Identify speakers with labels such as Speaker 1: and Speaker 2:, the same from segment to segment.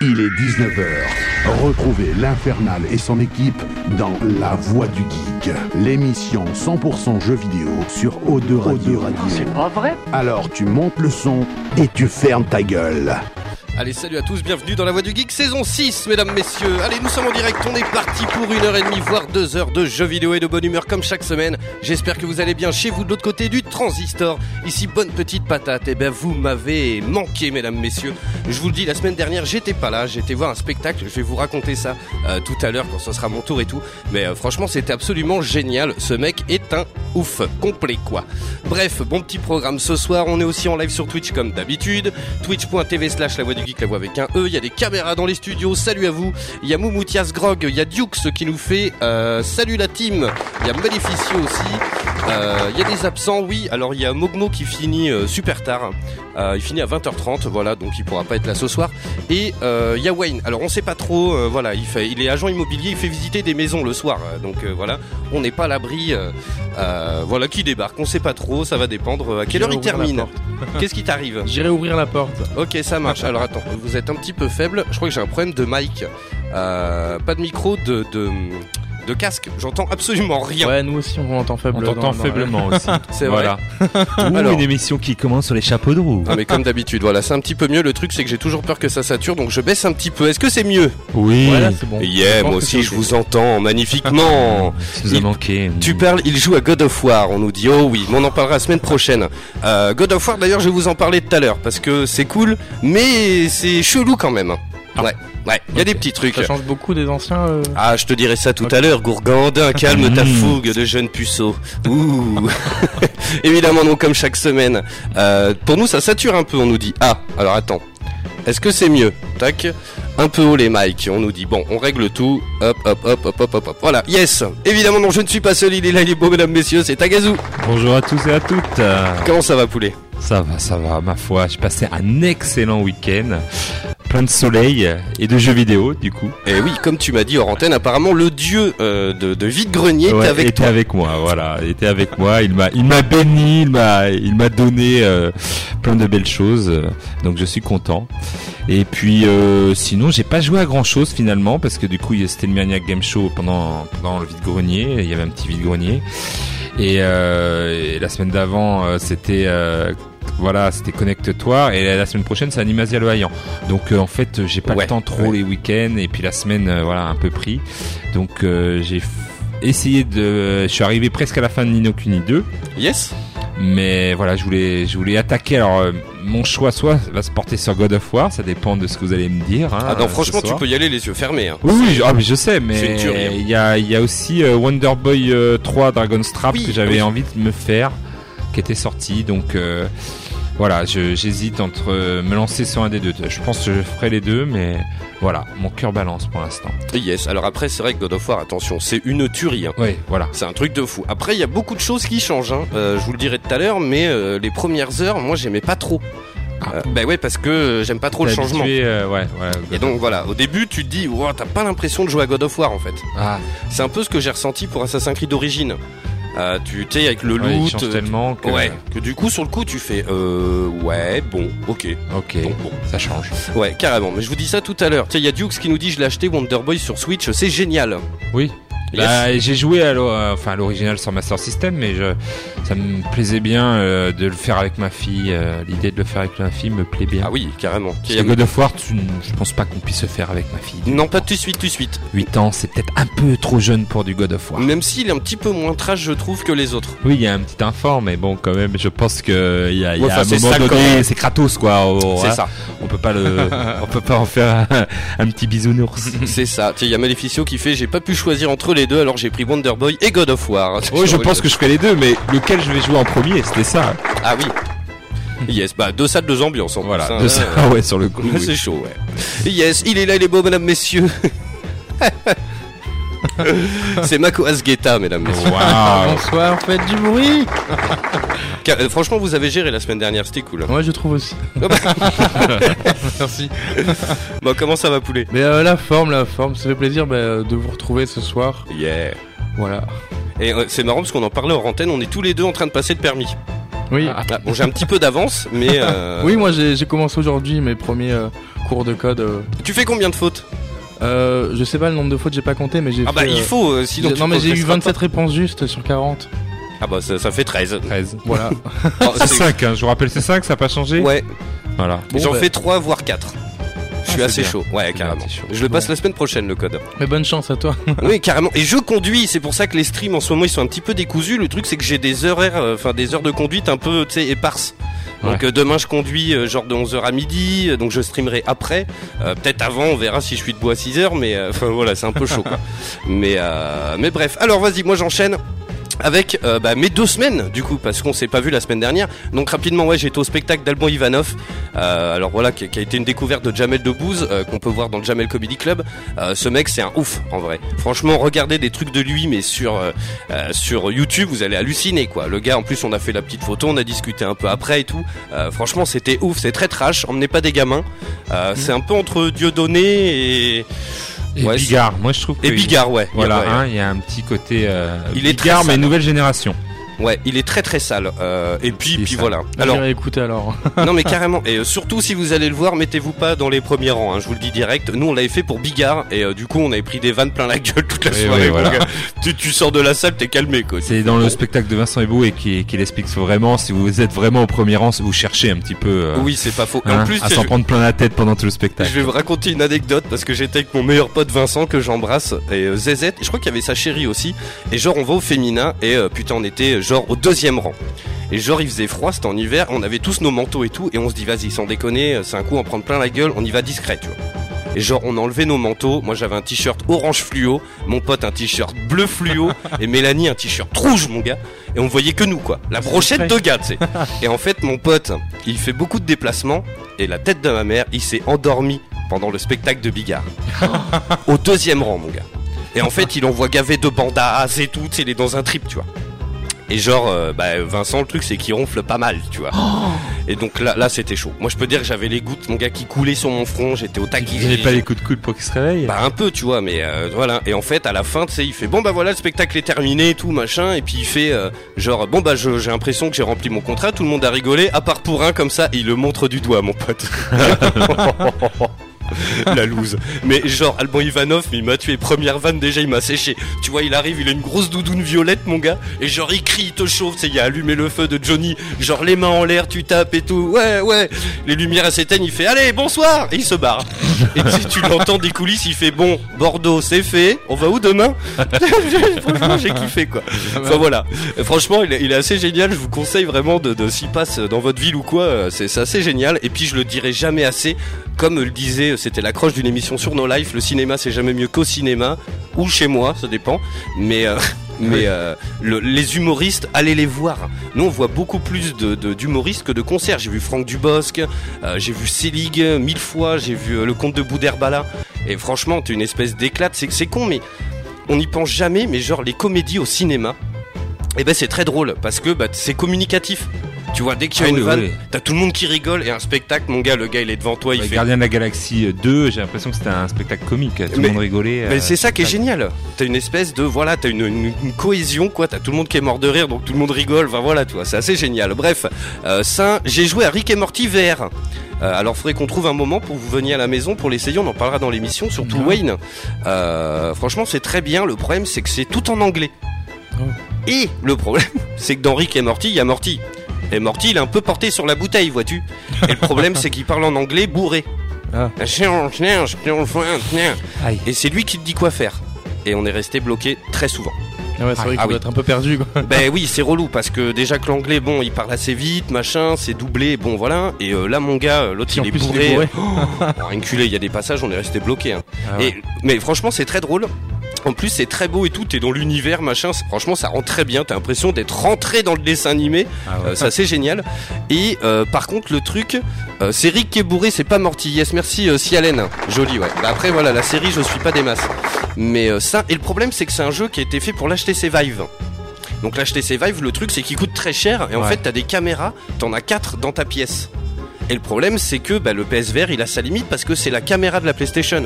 Speaker 1: Il est 19h. Retrouvez l'Infernal et son équipe dans La Voix du Geek, l'émission 100% jeux vidéo sur O2 Radio.
Speaker 2: C'est pas vrai
Speaker 1: Alors tu montes le son et tu fermes ta gueule.
Speaker 3: Allez, salut à tous, bienvenue dans la Voix du Geek, saison 6, mesdames, messieurs. Allez, nous sommes en direct, on est parti pour une heure et demie, voire deux heures de jeux vidéo et de bonne humeur comme chaque semaine. J'espère que vous allez bien chez vous de l'autre côté du transistor. Ici, bonne petite patate. Eh ben, vous m'avez manqué, mesdames, messieurs. Je vous le dis, la semaine dernière, j'étais pas là, j'étais voir un spectacle. Je vais vous raconter ça euh, tout à l'heure quand ce sera mon tour et tout. Mais euh, franchement, c'était absolument génial. Ce mec est un ouf complet, quoi. Bref, bon petit programme ce soir. On est aussi en live sur Twitch comme d'habitude. Twitch.tv slash la voix du geek, la voix avec un E. Il y a des caméras dans les studios. Salut à vous. Il y a Moumoutias Grog. Il y a Dukes qui nous fait euh, salut la team. Il y a Maleficio aussi. Euh, il y a des absents, oui. Alors il y a Mogmo qui finit euh, super tard. Euh, il finit à 20h30, voilà, donc il pourra pas être là ce soir. Et euh, il y a Wayne. Alors on sait pas trop, euh, voilà, il fait, il est agent immobilier, il fait visiter des maisons le soir. euh, donc euh, voilà, on n'est pas à l'abri. euh, euh, voilà, qui débarque, on sait pas trop, ça va dépendre euh, à quelle heure il termine. Qu'est-ce qui t'arrive?
Speaker 4: J'irai ouvrir la porte.
Speaker 3: Ok, ça marche. Alors attends, vous êtes un petit peu faible. Je crois que j'ai un problème de mic. Euh, pas de micro, de, de, de casque. J'entends absolument rien.
Speaker 4: Ouais, nous aussi on entend faible.
Speaker 5: On
Speaker 4: dans-
Speaker 5: faiblement aussi.
Speaker 3: C'est vrai.
Speaker 5: Voilà. Ouh,
Speaker 3: Alors.
Speaker 5: une émission qui commence sur les chapeaux de roue.
Speaker 3: Ah mais comme d'habitude, voilà, c'est un petit peu mieux. Le truc, c'est que j'ai toujours peur que ça sature, donc je baisse un petit peu. Est-ce que c'est mieux?
Speaker 5: Oui.
Speaker 4: Voilà, c'est bon.
Speaker 3: Yeah,
Speaker 4: Je pense
Speaker 3: moi aussi, je vous entends magnifiquement.
Speaker 5: Ça nous a
Speaker 3: Il-
Speaker 5: manqué.
Speaker 3: Tu parles, il joue à God of War. On nous dit, oh oui, mais on en parlera la semaine prochaine. Euh, God of War, d'ailleurs, je vais vous en parler tout à l'heure parce que c'est cool, mais c'est chelou quand même. Ouais, ouais, il y a des petits trucs.
Speaker 4: Ça change beaucoup des anciens. euh,
Speaker 3: Ah, je te dirai ça tout à l'heure, Gourgandin, calme ta
Speaker 5: Mmh.
Speaker 3: fougue de jeune puceau. Ouh. Évidemment, non, comme chaque semaine. Euh, pour nous, ça sature un peu, on nous dit. Ah, alors attends. Est-ce que c'est mieux? Tac. Un peu haut les mics, on nous dit. Bon, on règle tout. Hop, hop, hop, hop, hop, hop, hop. Voilà, yes Évidemment, non, je ne suis pas seul, il est là, il est beau, mesdames, messieurs, c'est Tagazu.
Speaker 5: Bonjour à tous et à toutes.
Speaker 3: Comment ça va, poulet?
Speaker 5: Ça va, ça va, ma foi. J'ai passé un excellent week-end. Plein de soleil et de jeux vidéo, du coup.
Speaker 3: Eh oui, comme tu m'as dit hors antenne, apparemment, le dieu euh, de, de vide-grenier
Speaker 5: Ouais,
Speaker 3: était avec
Speaker 5: était
Speaker 3: toi.
Speaker 5: avec moi, voilà. Il était avec moi. Il m'a, il m'a béni, il m'a, il m'a donné euh, plein de belles choses. Donc je suis content. Et puis euh, sinon, j'ai pas joué à grand chose finalement parce que du coup, c'était le Maniac Game Show pendant pendant le vide grenier. Il y avait un petit vide grenier. Et, et la semaine d'avant, c'était voilà, c'était Connecte-toi. Et la semaine prochaine, c'est Animasia le Haillant. Donc euh, en fait, j'ai pas
Speaker 3: Ouais,
Speaker 5: le temps trop
Speaker 3: ouais.
Speaker 5: les week-ends. Et puis la semaine, euh, voilà, un peu pris. Donc euh, j'ai essayé de. Je suis arrivé presque à la fin de Nino Kuni 2.
Speaker 3: Yes
Speaker 5: Mais voilà, je voulais, je voulais attaquer. Alors, euh, mon choix soit va se porter sur God of War, ça dépend de ce que vous allez me dire. hein,
Speaker 3: Ah non, franchement, tu peux y aller les yeux fermés. Hein.
Speaker 5: Oui, oui, je, ah, mais je sais, mais
Speaker 3: hein.
Speaker 5: il y a, il y a aussi euh, Wonder Boy euh, 3 Dragon's Trap
Speaker 3: Oui,
Speaker 5: que j'avais
Speaker 3: oui.
Speaker 5: envie de me faire, qui était sorti. Donc euh, voilà, j'hésite entre me lancer sur un des deux. Je pense que je ferai les deux, mais voilà, mon cœur balance pour l'instant.
Speaker 3: Yes, alors après, c'est vrai que God of War, attention, c'est une tuerie. Hein.
Speaker 5: Oui, voilà.
Speaker 3: C'est un truc de fou. Après, il y a beaucoup de choses qui changent. Hein. Euh, je vous le dirai tout à l'heure, mais euh, les premières heures, moi, j'aimais pas trop. Euh, bah ouais, parce que j'aime pas trop le changement.
Speaker 5: habitué, euh, ouais, ouais,
Speaker 3: Et donc voilà, au début, tu te dis, wow, t'as pas l'impression de jouer à God of War en fait.
Speaker 5: ah,
Speaker 3: C'est un peu ce que j'ai ressenti pour Assassin's Creed d'origine. Euh, tu sais, avec le
Speaker 5: ouais,
Speaker 3: loot. euh,
Speaker 5: tellement que.
Speaker 3: Ouais, que du coup, sur le coup, tu fais, euh, ouais, bon, ok.
Speaker 5: Ok,
Speaker 3: Donc, bon.
Speaker 5: ça change.
Speaker 3: Ouais, carrément. Mais je vous dis ça tout à l'heure. Tiens, il y a Dukes qui nous dit, je l'ai acheté Wonder Boy sur Switch, c'est génial.
Speaker 5: Oui.
Speaker 3: Yes.
Speaker 5: Bah, j'ai joué à enfin, l'original sur Master System, mais je, ça me plaisait bien euh, de le faire avec ma fille. euh, L'idée de le faire avec ma fille me plaît bien.
Speaker 3: Ah oui, carrément.
Speaker 5: Que God of War, tu- je pense pas qu'on puisse se faire avec ma fille.
Speaker 3: Non, pas tout de suite, tout de suite.
Speaker 5: 8 ans, c'est peut-être un peu trop jeune pour du God of War.
Speaker 3: Même s'il est un petit peu moins trash, je trouve, que les autres.
Speaker 5: Oui, il y a un petit infort, mais bon, quand même, je pense que il y a, y a un moment donné, c'est Kratos, quoi. Oh,
Speaker 3: C'est
Speaker 5: hein.
Speaker 3: ça.
Speaker 5: On peut pas le, on peut pas en faire un, un petit bisounours.
Speaker 3: C'est ça. Il y a Maleficio qui fait, j'ai pas pu choisir entre les deux, alors j'ai pris Wonder Boy et God of War.
Speaker 5: Oui, je pense que je ferai les deux, mais lequel je vais jouer en premier, c'était ça.
Speaker 3: Ah oui. Yes, bah deux salles, deux ambiances en
Speaker 5: Voilà.
Speaker 3: plus, hein.
Speaker 5: ouais, sur le coup. oui.
Speaker 3: C'est chaud, ouais. Yes, il est là, il est beau, mesdames, messieurs. c'est Mako Asgeta, mesdames, messieurs.
Speaker 4: Bonsoir, faites du bruit.
Speaker 3: Car- euh, Franchement, vous avez géré la semaine dernière, c'était cool.
Speaker 4: Ouais, je trouve aussi. Merci.
Speaker 3: Bon, comment ça va, poulet?
Speaker 4: Mais euh, la forme, la forme, ça fait plaisir bah, de vous retrouver ce soir.
Speaker 3: Yeah.
Speaker 4: Voilà.
Speaker 3: Et euh, c'est marrant parce qu'on en parlait en antenne, on est tous les deux en train de passer le permis.
Speaker 4: Oui.
Speaker 3: Ah, bon, j'ai un petit peu d'avance, mais. euh,
Speaker 4: Oui, moi j'ai j'ai commencé aujourd'hui mes premiers euh, cours de code. euh.
Speaker 3: Tu fais combien de fautes?
Speaker 4: Euh, je sais pas le nombre de fautes, j'ai pas compté, mais j'ai
Speaker 3: Ah bah il
Speaker 4: euh,
Speaker 3: faut, euh, sinon tu
Speaker 4: non mais j'ai eu
Speaker 3: progresseras
Speaker 4: 27 réponses justes sur 40.
Speaker 3: pas. Ah bah ça, ça fait 13.
Speaker 5: 13.
Speaker 4: Voilà.
Speaker 3: Oh,
Speaker 5: C'est
Speaker 3: c'est-
Speaker 5: 5, hein. je vous rappelle, c'est 5, ça n'a pas changé
Speaker 3: Ouais,
Speaker 5: Voilà.
Speaker 4: Bon,
Speaker 3: j'en
Speaker 4: bah,
Speaker 3: fais 3 voire 4. Je suis
Speaker 5: c'est
Speaker 3: assez
Speaker 5: bien.
Speaker 3: chaud, ouais,
Speaker 5: bien,
Speaker 3: carrément. Je le passe la semaine prochaine, le code.
Speaker 4: Mais bonne chance à toi.
Speaker 3: oui, carrément. Et je conduis, c'est pour ça que les streams en ce moment ils sont un petit peu décousus. Le truc, c'est que j'ai des horaires, euh, enfin des heures de conduite un peu, tu sais, éparses. Donc euh, demain je conduis euh, genre de 11h à midi, euh, donc je streamerai après. Euh, Peut-être avant, on verra si je suis debout à 6h, mais euh, enfin voilà, c'est un peu chaud quoi. mais, euh, mais bref, alors vas-y, moi j'enchaîne. Avec euh, bah, mes deux semaines du coup parce qu'on s'est pas vu la semaine dernière. Donc rapidement ouais j'étais au spectacle d'Alban Ivanov. Euh, alors voilà qui, qui a été une découverte de Jamel Debbouze euh, qu'on peut voir dans le Jamel Comedy Club. Euh, ce mec c'est un ouf en vrai. Franchement regardez des trucs de lui mais sur euh, euh, sur YouTube vous allez halluciner quoi. Le gars en plus on a fait la petite photo on a discuté un peu après et tout. Euh, franchement c'était ouf c'est très trash. Emmenez pas des gamins. Euh, c'est un peu entre Dieudonné et
Speaker 5: Et
Speaker 3: Ouais,
Speaker 5: Bigard, moi je trouve que.
Speaker 3: et Bigard ouais
Speaker 5: Voilà,
Speaker 3: Ouais, ouais.
Speaker 5: hein, il y a un petit côté. euh,
Speaker 3: Il est
Speaker 5: Bigard,
Speaker 3: très
Speaker 5: mais nouvelle génération.
Speaker 3: Ouais, il est très très sale. Euh, et puis, puis voilà.
Speaker 4: Alors, écoutez alors.
Speaker 3: non mais carrément. Et euh, surtout si vous allez le voir, mettez-vous pas dans les premiers rangs. hein, je vous le dis direct. Nous on l'avait fait pour Bigard et euh, du coup on avait pris des vannes plein la gueule toute la
Speaker 5: Oui,
Speaker 3: soirée.
Speaker 5: oui, voilà.
Speaker 3: tu, tu sors de la salle, t'es calmé quoi.
Speaker 5: C'est dans le spectacle de Vincent Ebou et qui, qui l'explique vraiment. Si vous êtes vraiment au premier rang, vous cherchez un petit peu. euh,
Speaker 3: Oui, c'est pas faux. Et
Speaker 5: hein,
Speaker 3: en plus,
Speaker 5: à
Speaker 3: je,
Speaker 5: s'en prendre plein la tête pendant tout le
Speaker 3: je
Speaker 5: spectacle.
Speaker 3: vais vous raconter une anecdote parce que j'étais avec mon meilleur pote Vincent que j'embrasse et Zezette. Je crois qu'il y avait sa chérie aussi. Et genre on va au féminin et euh, putain on était genre au deuxième rang. Et genre il faisait froid, c'était en hiver, on avait tous nos manteaux et tout, et on se dit vas-y sans déconner, euh, c'est un coup en prendre plein la gueule, on y va discret, tu vois. Et genre on a enlevé nos manteaux, moi j'avais un t-shirt orange fluo, mon pote un t-shirt bleu fluo, et Mélanie un t-shirt rouge mon gars, et on voyait que nous quoi, la brochette de gars tu sais. Et en fait mon pote, il fait beaucoup de déplacements, et la tête de ma mère, il s'est endormi pendant le spectacle de Bigard. Au deuxième rang mon gars. Et en fait il envoie gaver de bandages et tout, il est dans un trip tu vois. Et genre, euh, bah, Vincent, le truc, c'est qu'il ronfle pas mal, tu vois. Et donc là, là, c'était chaud. Moi, je peux dire que j'avais les gouttes, mon gars, qui coulaient sur mon front. J'étais au taquet.
Speaker 5: Vous n'avez pas les coups de coude pour qu'il se réveille?
Speaker 3: Bah un peu, tu vois, mais euh, voilà. Et en fait, à la fin, tu sais, il fait bon bah voilà, le spectacle est terminé, et tout machin. Et puis il fait euh, genre bon bah j'ai l'impression que j'ai rempli mon contrat. Tout le monde a rigolé, à part pour un comme ça. Et il le montre du doigt, mon pote. La loose. Mais genre, Alban Ivanov, il m'a tué. Première vanne, déjà, il m'a séché. Tu vois, il arrive, il a une grosse doudoune violette, mon gars. Et genre, il crie, il te chauffe. Tu il a allumé le feu de Johnny. Genre, les mains en l'air, tu tapes et tout. Ouais, ouais. Les lumières s'éteignent, il fait allez, bonsoir. Et il se barre. Et sais, tu l'entends des coulisses, il fait bon, Bordeaux, c'est fait. On va où demain? J'ai kiffé, quoi. Enfin, voilà. Franchement, il est, assez génial. Je vous conseille vraiment de, de s'y passe dans votre ville ou quoi. euh, c'est assez génial. Et puis, je le dirai jamais assez. Comme le disait, c'était l'accroche d'une émission sur No Life. Le cinéma, c'est jamais mieux qu'au cinéma ou chez moi, ça dépend. Mais euh, mais euh, le- les humoristes, allez les voir. Nous, on voit beaucoup plus de de- d'humoristes que de concerts. J'ai vu Franck Dubosc, euh, j'ai vu Selig mille fois, j'ai vu le Comte de Boudherbala. Et franchement, t'es une espèce d'éclate. C'est c'est con, mais on n'y pense jamais. Mais genre les comédies au cinéma, eh ben c'est très drôle parce que bah, c'est communicatif. Tu vois, dès qu'il y a
Speaker 5: Ah
Speaker 3: une
Speaker 5: oui,
Speaker 3: vanne,
Speaker 5: oui.
Speaker 3: t'as tout le monde qui rigole et un spectacle, mon gars, le gars il est devant toi, il
Speaker 5: Ouais,
Speaker 3: fait.
Speaker 5: Gardien de la Galaxie 2, j'ai l'impression que c'était un spectacle comique. Tout
Speaker 3: Mais-
Speaker 5: le monde rigolait.
Speaker 3: Mais
Speaker 5: euh,
Speaker 3: c'est ça qui est génial. T'as une espèce de voilà, t'as une, une, une cohésion quoi. T'as tout le monde qui est mort de rire, donc tout le monde rigole. Enfin voilà, toi, c'est assez génial. Bref, euh, ça, j'ai joué à Rick et Morty VR. Euh, alors faudrait qu'on trouve un moment pour vous venir à la maison pour l'essayer. On en parlera dans l'émission, surtout Wayne. Euh, franchement, c'est très bien. Le problème, c'est que c'est tout en anglais.
Speaker 4: Oh.
Speaker 3: Et le problème, c'est que dans Rick et Morty, il y a Morty. Et Morty, il est un peu porté sur la bouteille, vois-tu. Et le problème, c'est qu'il parle en anglais bourré.
Speaker 4: Ah.
Speaker 5: Aïe.
Speaker 3: Et c'est lui qui te dit quoi faire. Et on est resté bloqué très souvent.
Speaker 4: Ah ouais, c'est vrai qu'il
Speaker 3: Ah
Speaker 4: doit
Speaker 3: oui.
Speaker 4: être un peu perdu quoi.
Speaker 3: ben oui, c'est relou parce que déjà que l'anglais, bon, il parle assez vite, machin, c'est doublé, bon voilà. Et euh, là, mon gars, euh, l'autre,
Speaker 4: Si
Speaker 3: il est
Speaker 4: il
Speaker 3: bourré.
Speaker 4: est bourré.
Speaker 3: Oh, inculé, il y a des passages, on est resté bloqué. Hein.
Speaker 5: Ah ouais.
Speaker 3: Et mais franchement, c'est très drôle. En plus, c'est très beau et tout. T'es dans l'univers, machin. c'est- Franchement, ça rend très bien. T'as l'impression d'être rentré dans le dessin animé.
Speaker 5: Ah ouais.
Speaker 3: Euh, c'est assez génial. Et euh, par contre, le truc, euh, c'est Rick qui est bourré, c'est pas Morty. Yes, merci Cialen. Joli, ouais. Bah, après, voilà, la série, je suis pas des masses. Mais ça, et le problème, c'est que c'est un jeu qui a été fait pour l'HTC Vive. Donc l'HTC Vive, le truc, c'est qu'il coûte très cher. Et en
Speaker 5: Ouais.
Speaker 3: fait, t'as des caméras, t'en as quatre dans ta pièce. Et le problème, c'est que bah, le PSVR, il a sa limite parce que c'est la caméra de la PlayStation.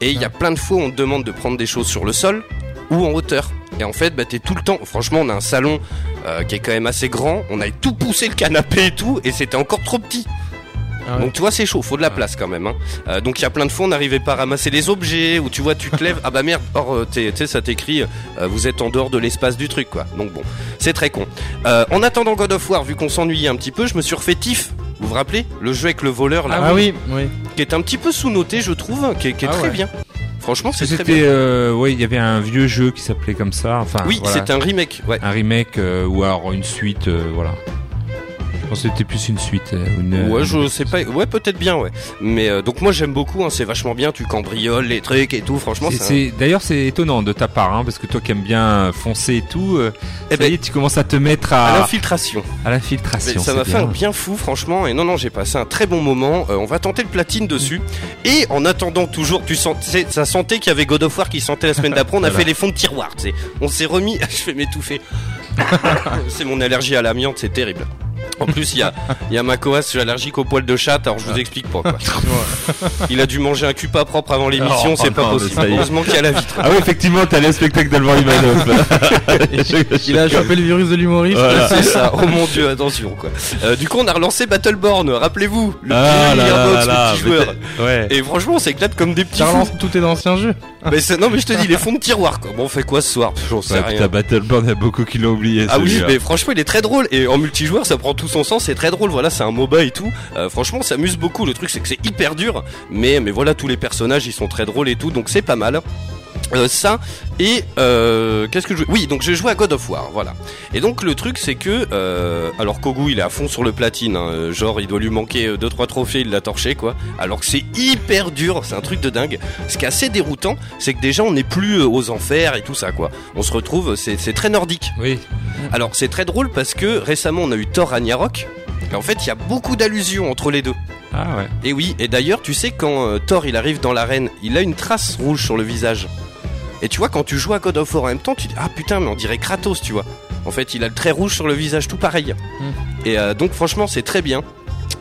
Speaker 3: Et il y a plein de fois où on te demande de prendre des choses sur le sol ou en hauteur. Et en fait, bah, t'es tout le temps. Franchement, on a un salon euh, qui est quand même assez grand. On avait tout poussé le canapé et tout, et c'était encore trop petit.
Speaker 4: Ah ouais.
Speaker 3: Donc tu vois, c'est chaud, faut de la place quand même. Hein. Euh, donc il y a plein de fois, on n'arrivait pas à ramasser les objets, ou tu vois, tu te lèves, ah bah merde, or, euh, t'es- tu sais, ça t'écrit, euh, vous êtes en dehors de l'espace du truc, quoi. Donc bon, c'est très con. Euh, en attendant God of War, vu qu'on s'ennuyait un petit peu, je me suis refait Tiff. Vous vous rappelez Le jeu avec le voleur là,
Speaker 4: Ah oui, oui.
Speaker 3: qui est un petit peu sous-noté, je trouve, qui est, qui est
Speaker 4: Ah
Speaker 3: très
Speaker 4: ouais.
Speaker 3: bien. Franchement, c'est très bien.
Speaker 5: euh, ouais, il y avait un vieux jeu qui s'appelait comme ça. Enfin,
Speaker 3: Oui,
Speaker 5: voilà.
Speaker 3: c'est un remake, ouais.
Speaker 5: un remake euh, ou alors une suite, euh, voilà. Que c'était plus une suite. euh, Une,
Speaker 3: Ouais, je sais pas. Ouais, peut-être bien, ouais. Mais euh, donc moi j'aime beaucoup. Hein, c'est vachement bien. Tu cambrioles les trucs et tout. Franchement,
Speaker 5: C'est-
Speaker 3: un-
Speaker 5: D'ailleurs, c'est étonnant de ta part, hein, parce que toi qui aimes bien foncer et tout, euh,
Speaker 3: Eh ben,
Speaker 5: y tu commences à te mettre
Speaker 3: à
Speaker 5: à,
Speaker 3: l'infiltration.
Speaker 5: à l'infiltration.
Speaker 3: Ça m'a fait un bien fou, franchement. Et non, non, j'ai passé un très bon moment. Euh, on va tenter le platine dessus. Et en attendant, toujours, tu sais, ça sentait qu'il y avait God of War qui sentait la semaine d'après. On a
Speaker 5: Voilà.
Speaker 3: fait les fonds de tiroir. tu sais. On s'est remis. Je vais m'étouffer. c'est mon allergie à l'amiante, c'est terrible. En plus, il y a, il y a ma coas, je suis allergique aux poils de chatte, alors je vous explique pas. Quoi. Il a dû manger un cul pas propre avant l'émission,
Speaker 5: Oh,
Speaker 3: c'est pas
Speaker 5: non, mais
Speaker 3: possible.
Speaker 5: ça y est.
Speaker 3: Heureusement qu'il y a la vitre.
Speaker 5: Ah oui, effectivement, t'as le spectacle d'Alban Ivanov.
Speaker 4: Il a chopé le virus de l'humoriste.
Speaker 5: Voilà.
Speaker 3: C'est ça, oh mon dieu, attention quoi. Euh, du coup, on a relancé Battleborn, rappelez-vous, le
Speaker 5: Ah
Speaker 3: petit
Speaker 5: là là
Speaker 3: Gearbox,
Speaker 5: là,
Speaker 3: le petit
Speaker 5: mais
Speaker 3: joueur.
Speaker 5: Ouais.
Speaker 3: Et franchement, on s'éclate comme des petits
Speaker 4: Ça
Speaker 3: fous.
Speaker 4: relance tous tes anciens jeux.
Speaker 3: Mais c'est- non, mais je te dis, les fonds de tiroir quoi. Bon, on fait quoi ce soir? J'en sais
Speaker 5: Ouais,
Speaker 3: rien.
Speaker 5: putain, Battleborn, il y a beaucoup qui l'ont oublié.
Speaker 3: Ah oui, mais franchement, il est très drôle. Et en multijoueur, ça prend tout son sens. C'est très drôle. Voilà, c'est un MOBA et tout. Euh, franchement, ça amuse beaucoup. Le truc, c'est que c'est hyper dur. Mais, mais voilà, tous les personnages, ils sont très drôles et tout. Donc c'est pas mal. Euh, ça et euh, qu'est-ce que je oui donc j'ai joué à God of War voilà. Et donc le truc c'est que euh, alors Kogu il est à fond sur le platine hein, euh, genre il doit lui manquer euh, deux trois trophées il l'a torché quoi. Alors que c'est hyper dur c'est un truc de dingue. Ce qui est assez déroutant c'est que déjà on n'est plus euh, aux enfers et tout ça quoi. On se retrouve c'est c'est très nordique.
Speaker 5: Oui.
Speaker 3: alors c'est très drôle parce que récemment on a eu Thor Ragnarok et en fait il y a beaucoup d'allusions entre les deux.
Speaker 5: Ah ouais.
Speaker 3: et oui, et d'ailleurs, tu sais, quand Thor il arrive dans l'arène, il a une trace rouge sur le visage. Et tu vois, quand tu joues à God of War en même temps, tu dis Ah putain, mais on dirait Kratos, tu vois. En fait, il a le trait rouge sur le visage, tout pareil. Et euh, donc, franchement, c'est très bien.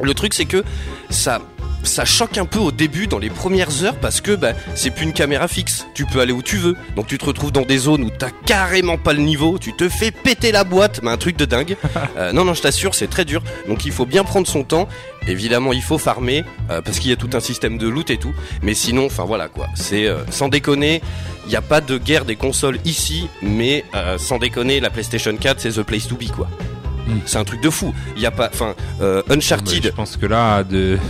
Speaker 3: Le truc, c'est que ça. Ça choque un peu au début dans les premières heures parce que bah, c'est plus une caméra fixe. Tu peux aller où tu veux. Donc tu te retrouves dans des zones où t'as carrément pas le niveau. Tu te fais péter la boîte, mais un truc de dingue. Euh, non, non, je t'assure, c'est très dur. Donc il faut bien prendre son temps. Évidemment, il faut farmer euh, parce qu'il y a tout un système de loot et tout. Mais sinon, enfin voilà quoi. C'est euh, sans déconner, il n'y a pas de guerre des consoles ici, mais euh, sans déconner, la PlayStation 4 c'est the place to be quoi.
Speaker 5: Mm.
Speaker 3: C'est un truc de fou. Il y a pas, enfin, euh, Uncharted.
Speaker 5: je pense que là, de.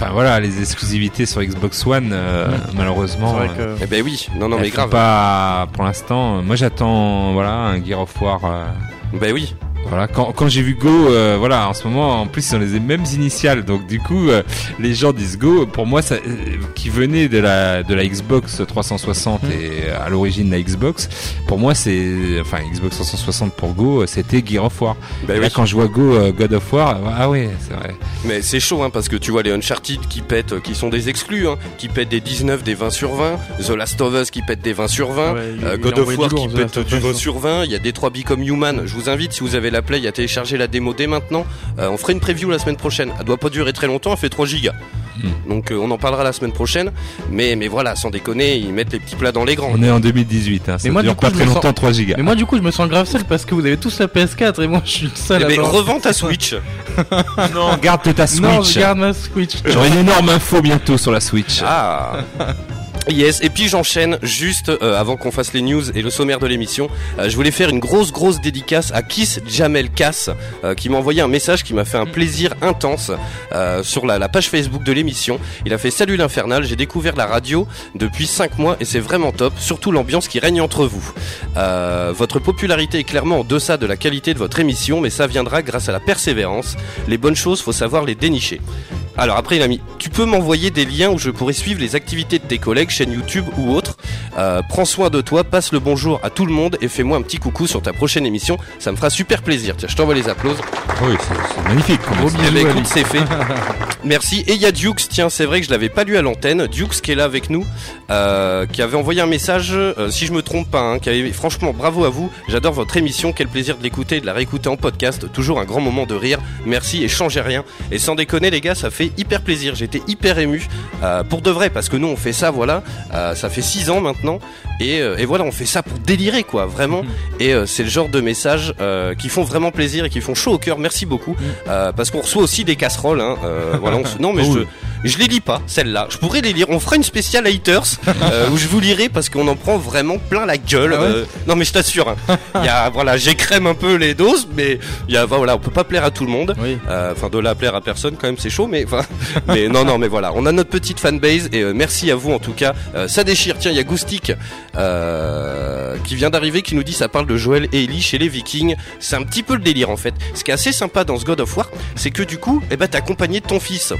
Speaker 5: Enfin voilà, les exclusivités sur Xbox One, euh,
Speaker 4: C'est
Speaker 5: malheureusement.
Speaker 4: vrai
Speaker 5: euh,
Speaker 4: que.
Speaker 3: Eh ben oui, non non mais grave.
Speaker 5: Pas pour l'instant. Moi, j'attends voilà un Gear of War. euh,
Speaker 3: Ben oui.
Speaker 5: Voilà, quand, quand j'ai vu Go, euh, voilà, en ce moment, en plus, ils ont les mêmes initiales, donc du coup, euh, les gens disent Go. Pour moi, ça, euh, qui venait de la de la Xbox 360
Speaker 3: Hmm.
Speaker 5: et à l'origine la Xbox, pour moi, c'est, enfin, Xbox 360 pour Go, c'était Gear of War.
Speaker 3: Ben
Speaker 5: Et là,
Speaker 3: oui.
Speaker 5: quand je vois Go, euh, God of War, ah ouais, c'est vrai.
Speaker 3: Mais c'est chaud hein, parce que tu vois les Uncharted qui pètent, qui sont des exclus, hein, qui pètent des 19, des 20 sur 20, The Last of Us qui pète des 20 sur 20,
Speaker 4: Ouais, il-
Speaker 3: euh,
Speaker 4: il
Speaker 3: God of War qui pète du
Speaker 4: of
Speaker 3: 20
Speaker 4: Us.
Speaker 3: sur 20, il y a des 3 Become Human. Je vous invite si vous avez la Play à télécharger la démo dès maintenant. Euh, on fera une preview la semaine prochaine. Elle doit pas durer très longtemps, elle fait 3 gigas.
Speaker 5: Hmm.
Speaker 3: Donc euh, on en parlera la semaine prochaine. Mais mais voilà, sans déconner, ils mettent les petits plats dans les grands.
Speaker 5: On est en 2018, hein, ça
Speaker 4: Mais moi,
Speaker 5: dure
Speaker 4: du coup,
Speaker 5: pas très longtemps,
Speaker 4: sens-
Speaker 5: 3 gigas.
Speaker 4: Mais moi, du coup, je me sens grave seul parce que vous avez tous la PS4 et moi, je suis le seul
Speaker 3: Eh
Speaker 4: à
Speaker 3: ben, revends ta Switch.
Speaker 5: non, garde ta Switch.
Speaker 4: Non, je garde ma Switch.
Speaker 5: J'aurai une énorme info bientôt sur la Switch.
Speaker 3: Ah Yes, et puis j'enchaîne juste euh, avant qu'on fasse les news et le sommaire de l'émission. euh, je voulais faire une grosse grosse dédicace à Kiss Jamel Cass euh, qui m'a envoyé un message qui m'a fait un plaisir intense euh, sur la, la page Facebook de l'émission. Il a fait Salut l'infernal, j'ai découvert la radio depuis 5 mois et c'est vraiment top, surtout l'ambiance qui règne entre vous. Euh, votre popularité est clairement en deçà de la qualité de votre émission, mais ça viendra grâce à la persévérance. Les bonnes choses, faut savoir les dénicher. Alors après il a mis, tu peux m'envoyer des liens où je pourrais suivre les activités de tes collègues, chaîne YouTube ou autres. Euh, prends soin de toi, passe le bonjour à tout le monde et fais-moi un petit coucou sur ta prochaine émission. Ça me fera super plaisir. Tiens, je t'envoie les applauses.
Speaker 5: Oui, c'est c'est magnifique.
Speaker 4: Gros bisous
Speaker 3: c'est fait. Merci. Et il y a Dukes, tiens, c'est vrai que je l'avais pas lu à l'antenne. Dukes qui est là avec nous, euh, qui avait envoyé un message, euh, si je me trompe pas, hein, qui avait, franchement, bravo à vous. J'adore votre émission. Quel plaisir de l'écouter et de la réécouter en podcast. Toujours un grand moment de rire. Merci et changez rien. Et sans déconner, les gars, ça fait fait hyper plaisir. J'étais hyper ému euh, pour de vrai parce que nous on fait ça, voilà. Euh, ça fait six ans maintenant et, euh, et voilà, on fait ça pour délirer quoi, vraiment. Et euh, c'est le genre de messages qui font vraiment plaisir et qui font chaud au cœur. Merci beaucoup Euh, parce qu'on reçoit aussi des casseroles. Hein. Voilà, on se- non mais je je les lis pas, celles-là. Je pourrais les lire. On fera une spéciale haters où je vous lirai parce qu'on en prend vraiment plein la gueule.
Speaker 4: Ah ouais
Speaker 3: non mais je t'assure. hein. Il y a voilà, j'écrème un peu les doses, mais il y a voilà, on peut pas plaire à tout le monde.
Speaker 4: Oui.
Speaker 3: Enfin, de la plaire à personne, quand même, c'est chaud, mais non, non, mais voilà, on a notre petite fanbase et merci à vous en tout cas. Euh, ça déchire. Tiens, il y a Goustic euh, qui vient d'arriver, qui nous dit ça parle de Joël et Ellie chez les Vikings. C'est un petit peu le délire en fait. Ce qui est assez sympa dans ce God of War, c'est que du coup, eh ben, t'es accompagné de ton fils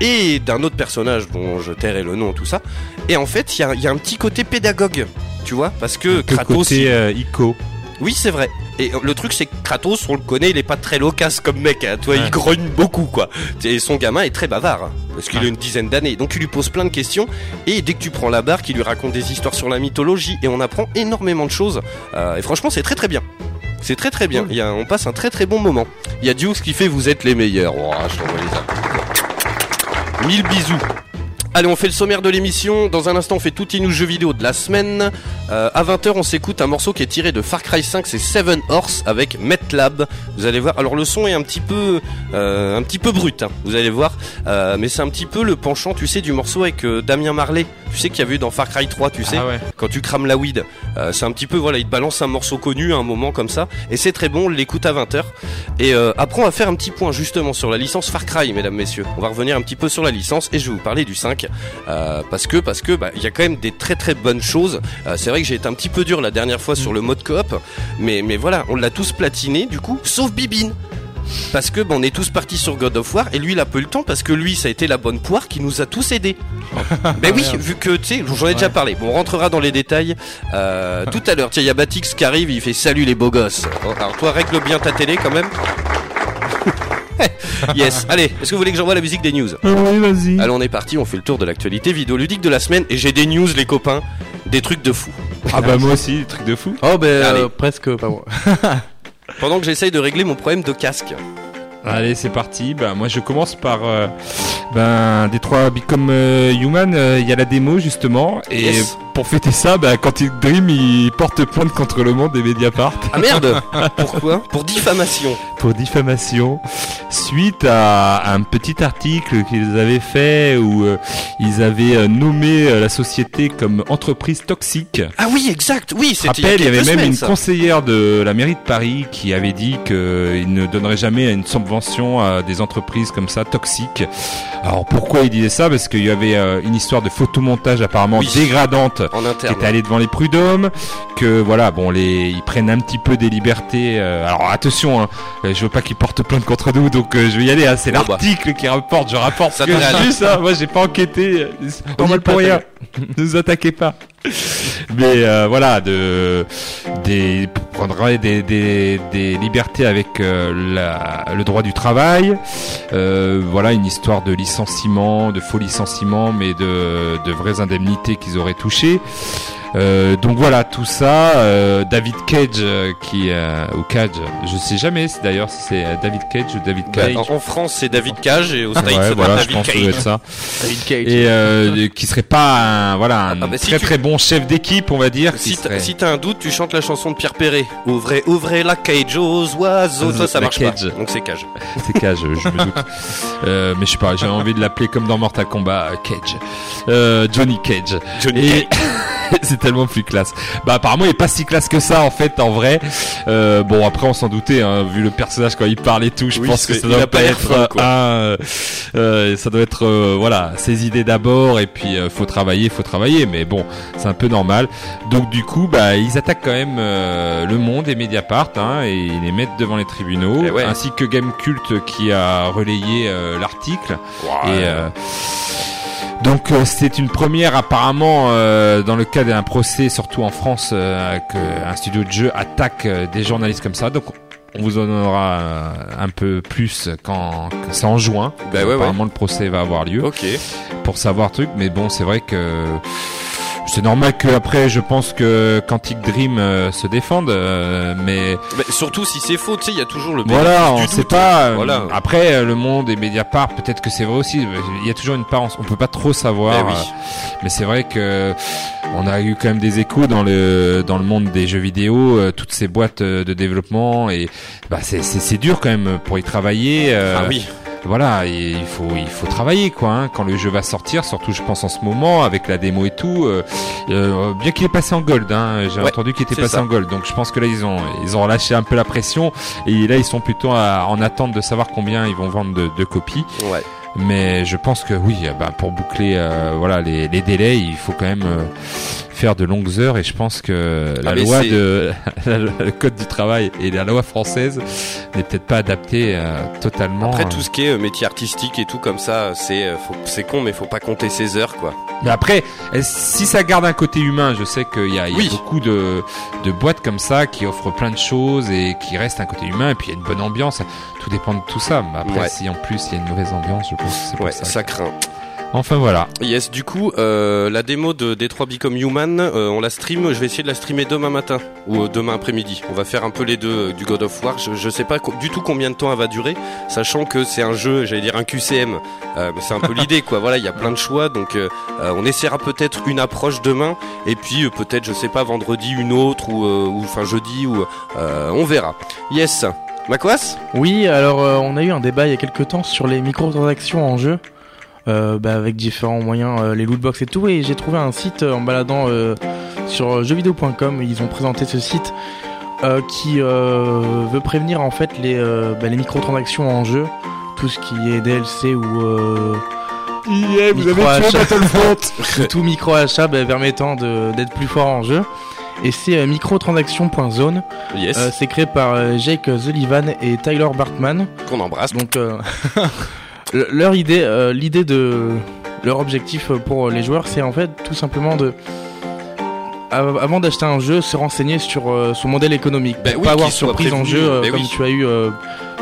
Speaker 3: et d'un autre personnage dont je tairai le nom, tout ça. Et en fait, il y a, il y a un petit côté pédagogue. Tu vois, parce que
Speaker 5: Que
Speaker 3: Kratos,
Speaker 5: côté euh, Ico.
Speaker 3: oui, c'est vrai. Et le truc, c'est que Kratos, on le connaît, il est pas très loquace comme mec. Hein. Toi,
Speaker 5: Ouais.
Speaker 3: il grogne beaucoup, quoi. Et son gamin est très bavard, hein, parce qu'il
Speaker 5: Ouais.
Speaker 3: a une dizaine d'années. Donc, il lui pose plein de questions. Et dès que tu prends la barre, il lui raconte des histoires sur la mythologie, et on apprend énormément de choses. Euh, et franchement, c'est très très bien. C'est très très bien. Il y a, on passe un très très bon moment. Il y a qui fait vous êtes les meilleurs. Oh, je t'envoie les. Mille bisous. Allez, on fait le sommaire de l'émission. Dans un instant, on fait tout news jeux vidéo de la semaine. Euh, à 20h, on s'écoute un morceau qui est tiré de Far Cry 5, c'est Seven Horse avec MetLab. Vous allez voir. Alors le son est un petit peu, euh, un petit peu brut. hein, vous allez voir, Euh, mais c'est un petit peu le penchant, tu sais, du morceau avec euh, Damien Marley. Tu sais qu'il y avait eu dans Far Cry 3, tu sais,
Speaker 4: Ah ouais.
Speaker 3: quand tu crames la weed. Euh, c'est un petit peu, voilà, il te balance un morceau connu à un moment comme ça, et c'est très bon. On l'écoute à 20h. Et euh, après, on va faire un petit point justement sur la licence Far Cry, mesdames, messieurs. On va revenir un petit peu sur la licence et je vais vous parler du 5 euh, parce que parce que bah, il y a quand même des très très bonnes choses. Euh, c'est vrai que j'ai été un petit peu dur la dernière fois sur le mode coop, mais mais voilà, on l'a tous platiné du coup, sauf Bibine. Parce que bah, on est tous partis sur God of War et lui il a peu le temps parce que lui ça a été la bonne poire qui nous a tous aidés. ben oui, vu que tu sais, j'en ai déjà parlé. Bon, on rentrera dans les détails euh, tout à l'heure. Tiens, il y a Batix qui arrive, il fait salut les beaux gosses. Bon, Alors toi règle bien ta télé quand même. yes. Allez, est-ce que vous voulez que j'envoie la musique des news
Speaker 5: Oui, vas-y.
Speaker 3: Allez, on est parti, on fait le tour de l'actualité vidéoludique de la semaine et j'ai des news les copains, des trucs de fou.
Speaker 5: Ah bah moi aussi, truc de fou.
Speaker 4: Oh, ben, euh, presque pas moi.
Speaker 3: Pendant que j'essaye de régler mon problème de casque.
Speaker 5: Allez, c'est parti. Bah, moi, je commence par euh, ben, Détroit Become euh, Human. euh, Il y a la démo justement, et
Speaker 3: Yes.
Speaker 5: Pour fêter ça, bah, quand il Dream, il porte plainte contre le monde des Mediapart
Speaker 3: Ah merde Pourquoi Pour diffamation.
Speaker 5: pour diffamation suite à un petit article qu'ils avaient fait où euh, ils avaient euh, nommé euh, la société comme entreprise toxique.
Speaker 3: Ah oui, exact, oui, c'était
Speaker 5: rappelle, il y avait même
Speaker 3: semaines,
Speaker 5: une
Speaker 3: ça.
Speaker 5: conseillère de la mairie de Paris qui avait dit qu'il ne donnerait jamais une subvention à des entreprises comme ça, toxiques. Alors pourquoi il disait ça? Parce qu'il y avait euh, une histoire de photomontage apparemment
Speaker 3: Oui.
Speaker 5: dégradante
Speaker 3: En
Speaker 5: qui
Speaker 3: interne.
Speaker 5: était allé devant les prud'hommes, que voilà, bon, les, ils prennent un petit peu des libertés. euh, alors attention, hein, euh, je veux pas qu'ils portent plainte contre nous, donc euh, je vais y aller. Hein, c'est
Speaker 3: bah.
Speaker 5: l'article qui rapporte, je rapporte
Speaker 3: Ça
Speaker 5: ce que vu, ça. Moi, j'ai pas enquêté. On
Speaker 4: va
Speaker 5: pour rien. ne vous attaquez pas. Mais euh, voilà, de des prendrait des, des, des libertés avec euh, la, le droit du travail. Euh, voilà, une histoire de licenciement, de faux licenciement, mais de, de vraies indemnités qu'ils auraient touchées. Euh, donc voilà, tout ça. euh, David Cage euh, qui euh, ou Cage, je sais jamais si d'ailleurs si c'est euh, David Cage ou David
Speaker 3: Bah,
Speaker 5: Cage.
Speaker 3: en, en France, c'est David Cage et au States,
Speaker 5: Ouais,
Speaker 3: c'est
Speaker 5: voilà, je
Speaker 3: David
Speaker 5: pense que ça doit
Speaker 3: Cage.
Speaker 5: ça.
Speaker 4: David Cage.
Speaker 5: Et euh, qui serait pas un, voilà un
Speaker 3: Ah bah, si
Speaker 5: très
Speaker 3: tu-
Speaker 5: très bon chef d'équipe, on va dire.
Speaker 3: Si t'as
Speaker 5: serait-
Speaker 3: si t'as un doute, tu chantes la chanson de Pierre Perret. Ouvrez, ouvrez la cage aux oiseaux. Ça, ça marche
Speaker 5: cage.
Speaker 3: pas. Donc c'est cage.
Speaker 5: C'est Cage, je me doute. Euh, mais je sais pas, j'ai envie de l'appeler comme dans Mortal Kombat, Cage. Euh, Johnny Cage.
Speaker 3: Johnny
Speaker 5: Et c'est tellement plus classe. Bah apparemment il est pas si classe que ça en fait en vrai. Euh, bon après on s'en doutait hein, vu le personnage quand il parle et tout, je
Speaker 3: Oui,
Speaker 5: pense que ça doit
Speaker 3: pas
Speaker 5: être
Speaker 3: quoi.
Speaker 5: un, euh, euh, ça doit être euh, voilà ses idées d'abord et puis euh, faut travailler, faut travailler. Mais bon c'est un peu normal. Donc du coup bah ils attaquent quand même euh, le monde et Mediapart hein, et ils les mettent devant les tribunaux
Speaker 3: Eh ouais.
Speaker 5: ainsi que Gamecult qui a relayé euh, l'article. Et euh, donc euh, c'est une première apparemment euh, dans le cas d'un procès, surtout en France, euh, qu'un studio de jeu attaque euh, des journalistes comme ça. Donc on vous en donnera euh, un peu plus quand, quand c'est en juin.
Speaker 3: Bah ouais, ouais.
Speaker 5: apparemment le procès va avoir lieu
Speaker 3: Ok.
Speaker 5: pour savoir truc. Mais bon c'est vrai que c'est normal que après, je pense que Quantic Dream euh, se défende, euh, mais
Speaker 3: Mais surtout si c'est faux, tu sais, il y a toujours le
Speaker 5: voilà, on sait pas.
Speaker 3: Voilà.
Speaker 5: Après, euh, le monde et Mediapart, peut-être que c'est vrai aussi. Il y a toujours une part, on peut pas trop savoir.
Speaker 3: Eh oui.
Speaker 5: euh, mais c'est vrai que on a eu quand même des échos dans le dans le monde des jeux vidéo, euh, toutes ces boîtes de développement et bah c'est c'est c'est dur quand même pour y travailler. euh,
Speaker 3: Ah oui.
Speaker 5: Voilà, il faut il faut travailler quoi. Hein, quand le jeu va sortir, surtout je pense en ce moment avec la démo et tout. euh, euh, bien qu'il est passé en gold, hein, j'ai
Speaker 3: Ouais,
Speaker 5: entendu qu'il était passé
Speaker 3: ça.
Speaker 5: en gold. Donc je pense que là ils ont ils ont relâché un peu la pression et là ils sont plutôt à- en attente de savoir combien ils vont vendre de, de copies.
Speaker 3: Ouais.
Speaker 5: Mais je pense que oui, euh, bah, pour boucler euh, voilà les, les délais, il faut quand même euh, faire de longues heures et je pense que la
Speaker 3: Ah, mais
Speaker 5: loi de le code du travail et la loi française n'est peut-être pas adaptée euh, totalement.
Speaker 3: Après
Speaker 5: euh.
Speaker 3: tout ce qui est euh, métier artistique et tout comme ça, c'est faut- c'est con mais faut pas compter ses heures quoi.
Speaker 5: Mais après, si ça garde un côté humain, je sais qu'il y a, il y a
Speaker 3: Oui.
Speaker 5: beaucoup de, de boîtes comme ça qui offrent plein de choses et qui restent un côté humain et puis il y a une bonne ambiance. Tout dépend de tout ça. Mais après,
Speaker 3: Ouais.
Speaker 5: si en plus il y a une mauvaise ambiance, je pense que c'est pour
Speaker 3: Ouais,
Speaker 5: ça.
Speaker 3: ça craint.
Speaker 5: Enfin voilà.
Speaker 3: Yes, du coup, euh, la démo de Détroit Become Human, euh, on la stream. Je vais essayer de la streamer demain matin ou euh, demain après-midi. On va faire un peu les deux euh, du God of War. Je, je sais pas du tout combien de temps elle va durer, sachant que c'est un jeu, j'allais dire un QCM. Euh, mais c'est un peu l'idée, quoi. Voilà, il y a plein de choix, donc on essaiera peut-être une approche demain, et puis euh, peut-être, je sais pas, vendredi une autre ou euh, ou enfin jeudi ou euh, on verra. Yes. Macquas
Speaker 4: Oui, alors euh, on a eu un débat il y a quelques temps sur les microtransactions en jeu, euh, bah, avec différents moyens, euh, les lootbox et tout, et j'ai trouvé un site euh, en baladant euh, sur jeuxvideo.com, ils ont présenté ce site euh, qui euh, veut prévenir en fait les, euh, bah, les microtransactions en jeu, tout ce qui est DLC ou euh,
Speaker 5: Yeah,
Speaker 4: vous avez tué Battlefront. tout micro achat bah, permettant de- d'être plus fort en jeu. Et c'est euh, microtransactions.zone.
Speaker 3: Yes.
Speaker 4: Euh, c'est créé par euh, Jake Sullivan et Tyler Bartman.
Speaker 3: Qu'on embrasse.
Speaker 4: Donc le- leur idée, l'idée de leur objectif pour les joueurs, c'est en fait tout simplement de av- avant d'acheter un jeu, se renseigner sur euh, son modèle économique,
Speaker 3: Ben
Speaker 4: pour
Speaker 3: oui,
Speaker 4: pas avoir surprise en jeu euh,
Speaker 3: ben
Speaker 4: comme
Speaker 3: oui.
Speaker 4: tu as eu euh,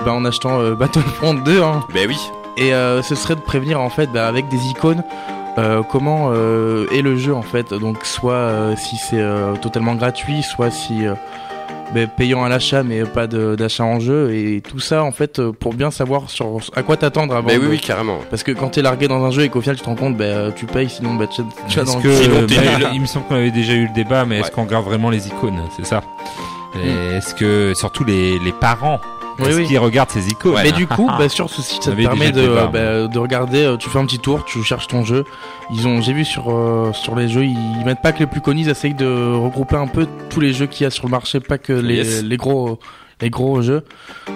Speaker 4: bah, en achetant Battlefront 2. Hein.
Speaker 3: Ben oui.
Speaker 4: Et ce serait de prévenir en fait bah, avec des icônes euh, comment euh, est le jeu en fait? Donc soit euh, si c'est euh, totalement gratuit, soit si euh, bah, payant à l'achat mais pas d'achat en jeu et tout ça en fait pour bien savoir sur à quoi t'attendre avant.
Speaker 3: Ben oui,
Speaker 4: de-
Speaker 3: oui, carrément.
Speaker 4: Parce que quand t'es largué dans un jeu et qu'au final tu te rends compte, bah, tu payes sinon bah, tu, tu vas dans
Speaker 5: que,
Speaker 3: Sinon,
Speaker 5: mais
Speaker 3: nul.
Speaker 5: il me semble qu'on avait déjà eu le débat, mais est-ce qu'on regarde vraiment les icônes? C'est ça. Et Est-ce que surtout les, les parents,
Speaker 4: Oui, oui.
Speaker 5: qu'ils regardent ces icônes
Speaker 4: Mais du coup, bah, sur ce site, ça te permet de, bah, de regarder. euh, Tu fais un petit tour, tu cherches ton jeu. Ils ont, j'ai vu sur euh, sur les jeux, ils mettent pas que les plus connus, ils essayent de regrouper un peu tous les jeux qu'il y a sur le marché, pas que les,
Speaker 3: Yes.
Speaker 4: les gros les gros jeux.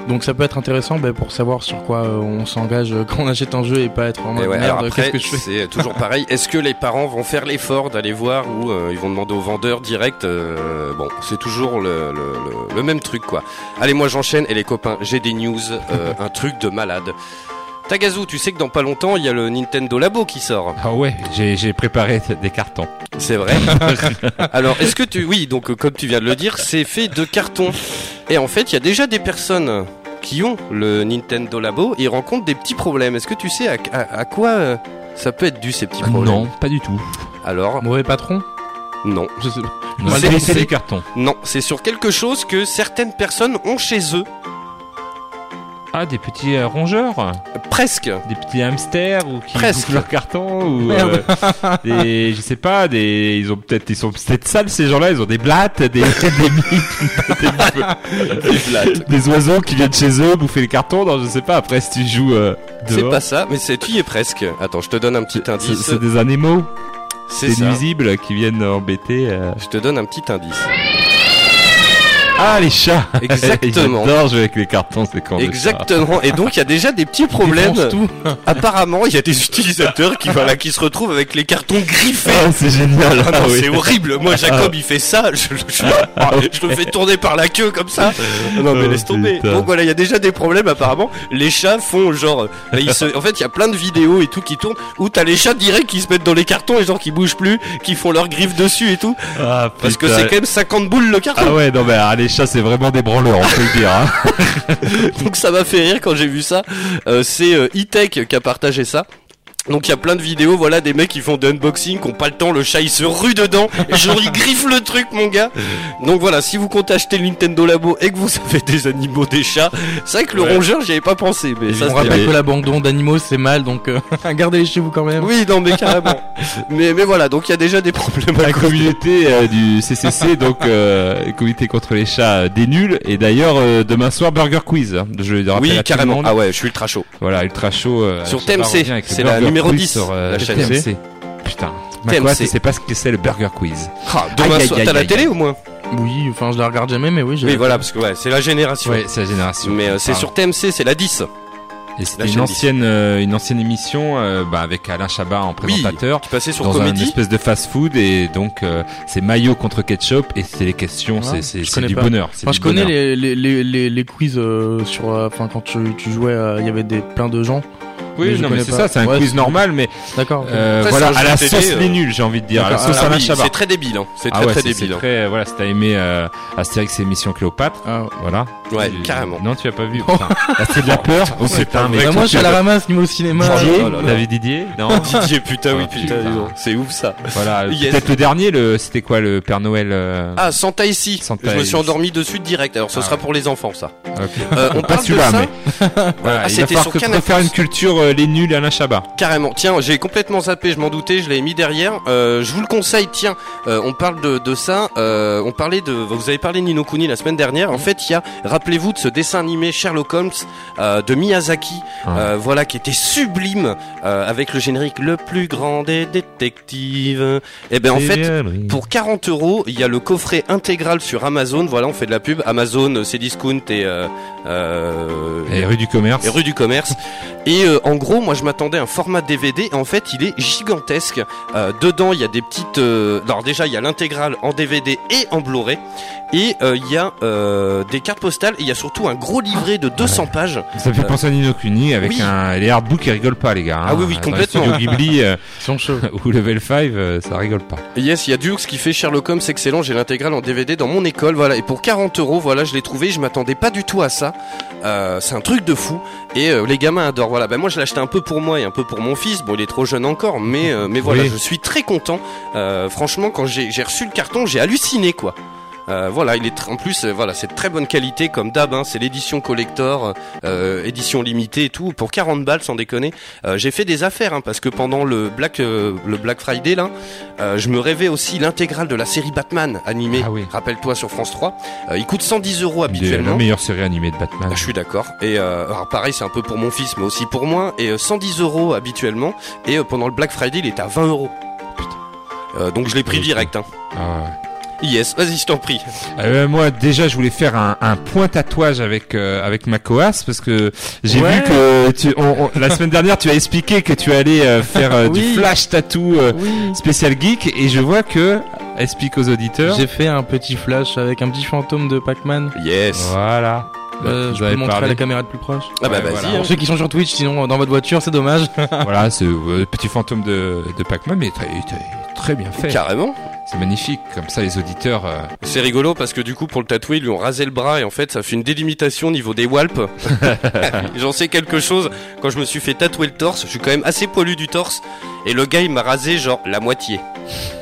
Speaker 4: Donc ça peut être intéressant bah, pour savoir sur quoi euh, on s'engage euh, quand on achète un jeu et pas être en mode
Speaker 3: ouais,
Speaker 4: merde. Qu'est-ce que je fais?
Speaker 3: c'est toujours pareil. Est-ce que les parents vont faire l'effort d'aller voir ou euh, ils vont demander au vendeur direct euh, Bon, c'est toujours le, le, le- le même truc, quoi. Allez, moi j'enchaîne et les copains, j'ai des news, euh, un truc de malade. Tagazu, tu sais que dans pas longtemps, il y a le Nintendo Labo qui sort.
Speaker 5: Ah ouais, j'ai préparé des cartons.
Speaker 3: C'est vrai. Alors, est-ce que tu... Oui, donc euh, comme tu viens de le dire, c'est fait de carton. Et en fait, il y a déjà des personnes qui ont le Nintendo Labo et rencontrent des petits problèmes. Est-ce que tu sais à, à- à quoi euh, ça peut être dû ces petits problèmes?
Speaker 5: Non, pas du tout.
Speaker 3: Alors,
Speaker 4: Mauvais patron?
Speaker 3: Non.
Speaker 4: Je sais pas.
Speaker 5: Non,
Speaker 3: c'est-
Speaker 5: cartons.
Speaker 3: Non, c'est sur quelque chose que certaines personnes ont chez eux.
Speaker 5: Ah, des petits euh, rongeurs
Speaker 3: Presque.
Speaker 5: Des petits hamsters ou qui
Speaker 3: Presque.
Speaker 5: bouffent leurs cartons ou
Speaker 4: Merde.
Speaker 5: euh, des je sais pas des ils ont peut-être ils sont peut-être sales ces gens-là ils ont des blattes des des, des, des oiseaux qui viennent chez eux bouffer les cartons non je sais pas après si tu joues euh,
Speaker 3: C'est pas ça, mais c'est tu y es presque. Attends, je te donne un petit indice.
Speaker 5: c'est des animaux
Speaker 3: C'est
Speaker 5: des nuisibles qui viennent embêter euh.
Speaker 3: Je te donne un petit indice.
Speaker 5: Ah les chats
Speaker 3: Exactement.
Speaker 5: j'adore jouer avec les cartons c'est quand
Speaker 3: Exactement. Et donc il y a déjà des petits problèmes.
Speaker 4: Tout.
Speaker 3: Apparemment, il y a des utilisateurs qui voilà qui se retrouvent avec les cartons griffés.
Speaker 5: ah, c'est génial
Speaker 3: Ah non,
Speaker 5: Ah oui.
Speaker 3: c'est horrible. Moi, Jacob, il fait ça. Je, je- je le fais tourner par la queue comme ça. Non, mais
Speaker 5: Oh,
Speaker 3: laisse tomber.
Speaker 5: putain.
Speaker 3: Donc voilà, il y a déjà des problèmes apparemment. Les chats font genre, euh, ils se, en fait, il y a plein de vidéos et tout qui tournent où t'as les chats direct qui se mettent dans les cartons et genre qui bougent plus, qui font leurs griffes dessus et tout. Parce que c'est quand même 50 boules le carton.
Speaker 5: ah ouais non mais ah, les chats c'est vraiment des branleurs on peut le dire hein.
Speaker 3: Donc ça m'a fait rire quand j'ai vu ça. Euh, c'est euh, E-Tech qui a partagé ça. Donc il y a plein de vidéos, voilà, des mecs qui font des unboxing, qui ont pas le temps, le chat il se rue dedans, et genre il griffe le truc mon gars. Donc voilà, si vous comptez acheter le Nintendo Labo et que vous avez des animaux, des chats, c'est vrai que le
Speaker 5: Ouais.
Speaker 3: rongeur j'y avais pas pensé, mais ça
Speaker 4: On rappelle que l'abandon d'animaux c'est mal donc euh, gardez-les chez vous quand même.
Speaker 3: Oui, non mais carrément. mais, mais voilà, donc il y a déjà des problèmes à
Speaker 5: La
Speaker 3: cause de-
Speaker 5: communauté euh, du CCC, donc euh, comité contre les chats euh, des nuls. Et d'ailleurs, euh, demain soir, Burger Quiz. hein. Je le rappelle à
Speaker 3: Oui,
Speaker 5: tout le
Speaker 3: carrément.
Speaker 5: monde.
Speaker 3: Ah ouais, je suis ultra chaud.
Speaker 5: Voilà, ultra chaud. euh,
Speaker 3: Sur
Speaker 5: je sais pas,
Speaker 3: TMC,
Speaker 5: revient avec le
Speaker 3: c'est la
Speaker 5: Burger
Speaker 3: numéro
Speaker 5: Quiz
Speaker 3: 10,
Speaker 5: sur, euh,
Speaker 3: la chaîne.
Speaker 5: TMC. Putain. Tu sais pas ce que c'est le Burger Quiz.
Speaker 3: Ah, demain
Speaker 5: Aïe,
Speaker 3: soir,
Speaker 5: aïe,
Speaker 3: t'as la
Speaker 5: aïe,
Speaker 3: télé
Speaker 5: aïe.
Speaker 3: au moins?
Speaker 4: Oui, enfin je la regarde jamais mais oui.
Speaker 3: Oui, voilà, parce que ouais, c'est la génération.
Speaker 5: Ouais, c'est la génération.
Speaker 3: Mais euh, c'est sur TMC, c'est la 10.
Speaker 5: Et c'était une ancienne, euh, une ancienne émission euh, bah, avec Alain Chabat en
Speaker 3: Oui,
Speaker 5: présentateur.
Speaker 3: qui passait sur
Speaker 5: dans un
Speaker 3: Comédie.
Speaker 5: espèce de fast-food et donc euh, c'est maillot contre ketchup et c'est les questions,
Speaker 4: Ah,
Speaker 5: c'est c'est
Speaker 4: je
Speaker 5: c'est
Speaker 4: connais
Speaker 5: du
Speaker 4: pas.
Speaker 5: bonheur. c'est
Speaker 4: Enfin,
Speaker 5: du
Speaker 4: je connais les, les, les, les quiz euh, sur. euh, Enfin, quand tu, tu jouais, euh, il y avait des, plein de gens. Mais
Speaker 5: Oui,
Speaker 4: je
Speaker 5: non mais c'est ça, c'est un
Speaker 4: Ouais,
Speaker 5: quiz normal, mais
Speaker 4: D'accord.
Speaker 5: euh, voilà à la sauce
Speaker 3: euh,
Speaker 5: les nuls, j'ai envie de dire, à la sauce
Speaker 3: Ah
Speaker 5: Alain
Speaker 3: oui,
Speaker 5: Chabat.
Speaker 3: c'est très débile, hein. c'est
Speaker 5: Ah
Speaker 3: très
Speaker 5: ouais,
Speaker 3: très débile. hein.
Speaker 5: très voilà, si t'as aimé euh, Astérix et Mission Cléopâtre,
Speaker 4: Ah.
Speaker 5: voilà.
Speaker 3: Ouais,
Speaker 5: Tu-
Speaker 3: carrément.
Speaker 5: Non, tu as pas vu. Ah, c'est de la peur. Oh
Speaker 3: C'est pas
Speaker 5: mais
Speaker 4: moi, je suis à la ramasse niveau cinéma.
Speaker 5: Didier,
Speaker 3: Oh.
Speaker 5: David Didier, non.
Speaker 3: Didier, putain, oui,
Speaker 5: Oh,
Speaker 3: putain, c'est ouf ça.
Speaker 5: Voilà, peut-être le dernier, c'était quoi le Père Noël euh,
Speaker 3: Ah, Santa ici. Je me suis endormi dessus direct. Alors, ce
Speaker 5: Ah
Speaker 3: sera pour les enfants, ça. Euh, on parle de ça.
Speaker 5: mais
Speaker 3: Ah, c'était sur Canal+.
Speaker 5: faire une culture euh, les nuls Alain Chabat.
Speaker 3: Carrément. Tiens, j'ai complètement zappé, je m'en doutais, je l'avais mis derrière. Euh, je vous le conseille, tiens, euh, on parle de, de ça. euh, on parlait de, vous avez parlé de Nino Kuni la semaine dernière. En fait, il y a, rappelez-vous de ce dessin animé Sherlock Holmes euh, de Miyazaki,
Speaker 5: Ah.
Speaker 3: euh, voilà, qui était sublime euh, avec le générique le plus grand des détectives. Et ben en fait,
Speaker 5: bien, oui.
Speaker 3: Pour 40 euros, il y a le coffret intégral sur Amazon. Voilà, on fait de la pub. Amazon, euh, c'est discount et, euh, euh,
Speaker 5: Et rue du commerce.
Speaker 3: et rue du commerce. Et euh, en gros, moi je m'attendais à un format DVD. Et en fait, il est gigantesque. Euh, dedans, il y a des petites. euh, Alors déjà, il y a l'intégrale en DVD et en Blu-ray. Et euh, il y a euh, des cartes postales. Et il y a surtout un gros livret de 200 pages.
Speaker 5: Ça me fait penser à Nino Kuni avec
Speaker 3: oui.
Speaker 5: un les artbooks ils rigolent pas les gars. hein.
Speaker 3: Ah oui, oui,
Speaker 5: Dans les
Speaker 3: complètement.
Speaker 5: studios Ghibli euh,
Speaker 4: Ils sont chauds.
Speaker 5: ou Level 5 euh, ça rigole pas.
Speaker 3: Et yes, il y a Dukes qui fait Sherlock Holmes excellent. J'ai l'intégrale en DVD dans mon école. Voilà. Et pour 40 euros, voilà, je l'ai trouvé. Je m'attendais pas du tout à ça. Euh, c'est un truc de fou. Et euh, les gamins adorent. Voilà. Ben moi, je l'ai acheté un peu pour moi et un peu pour mon fils. Bon, il est trop jeune encore, mais euh, mais voilà,
Speaker 5: Oui.
Speaker 3: je suis très content. Euh, franchement, quand j'ai j'ai reçu le carton, j'ai halluciné quoi. Euh, voilà, il est en plus euh, voilà, c'est de très bonne qualité comme d'hab. Hein, c'est l'édition collector, euh, édition limitée et tout pour 40 balles sans déconner. Euh, j'ai fait des affaires hein, parce que pendant le Black euh, le Black Friday là, euh, je me rêvais aussi l'intégrale de la série Batman animée.
Speaker 5: Ah oui.
Speaker 3: Rappelle-toi sur France 3. Euh, il coûte 110 euros habituellement.
Speaker 5: La meilleure série animée de Batman.
Speaker 3: Ah, je suis d'accord. Et euh, alors pareil, c'est un peu pour mon fils, mais aussi pour moi. Et euh, 110 euros habituellement. Et euh, pendant le Black Friday, il était à 20 euros. Euh, donc je l'ai pris direct. Hein.
Speaker 5: Ah ouais.
Speaker 3: Yes, vas-y, je t'en prie.
Speaker 5: Euh, moi déjà je voulais faire un, un point tatouage avec euh, avec ma coas parce que j'ai
Speaker 4: Ouais.
Speaker 5: vu que tu, on- on- la semaine dernière tu as expliqué que tu allais euh, faire euh, du flash tattoo euh,
Speaker 4: Oui.
Speaker 5: spécial geek et je vois que explique aux auditeurs.
Speaker 4: J'ai fait un petit flash avec un petit fantôme de Pac-Man.
Speaker 3: Yes.
Speaker 5: Voilà.
Speaker 4: Euh,
Speaker 5: Vous
Speaker 4: je peux le montrer à la caméra de plus proche.
Speaker 3: Ah bah
Speaker 5: Ouais,
Speaker 3: vas-y.
Speaker 5: voilà.
Speaker 3: hein.
Speaker 4: Pour ceux qui sont sur Twitch, sinon dans votre voiture, c'est dommage.
Speaker 5: voilà, ce euh, petit fantôme de, de Pac-Man mais très, très, très bien fait.
Speaker 3: Carrément.
Speaker 5: C'est magnifique. Comme ça les auditeurs. euh,
Speaker 3: C'est rigolo parce que du coup pour le tatouer ils lui ont rasé le bras et en fait ça fait une délimitation au niveau des walps. J'en sais quelque chose. Quand je me suis fait tatouer le torse, je suis quand même assez poilu du torse et le gars il m'a rasé genre la moitié.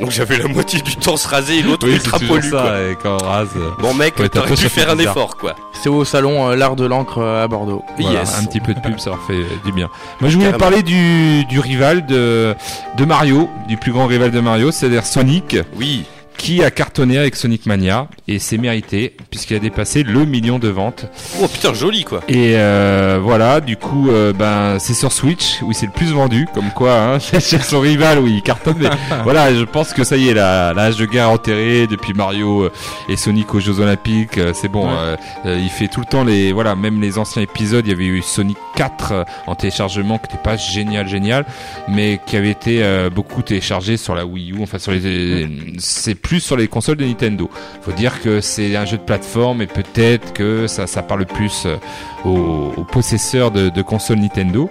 Speaker 3: Donc j'avais la moitié du torse rasé et l'autre
Speaker 5: Oui,
Speaker 3: ultra poilu.
Speaker 5: ça.
Speaker 3: quoi.
Speaker 5: Et quand on rase.
Speaker 3: Bon mec,
Speaker 5: Ouais,
Speaker 3: t'aurais
Speaker 5: fait
Speaker 3: faire un
Speaker 5: bizarre.
Speaker 3: effort quoi.
Speaker 4: C'est au salon euh, l'art de l'encre euh, à Bordeaux.
Speaker 5: Voilà,
Speaker 3: Yes.
Speaker 5: un petit peu de pub, ça leur fait du bien. Moi, je voulais
Speaker 3: Carrément.
Speaker 5: parler du, du rival de, de Mario, du plus grand rival de Mario, c'est-à-dire Sonic,
Speaker 3: Oui.
Speaker 5: qui a cartonné avec Sonic Mania, et c'est mérité, puisqu'il a dépassé le million de ventes.
Speaker 3: Oh putain joli quoi.
Speaker 5: Et euh, voilà, du coup, euh, ben, c'est sur Switch, où c'est le plus vendu, comme quoi, hein, c'est chez son rival, où il cartonne. Mais voilà, je pense que ça y est, la, hache de guerre enterrée, depuis Mario euh, et Sonic aux Jeux Olympiques, c'est bon.
Speaker 4: Ouais.
Speaker 5: euh, il fait tout le temps les, voilà, même les anciens épisodes, il y avait eu Sonic 4 euh, en téléchargement, qui n'était pas génial, génial, mais qui avait été beaucoup téléchargé sur la Wii U, enfin sur les, c'est plus sur les consoles de Nintendo. Faut dire que c'est un jeu de plateforme et peut-être que ça, parle plus euh, aux, possesseurs de, de consoles Nintendo.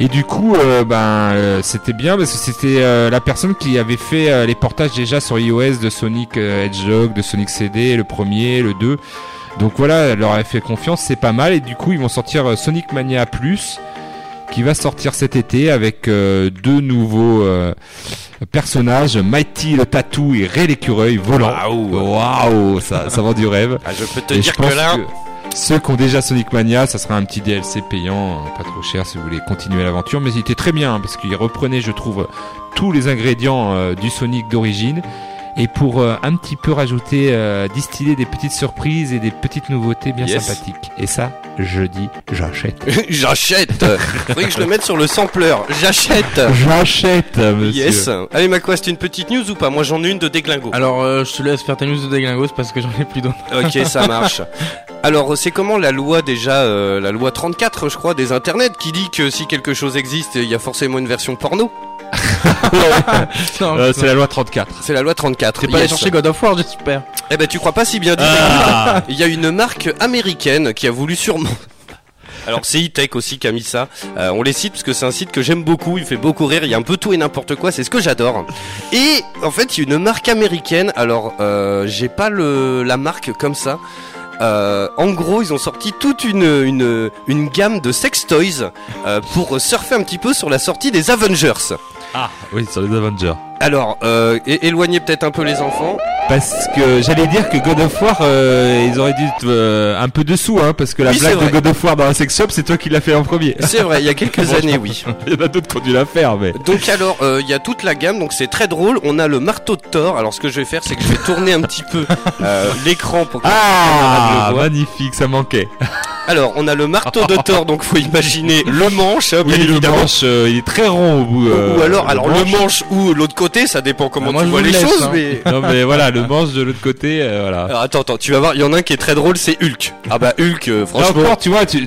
Speaker 5: Et du coup, euh, ben, euh, c'était bien parce que c'était la personne qui avait fait les portages déjà sur iOS de Sonic Hedgehog, de Sonic CD, le premier, le 2. Donc voilà, elle leur avait fait confiance, c'est pas mal. Et du coup, ils vont sortir Sonic Mania Plus, qui va sortir cet été avec euh, deux nouveaux euh, personnages, Mighty le tatou et Ray l'écureuil volant.
Speaker 3: Waouh.
Speaker 5: Waouh, ça, ça vend du rêve.
Speaker 3: Ah, je peux te
Speaker 5: Et
Speaker 3: dire que là,
Speaker 5: que ceux qui ont déjà Sonic Mania, ça sera un petit DLC payant, euh, pas trop cher si vous voulez continuer l'aventure. Mais il était très bien hein, parce qu'il reprenait, je trouve, tous les ingrédients euh, du Sonic d'origine. Et pour euh, un petit peu rajouter, euh, distiller des petites surprises et des petites nouveautés bien
Speaker 3: Yes.
Speaker 5: sympathiques. Et ça, je dis, j'achète.
Speaker 3: j'achète. Faudrait que je le mette sur le sampler. J'achète.
Speaker 5: J'achète, monsieur.
Speaker 3: Yes. Allez, Macquas, c'est une petite news ou pas? Moi, j'en ai une de déglingo.
Speaker 4: Alors, euh, je te laisse faire ta news de déglingos parce que j'en ai plus d'autres.
Speaker 3: Ok, ça marche. Alors, c'est comment la loi déjà, euh, la loi 34, je crois, des internets, qui dit que si quelque chose existe, il y a forcément une version porno?
Speaker 5: Euh, c'est la loi 34.
Speaker 3: C'est la loi 34.
Speaker 4: T'es pas allé chercher God of War, j'espère.
Speaker 3: Eh ben, tu crois pas si bien dit.
Speaker 5: Ah.
Speaker 3: Il y a une marque américaine qui a voulu sûrement. Alors c'est E-Tech aussi qui a mis ça. Euh, on les cite parce que c'est un site que j'aime beaucoup. Il fait beaucoup rire. Il y a un peu tout et n'importe quoi. C'est ce que j'adore. Et en fait, il y a une marque américaine. Alors euh, j'ai pas le la marque comme ça. Euh, en gros, ils ont sorti toute une une une gamme de sex toys euh, pour surfer un petit peu sur la sortie des Avengers.
Speaker 5: Ah, oui, sur les Avengers.
Speaker 3: Alors, euh, éloignez peut-être un peu les enfants.
Speaker 5: Parce que j'allais dire que God of War, euh, ils auraient dû euh, un peu dessous, hein, parce que la
Speaker 3: Oui,
Speaker 5: blague de. God of War dans la sex shop, c'est toi qui l'as fait en premier.
Speaker 3: C'est vrai, il y a quelques années, oui.
Speaker 5: Il y en a d'autres qui ont dû la faire, mais.
Speaker 3: Donc alors, euh, il y a toute la gamme, donc c'est très drôle. On a le marteau de Thor. Alors ce que je vais faire, c'est que je vais tourner un petit peu l'écran pour que
Speaker 5: Ah,
Speaker 3: le
Speaker 5: magnifique, ça manquait.
Speaker 3: Alors, on a le marteau de Thor, donc faut imaginer le manche, hein, bien
Speaker 5: Oui, le
Speaker 3: évidemment.
Speaker 5: manche, il est très rond au bout.
Speaker 3: ou alors, alors le
Speaker 5: manche.
Speaker 3: manche ou l'autre côté, ça dépend comment
Speaker 4: Ah, moi,
Speaker 3: tu vois les
Speaker 4: laisse,
Speaker 3: choses.
Speaker 4: hein.
Speaker 3: Mais
Speaker 5: Non, mais voilà, le manche de l'autre côté, euh, voilà.
Speaker 3: alors attends, attends, tu vas voir, il y en a un qui est très drôle, c'est Hulk. Ah bah Hulk, euh,
Speaker 5: Là
Speaker 3: franchement.
Speaker 5: encore, tu vois, tu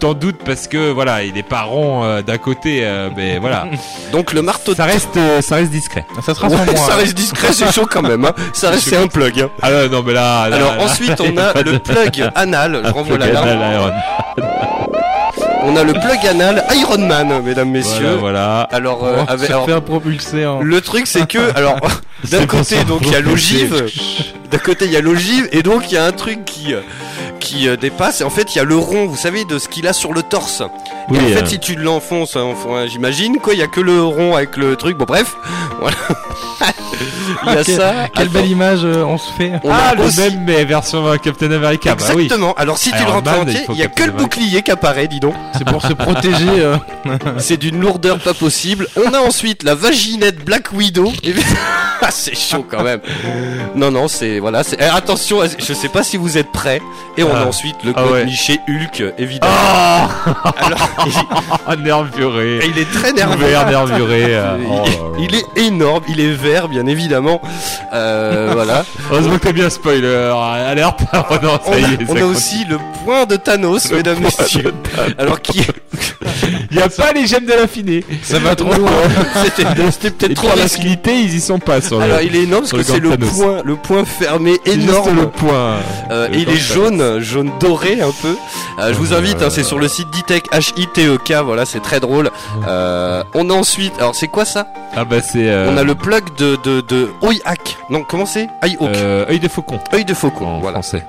Speaker 5: t'en doutes parce que voilà, il est pas rond euh, d'un côté, euh, mais voilà.
Speaker 3: Donc le marteau
Speaker 5: ça reste, euh, ça reste discret.
Speaker 4: Ça sera
Speaker 3: Ouais,
Speaker 4: sans moi.
Speaker 3: ça reste discret, c'est chaud quand même. Hein. Ça reste c'est un plug. Hein.
Speaker 5: Ah non, non, mais là. là,
Speaker 3: Alors
Speaker 5: là,
Speaker 3: ensuite, on a le plug anal. Je renvoie la
Speaker 5: Plug
Speaker 3: larme.
Speaker 5: anal Iron.
Speaker 3: On a le plug anal Iron Man, mesdames, messieurs.
Speaker 5: Voilà, voilà.
Speaker 3: Alors, euh,
Speaker 4: Oh,
Speaker 3: avec,
Speaker 4: se
Speaker 3: alors,
Speaker 4: faire propulser. hein.
Speaker 3: le truc c'est que, alors, d'un côté donc il y a l'ogive, d'un côté il y a l'ogive et donc il y a un truc qui euh, qui euh, dépasse. Et en fait il y a le rond, vous savez, de ce qu'il a sur le torse.
Speaker 5: Oui,
Speaker 3: et en fait
Speaker 5: euh,
Speaker 3: si tu l'enfonces, enfin, j'imagine quoi, il y a que le rond avec le truc. Bon bref, voilà. il y a
Speaker 4: Ok.
Speaker 3: ça.
Speaker 4: Quelle belle image euh, on se fait.
Speaker 3: on
Speaker 5: ah, le
Speaker 3: aussi-
Speaker 5: même mais version euh, Captain America. Bah oui.
Speaker 3: Exactement. Alors si tu le rentres
Speaker 5: Man,
Speaker 3: entier,
Speaker 5: il faut
Speaker 3: il y a que le bouclier qui apparaît, dis donc.
Speaker 4: C'est pour se protéger. euh.
Speaker 3: C'est d'une lourdeur pas possible. On a ensuite la vaginette Black Widow. Ah, c'est chaud quand même. Non, non, c'est voilà. c'est- eh, attention, je sais pas si vous êtes prêts. Et on
Speaker 5: Ah.
Speaker 3: ensuite le
Speaker 5: Ah
Speaker 3: code
Speaker 5: ouais.
Speaker 3: Miché Hulk, évidemment.
Speaker 5: Ah,
Speaker 3: Alors,
Speaker 5: oh, nervuré.
Speaker 3: il, il est très nerveux.
Speaker 5: Nervuré. euh,
Speaker 3: Il-
Speaker 5: oh.
Speaker 3: Il est énorme, il est vert, bien évidemment. Euh, voilà.
Speaker 5: Heureusement que t'as bien spoiler. Alerte. Oh non,
Speaker 3: On a,
Speaker 5: est.
Speaker 3: on a aussi le point de Thanos,
Speaker 5: Le
Speaker 3: mesdames,
Speaker 5: point
Speaker 3: messieurs. Alors qui.
Speaker 5: Il y a pas les gemmes de l'affiné.
Speaker 4: Ça va trop loin.
Speaker 3: C'était
Speaker 5: Et
Speaker 3: peut-être trop
Speaker 5: la
Speaker 3: risqué.
Speaker 5: facilité, ils y sont pas sur le.
Speaker 3: Alors il est énorme parce que c'est le point, le point fermé
Speaker 5: juste
Speaker 3: énorme.
Speaker 5: le point.
Speaker 3: Euh,
Speaker 5: Le
Speaker 3: et il est jaune, jaune doré un peu. Euh, je vous invite, hein, c'est sur le site d'Itech, H-I-T-E-K, voilà, c'est très drôle. Euh, on a ensuite, alors c'est quoi ça
Speaker 5: Ah bah c'est. euh,
Speaker 3: On a le plug de de de. Non, comment c'est
Speaker 5: œil de faucon
Speaker 3: Œil de faucon,
Speaker 5: en
Speaker 3: voilà.
Speaker 5: français.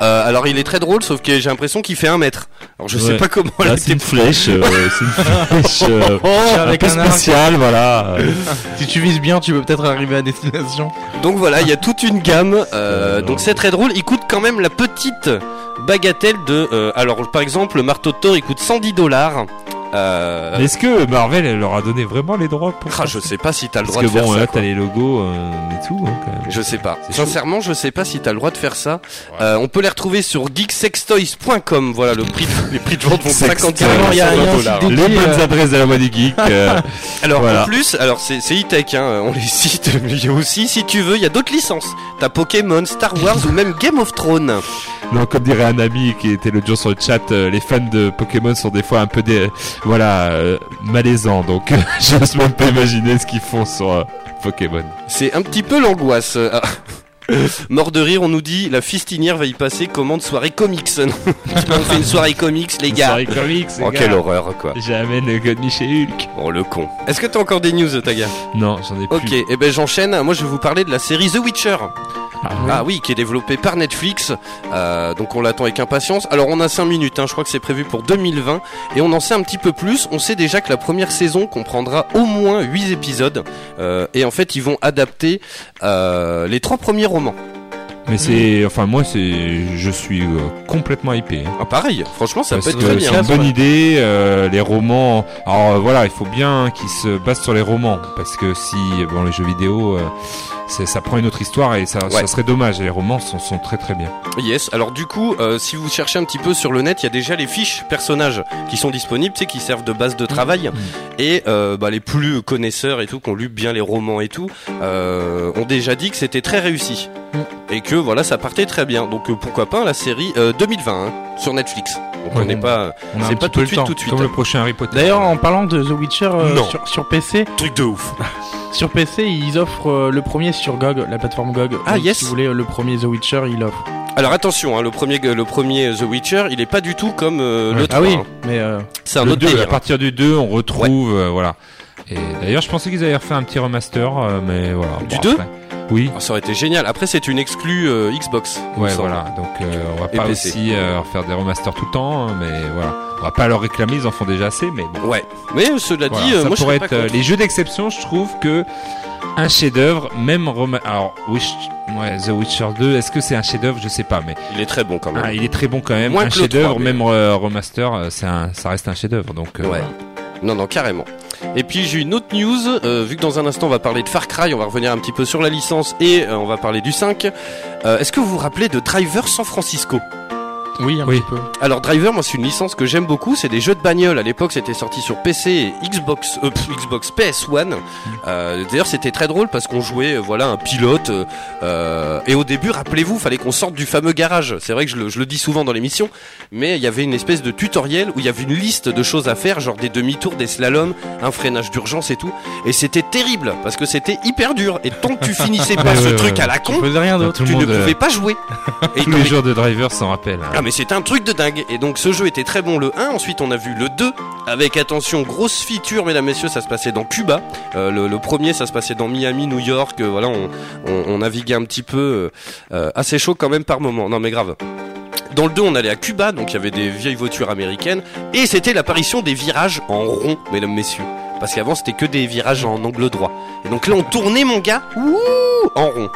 Speaker 3: Euh, alors il est très drôle, sauf que j'ai l'impression qu'il fait un mètre. Alors je sais pas comment elle
Speaker 5: Là, c'est une flèche. euh, c'est une flèche. euh, un peu
Speaker 4: un arc.
Speaker 5: spéciale, voilà.
Speaker 4: Si tu vises bien, tu peux peut-être arriver à destination.
Speaker 3: Donc voilà, il y a toute une gamme. euh, donc c'est très drôle. Il coûte quand même la petite bagatelle de. euh, alors par exemple, le marteau de Thor, il coûte 110 dollars. Euh,
Speaker 5: Est-ce que Marvel elle leur a donné vraiment les droits pour
Speaker 3: ah,
Speaker 5: ça
Speaker 3: je sais pas si t'as le
Speaker 5: Parce
Speaker 3: droit
Speaker 5: que
Speaker 3: de faire
Speaker 5: bon,
Speaker 3: ça.
Speaker 5: là
Speaker 3: quoi.
Speaker 5: t'as les logos euh, et tout, hein, quand même.
Speaker 3: Je sais pas.
Speaker 5: C'est chaud.
Speaker 3: Sincèrement, je sais pas si t'as le droit de faire ça. Euh, on peut les retrouver sur geeksextoys.com. Voilà, le prix, les prix de vente vont
Speaker 5: Sextoys.
Speaker 3: 50
Speaker 4: Carrément, il y a- il y a un
Speaker 3: dollars.
Speaker 5: Les bonnes
Speaker 4: euh,
Speaker 5: adresses de la voix des geeks. euh,
Speaker 3: Alors
Speaker 5: Voilà.
Speaker 3: en plus, alors c'est c'est e-tech, hein, on les cite, mais il y a aussi, si tu veux, il y a d'autres licences. T'as Pokémon, Star Wars ou même Game of Thrones.
Speaker 5: non, comme dirait un ami qui était l'autre jour sur le chat, euh, les fans de Pokémon sont des fois un peu des, voilà, euh, malaisants. Donc, j'ose même pas imaginer ce qu'ils font sur euh, Pokémon.
Speaker 3: C'est un petit peu l'angoisse. Ah. Mort de rire, on nous dit la fistinière va y passer commande soirée comics. on fait une soirée comics, les gars.
Speaker 5: Soirée comics, les
Speaker 3: Oh
Speaker 5: gars.
Speaker 3: quelle horreur quoi.
Speaker 5: J'amène le code Michel Hulk.
Speaker 3: Oh le con. Est-ce que t'as encore des news, Taga?
Speaker 5: Non, j'en ai plus.
Speaker 3: Ok, et ben j'enchaîne. Moi je vais vous parler de la série The Witcher. Ah oui, qui est développé par Netflix. Euh, donc on l'attend avec impatience. Alors on a 5 minutes, hein, je crois que c'est prévu pour 2020. Et on en sait un petit peu plus. On sait déjà que la première saison comprendra au moins 8 épisodes. Euh, et en fait, ils vont adapter euh, les trois premiers
Speaker 5: Mais c'est, enfin moi c'est, je suis euh, complètement hypé. hein.
Speaker 3: Ah, pareil, franchement, ça
Speaker 5: Parce
Speaker 3: peut être très
Speaker 5: c'est
Speaker 3: bien.
Speaker 5: une bonne idée. euh, les romans. Alors euh, voilà, il faut bien qu'ils se basent sur les romans parce que si bon les jeux vidéo, c'est- ça prend une autre histoire et ça, serait dommage. Et les romans sont, sont très très bien.
Speaker 3: Yes. Alors du coup, euh, si vous cherchez un petit peu sur le net, il y a déjà les fiches personnages qui sont disponibles, tu sais, qui servent de base de travail. Et euh, bah, les plus connaisseurs et tout, qui ont lu bien les romans et tout, euh, ont déjà dit que c'était très réussi et que voilà, ça partait très bien. Donc pourquoi pas la série euh, 2020 hein, sur Netflix. Donc on n'est pas, c'est pas tout de suite, tout de suite.
Speaker 5: Comme le prochain Harry Potter.
Speaker 4: D'ailleurs, en parlant de The Witcher euh, sur, sur PC,
Speaker 3: Truc de ouf.
Speaker 4: sur PC, ils offrent euh, le premier sur GOG, la plateforme GOG.
Speaker 3: Ah,
Speaker 4: Donc,
Speaker 3: yes.
Speaker 4: Si vous voulez le premier The Witcher, il offre.
Speaker 3: Alors attention, hein, le premier, le premier The Witcher, il est pas du tout comme euh,
Speaker 5: Ouais.
Speaker 3: le 3.
Speaker 4: Ah oui,
Speaker 3: hein.
Speaker 4: mais euh,
Speaker 3: C'est un
Speaker 5: Le
Speaker 3: autre
Speaker 5: 2,
Speaker 3: délire.
Speaker 5: à partir du 2, on retrouve, euh, voilà. Et d'ailleurs, je pensais qu'ils allaient refaire un petit remaster, euh, mais voilà.
Speaker 3: Du
Speaker 5: Bon,
Speaker 3: 2?
Speaker 5: Oui.
Speaker 3: Ça aurait été génial. Après, c'est une exclue euh, Xbox.
Speaker 5: Ouais, voilà. Donc, euh, on va pas
Speaker 3: PC.
Speaker 5: aussi euh, refaire des remasters tout le temps, hein, mais voilà. On va pas leur réclamer, ils en font déjà assez, mais bon.
Speaker 3: Ouais. Mais euh, cela
Speaker 5: Voilà,
Speaker 3: dit, euh,
Speaker 5: ça
Speaker 3: moi
Speaker 5: pourrait être
Speaker 3: pas
Speaker 5: les jeux d'exception. Je trouve que un chef-d'œuvre, même rema- alors Wish, ouais, The Witcher 2, est-ce que c'est un chef-d'œuvre? Je sais pas, mais
Speaker 3: Il est très bon quand même.
Speaker 5: ah, il est très bon quand même.
Speaker 3: Moins
Speaker 5: un chef-d'œuvre,
Speaker 3: 3, mais-
Speaker 5: même remaster, c'est un, ça reste un chef-d'œuvre. Donc
Speaker 3: Ouais. Non, non, carrément. Et puis j'ai une autre news, euh, vu que dans un instant on va parler de Far Cry, on va revenir un petit peu sur la licence et euh, on va parler du 5. Euh, Est-ce que vous vous rappelez de Driver San Francisco?
Speaker 4: Oui, un
Speaker 5: Oui.
Speaker 4: petit peu.
Speaker 3: Alors Driver, moi c'est une licence que j'aime beaucoup, c'est des jeux de bagnole. À l'époque c'était sorti sur PC et Xbox, euh, pff, Xbox PS1. Euh, D'ailleurs c'était très drôle parce qu'on jouait euh, voilà un pilote euh, euh, et au début rappelez-vous fallait qu'on sorte du fameux garage. C'est vrai que je le, je le dis souvent dans l'émission, mais il y avait une espèce de tutoriel où il y avait une liste de choses à faire, genre des demi-tours, des slaloms, un freinage d'urgence et tout. Et c'était terrible parce que c'était hyper dur. Et tant que tu finissais pas
Speaker 5: Ouais,
Speaker 3: ce
Speaker 5: ouais,
Speaker 3: truc
Speaker 5: ouais.
Speaker 3: à la con,
Speaker 4: rien
Speaker 3: tu ne
Speaker 5: monde, euh,
Speaker 3: pouvais pas jouer. Et
Speaker 5: tous les joueurs de Driver s'en rappellent. hein.
Speaker 3: ah mais c'était un truc de dingue. Et donc ce jeu était très bon le 1 ensuite on a vu le 2 avec attention grosse feature mesdames messieurs ça se passait dans Cuba. Euh, le, premier ça se passait dans Miami New York. Euh, voilà on, naviguait un petit peu euh, assez chaud quand même par moment. Non mais grave. Dans le 2, on allait à Cuba, donc il y avait des vieilles voitures américaines, et c'était l'apparition des virages en rond, mesdames, messieurs. Parce qu'avant, c'était que des virages en angle droit. Et donc là, on tournait, mon gars, ouh, en rond.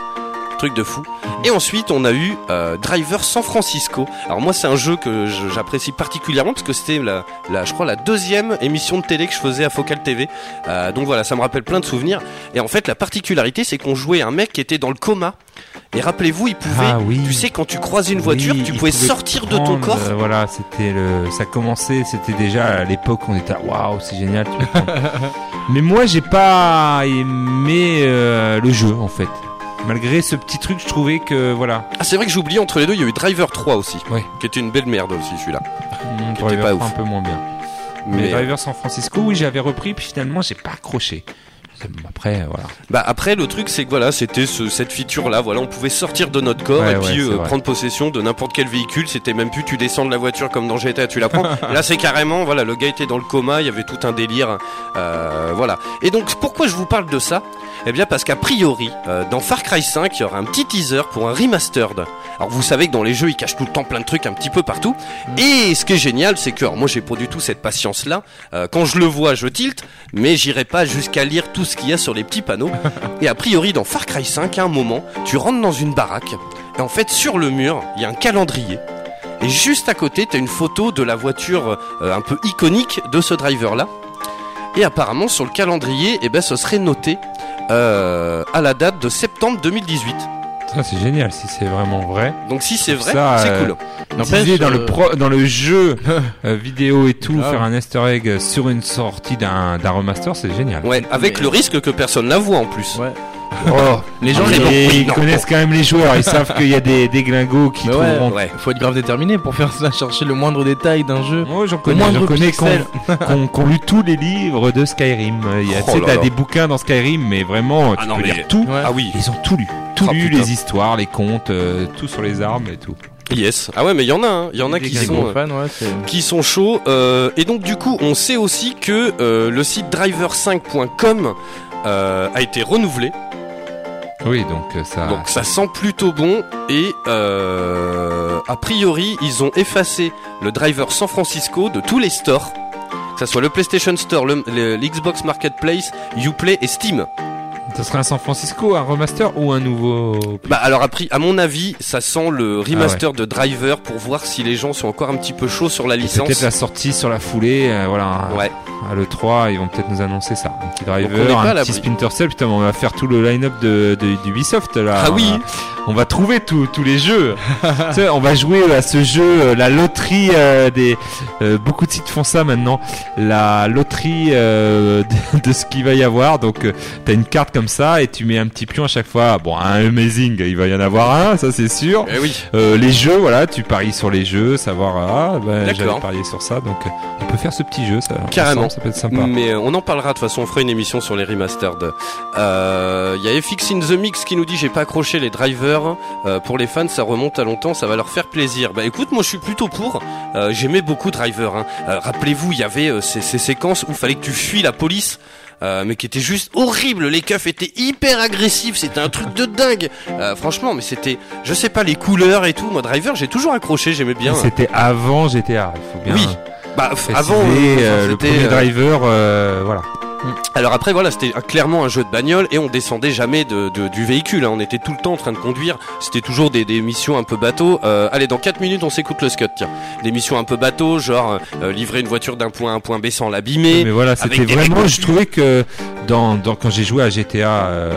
Speaker 3: Truc de fou. Et ensuite, on a eu euh, Driver San Francisco. Alors moi, c'est un jeu que j'apprécie particulièrement parce que c'était la, la, je crois, la deuxième émission de télé que je faisais à Focal TV. Euh, donc voilà, ça me rappelle plein de souvenirs. Et en fait, la particularité, c'est qu'on jouait un mec qui était dans le coma. Et rappelez-vous, il pouvait,
Speaker 5: Ah oui.
Speaker 3: tu sais, quand tu croises une voiture,
Speaker 5: Oui,
Speaker 3: tu pouvais sortir de ton corps.
Speaker 5: euh, voilà, c'était le, ça commençait, c'était déjà à l'époque on était waouh, c'est génial. tu. Mais moi j'ai pas aimé euh, le jeu en fait. Malgré ce petit truc, je trouvais que voilà,
Speaker 3: Ah, c'est vrai que j'ai oublié entre les deux, il y a eu Driver 3 aussi,
Speaker 5: Ouais.
Speaker 3: qui était une belle merde aussi celui-là. était
Speaker 5: pourrait
Speaker 3: pas ouf.
Speaker 5: un peu moins bien. Mais,
Speaker 3: Mais
Speaker 5: Driver San Francisco, oui, j'avais repris, puis finalement j'ai pas accroché. Après, voilà.
Speaker 3: bah après le truc c'est que voilà, c'était ce, cette feature là, voilà, on pouvait sortir de notre corps
Speaker 5: Ouais,
Speaker 3: et puis euh, prendre possession de n'importe quel véhicule, c'était même plus tu descends de la voiture comme dans GTA, tu la prends. là c'est carrément voilà, le gars était dans le coma, il y avait tout un délire euh, voilà. Et donc pourquoi je vous parle de ça? Eh bien parce qu'a priori euh, dans Far Cry 5, il y aura un petit teaser pour un remastered. Alors vous savez que dans les jeux, ils cachent tout le temps plein de trucs un petit peu partout. Et ce qui est génial, c'est que alors, moi j'ai pas du tout cette patience là. quand je le vois, je tilte, mais j'irai pas jusqu'à lire tout qu'il y a sur les petits panneaux. Et a priori, dans Far Cry 5, à un moment, tu rentres dans une baraque, et en fait, sur le mur, il y a un calendrier. Et juste à côté, tu as une photo de la voiture euh, un peu iconique de ce driver-là. Et apparemment, sur le calendrier, eh ben, ce serait noté euh, à la date de septembre 2018.
Speaker 5: Ça c'est génial si c'est vraiment vrai.
Speaker 3: Donc si c'est vrai,
Speaker 5: Ça,
Speaker 3: c'est
Speaker 5: euh,
Speaker 3: cool.
Speaker 4: N'empêche,
Speaker 5: Disait dans le
Speaker 4: euh,
Speaker 5: pro, dans le jeu euh, vidéo et tout, faire un Easter egg sur une sortie d'un d'un remaster, c'est génial.
Speaker 3: Ouais, avec
Speaker 4: mais-
Speaker 3: le risque que personne la voit en plus.
Speaker 4: Ouais.
Speaker 5: Oh,
Speaker 4: Les gens, les
Speaker 5: ils
Speaker 3: non,
Speaker 5: connaissent quand même les joueurs, ils savent qu'il y a des déglingos qui
Speaker 4: Mais ouais,
Speaker 5: trouveront.
Speaker 3: Ouais.
Speaker 4: faut être grave déterminé pour faire ça, chercher le moindre détail d'un jeu.
Speaker 5: Moi j'en connais, j'en connais ont lu tous les livres de Skyrim. Il y a,
Speaker 3: Oh
Speaker 5: tu t'as des bouquins dans Skyrim, mais vraiment, tu
Speaker 3: Ah non,
Speaker 5: peux
Speaker 3: mais-
Speaker 5: lire tout.
Speaker 4: Ouais.
Speaker 3: Ah oui.
Speaker 5: Ils ont tout lu, tout
Speaker 3: Oh,
Speaker 5: lu,
Speaker 3: putain.
Speaker 5: les histoires, les contes, euh, tout sur les armes et tout.
Speaker 3: Yes. Ah ouais, mais il y en a, hein. il y en a
Speaker 5: Des
Speaker 3: qui sont. Euh,
Speaker 4: fan, ouais, c'est.
Speaker 3: qui sont chauds. euh, et donc du coup, on sait aussi que euh, le site driver5.com euh, a été renouvelé.
Speaker 5: Oui, donc euh, ça.
Speaker 3: Donc ça sent plutôt bon et euh, a priori ils ont effacé le driver San Francisco de tous les stores, que ça soit le PlayStation Store, l'Xbox Marketplace, Uplay et Steam.
Speaker 5: Ça serait un San Francisco, un remaster ou un nouveau.
Speaker 3: Bah alors après, à mon avis, ça sent le remaster de Driver pour voir si les gens sont encore un petit peu chauds sur la licence.
Speaker 5: Peut-être la sortie sur la foulée, euh, voilà.
Speaker 3: Ouais.
Speaker 5: À l'E3, ils vont peut-être nous annoncer ça. Un petit driver, un petit Splinter Cell. Putain, on va faire tout le line-up de, de, d'Ubisoft là.
Speaker 3: Ah oui.
Speaker 5: On va trouver tous les jeux. tu sais, on va jouer à ce jeu, euh, la loterie euh, des. euh, beaucoup de sites font ça maintenant. La loterie de, de ce qu'il va y avoir. Donc, t'as une carte comme ça et tu mets un petit pion à chaque fois. Bon, un Amazing, il va y en avoir un, ça c'est sûr.
Speaker 3: Eh oui.
Speaker 5: Euh, les jeux, voilà, tu paries sur les jeux, savoir ah, ben, j'avais parié sur ça, donc euh, on peut faire ce petit jeu, ça.
Speaker 3: Carrément.
Speaker 5: ça peut être sympa.
Speaker 3: Mais euh, on en parlera de toute façon, on fera une émission sur les remastered. Euh, Il y a FX in the Mix qui nous dit j'ai pas accroché les drivers. Euh, pour les fans, ça remonte à longtemps, ça va leur faire plaisir. Bah écoute, moi je suis plutôt pour. Euh, J'aimais beaucoup Driver. Hein. Euh, Rappelez-vous, il y avait euh, ces, ces séquences où fallait que tu fuis la police. Euh, mais qui était juste horrible, les keufs étaient hyper agressifs, c'était un truc de dingue. Euh, franchement, mais c'était, je sais pas, les couleurs et tout. Moi, Driver, j'ai toujours accroché, j'aimais bien.
Speaker 5: C'était avant GTA, il faut bien
Speaker 3: Oui, Bah,
Speaker 5: préciser,
Speaker 3: avant,
Speaker 5: euh,
Speaker 3: euh,
Speaker 5: le
Speaker 3: c'était,
Speaker 5: premier driver, euh, voilà.
Speaker 3: Alors après voilà c'était clairement un jeu de bagnole et on descendait jamais de, de- du véhicule, hein. on était tout le temps en train de conduire, c'était toujours des, des missions un peu bateau. Euh, allez dans 4 minutes on s'écoute le scud tiens. Des missions un peu bateau genre euh, livrer une voiture d'un point à un point B sans l'abîmer.
Speaker 5: Mais voilà, c'était vraiment, je trouvais que dans, dans quand j'ai joué à GTA, euh,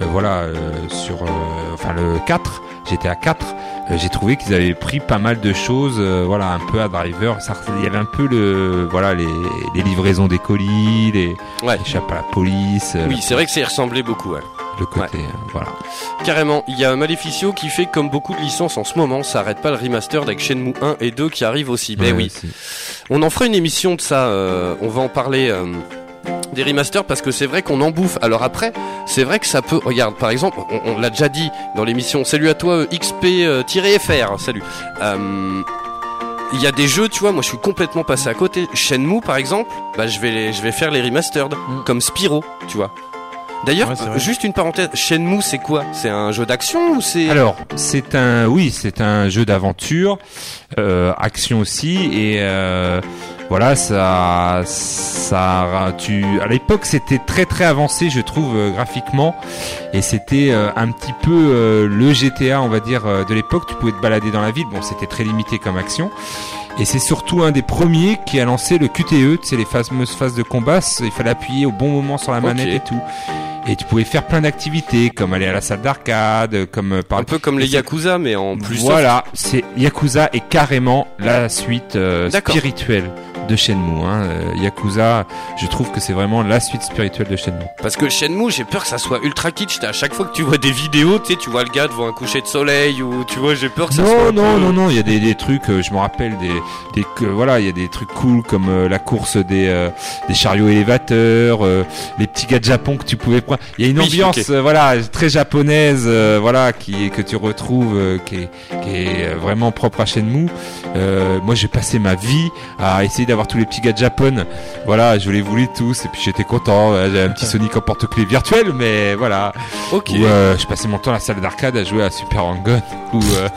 Speaker 5: euh, voilà, euh, sur, euh, enfin le 4, GTA 4, euh, j'ai trouvé qu'ils avaient pris pas mal de choses, euh, voilà, un peu à driver. Il y avait un peu le, voilà, les, les livraisons des colis, les,
Speaker 3: Ouais.
Speaker 5: échappes à la police, euh,
Speaker 3: Oui c'est vrai que ça y ressemblait beaucoup ouais.
Speaker 5: le côté, euh, voilà.
Speaker 3: Carrément, il y a Maleficio qui fait comme beaucoup de licences en ce moment, ça arrête pas le remaster avec Shenmue 1 et 2 qui arrivent aussi. Ben
Speaker 5: Ouais,
Speaker 3: oui. On en fera une émission de ça, euh, on va en parler euh, des remasters parce que c'est vrai qu'on en bouffe. Alors après, c'est vrai que ça peut... Regarde, par exemple, on, on l'a déjà dit dans l'émission, salut à toi euh, XP-FR, salut. Euh, Il y a des jeux, tu vois, moi je suis complètement passé à côté. Shenmue par exemple, bah je vais, les- je vais faire les remastered,
Speaker 4: Mm.
Speaker 3: comme Spyro, tu vois. D'ailleurs,
Speaker 4: Ouais,
Speaker 3: juste une parenthèse, Shenmue c'est quoi? C'est un jeu d'action ou c'est...
Speaker 5: Alors, c'est un, oui, c'est un jeu d'aventure, euh, action aussi, et euh, voilà, ça, ça, tu, à l'époque, c'était très très avancé, je trouve, euh, graphiquement, et c'était euh, un petit peu euh, le GTA, on va dire, euh, de l'époque. Tu pouvais te balader dans la ville, bon, c'était très limité comme action. Et c'est surtout un des premiers qui a lancé le QTE, tu sais, les fameuses phases de combat. Il fallait appuyer au bon moment sur la manette et tout. Et tu pouvais faire plein d'activités, comme aller à la salle d'arcade, comme par
Speaker 3: Un peu comme les Yakuza, mais en plus
Speaker 5: voilà, c'est Yakuza est carrément la suite euh, spirituelle de Shenmue. Hein. Euh, Yakuza, je trouve que c'est vraiment la suite spirituelle de Shenmue.
Speaker 3: Parce que Shenmue, j'ai peur que ça soit ultra kitsch. À chaque fois que tu vois des vidéos, tu sais, tu vois le gars devant un coucher de soleil ou tu vois, j'ai peur que ça soit.
Speaker 5: Non,
Speaker 3: un
Speaker 5: non,
Speaker 3: peu-
Speaker 5: non, non, il y a des, des trucs, euh, je me rappelle des, des voilà, il y a des trucs cool comme euh, la course des, euh, des chariots élévateurs, euh, les petits gars de Japon que tu pouvais prendre. Il y a une
Speaker 3: Oui,
Speaker 5: ambiance, voilà, très japonaise, euh, voilà, qui que tu retrouves, euh, qui est, qui est vraiment propre à Shenmue. Euh, moi, j'ai passé ma vie à essayer d'avoir tous les petits gars de Japon. Voilà, je les voulais tous, et puis j'étais content. Euh, J'avais un petit Sonic en porte-clés virtuel, mais voilà.
Speaker 3: Ok.
Speaker 5: Euh, je passais mon temps à la salle d'arcade à jouer à Super Hang-On ou euh,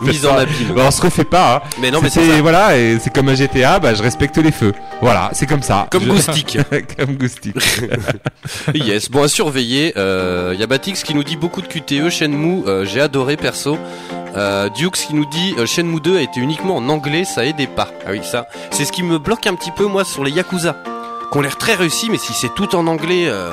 Speaker 5: ou
Speaker 3: Mise en abîme.
Speaker 5: Bon, on se refait pas. Hein.
Speaker 3: Mais non, mais c'est
Speaker 5: voilà, et c'est comme un GTA, bah je respecte les feux. Voilà, c'est comme ça.
Speaker 3: Comme
Speaker 5: Je-
Speaker 3: Goustic.
Speaker 5: comme Goustic.
Speaker 3: yes. Bon, à surveiller. Il y a Batix qui nous dit beaucoup de QTE. Shenmue, euh, j'ai adoré perso. Euh, Dukes qui nous dit euh, Shenmue 2 a été uniquement en anglais, ça aidait pas. Ah oui, ça. C'est ce qui me bloque un petit peu, moi, sur les Yakuza. Qui ont l'air très réussis, mais si c'est tout en anglais. euh,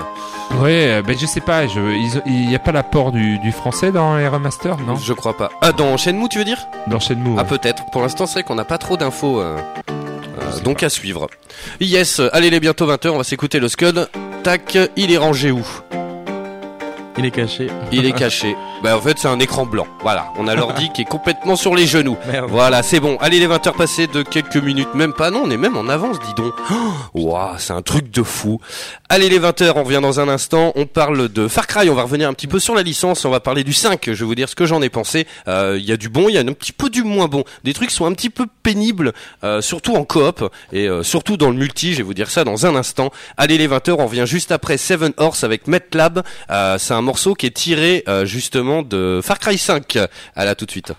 Speaker 5: Ouais, euh, ben je sais pas, je, il y a pas l'apport du, du français dans les remasters, non?
Speaker 3: Je crois pas. Ah, dans Shenmue, tu veux dire?
Speaker 5: Dans Shenmue.
Speaker 3: Ah
Speaker 5: ouais.
Speaker 3: peut-être. Pour l'instant, c'est vrai qu'on n'a pas trop d'infos. euh, euh, donc à suivre. Yes, allez, il est bientôt 20h, on va s'écouter le Scud. Tac, il est rangé où?
Speaker 4: Il est caché.
Speaker 3: Il est caché. Bah en fait, c'est un écran blanc. Voilà, on a l'ordi qui est complètement sur les genoux.
Speaker 4: Merde.
Speaker 3: Voilà, c'est bon. Allez, les 20h passées de quelques minutes, même pas. Non, on est même en avance, dis donc. Oh, Ouah, c'est un truc de fou. Allez, les 20h, on revient dans un instant. On parle de Far Cry. On va revenir un petit peu sur la licence. On va parler du 5. Je vais vous dire ce que j'en ai pensé. Euh, Il y a du bon, il y a un petit peu du moins bon. Des trucs qui sont un petit peu pénibles, euh, surtout en coop et euh, surtout dans le multi. Je vais vous dire ça dans un instant. Allez, les 20h, on revient juste après Seven Horse avec MetLab. Euh, c'est un
Speaker 2: morceau qui est tiré euh, justement de Far Cry 5. À là tout de suite.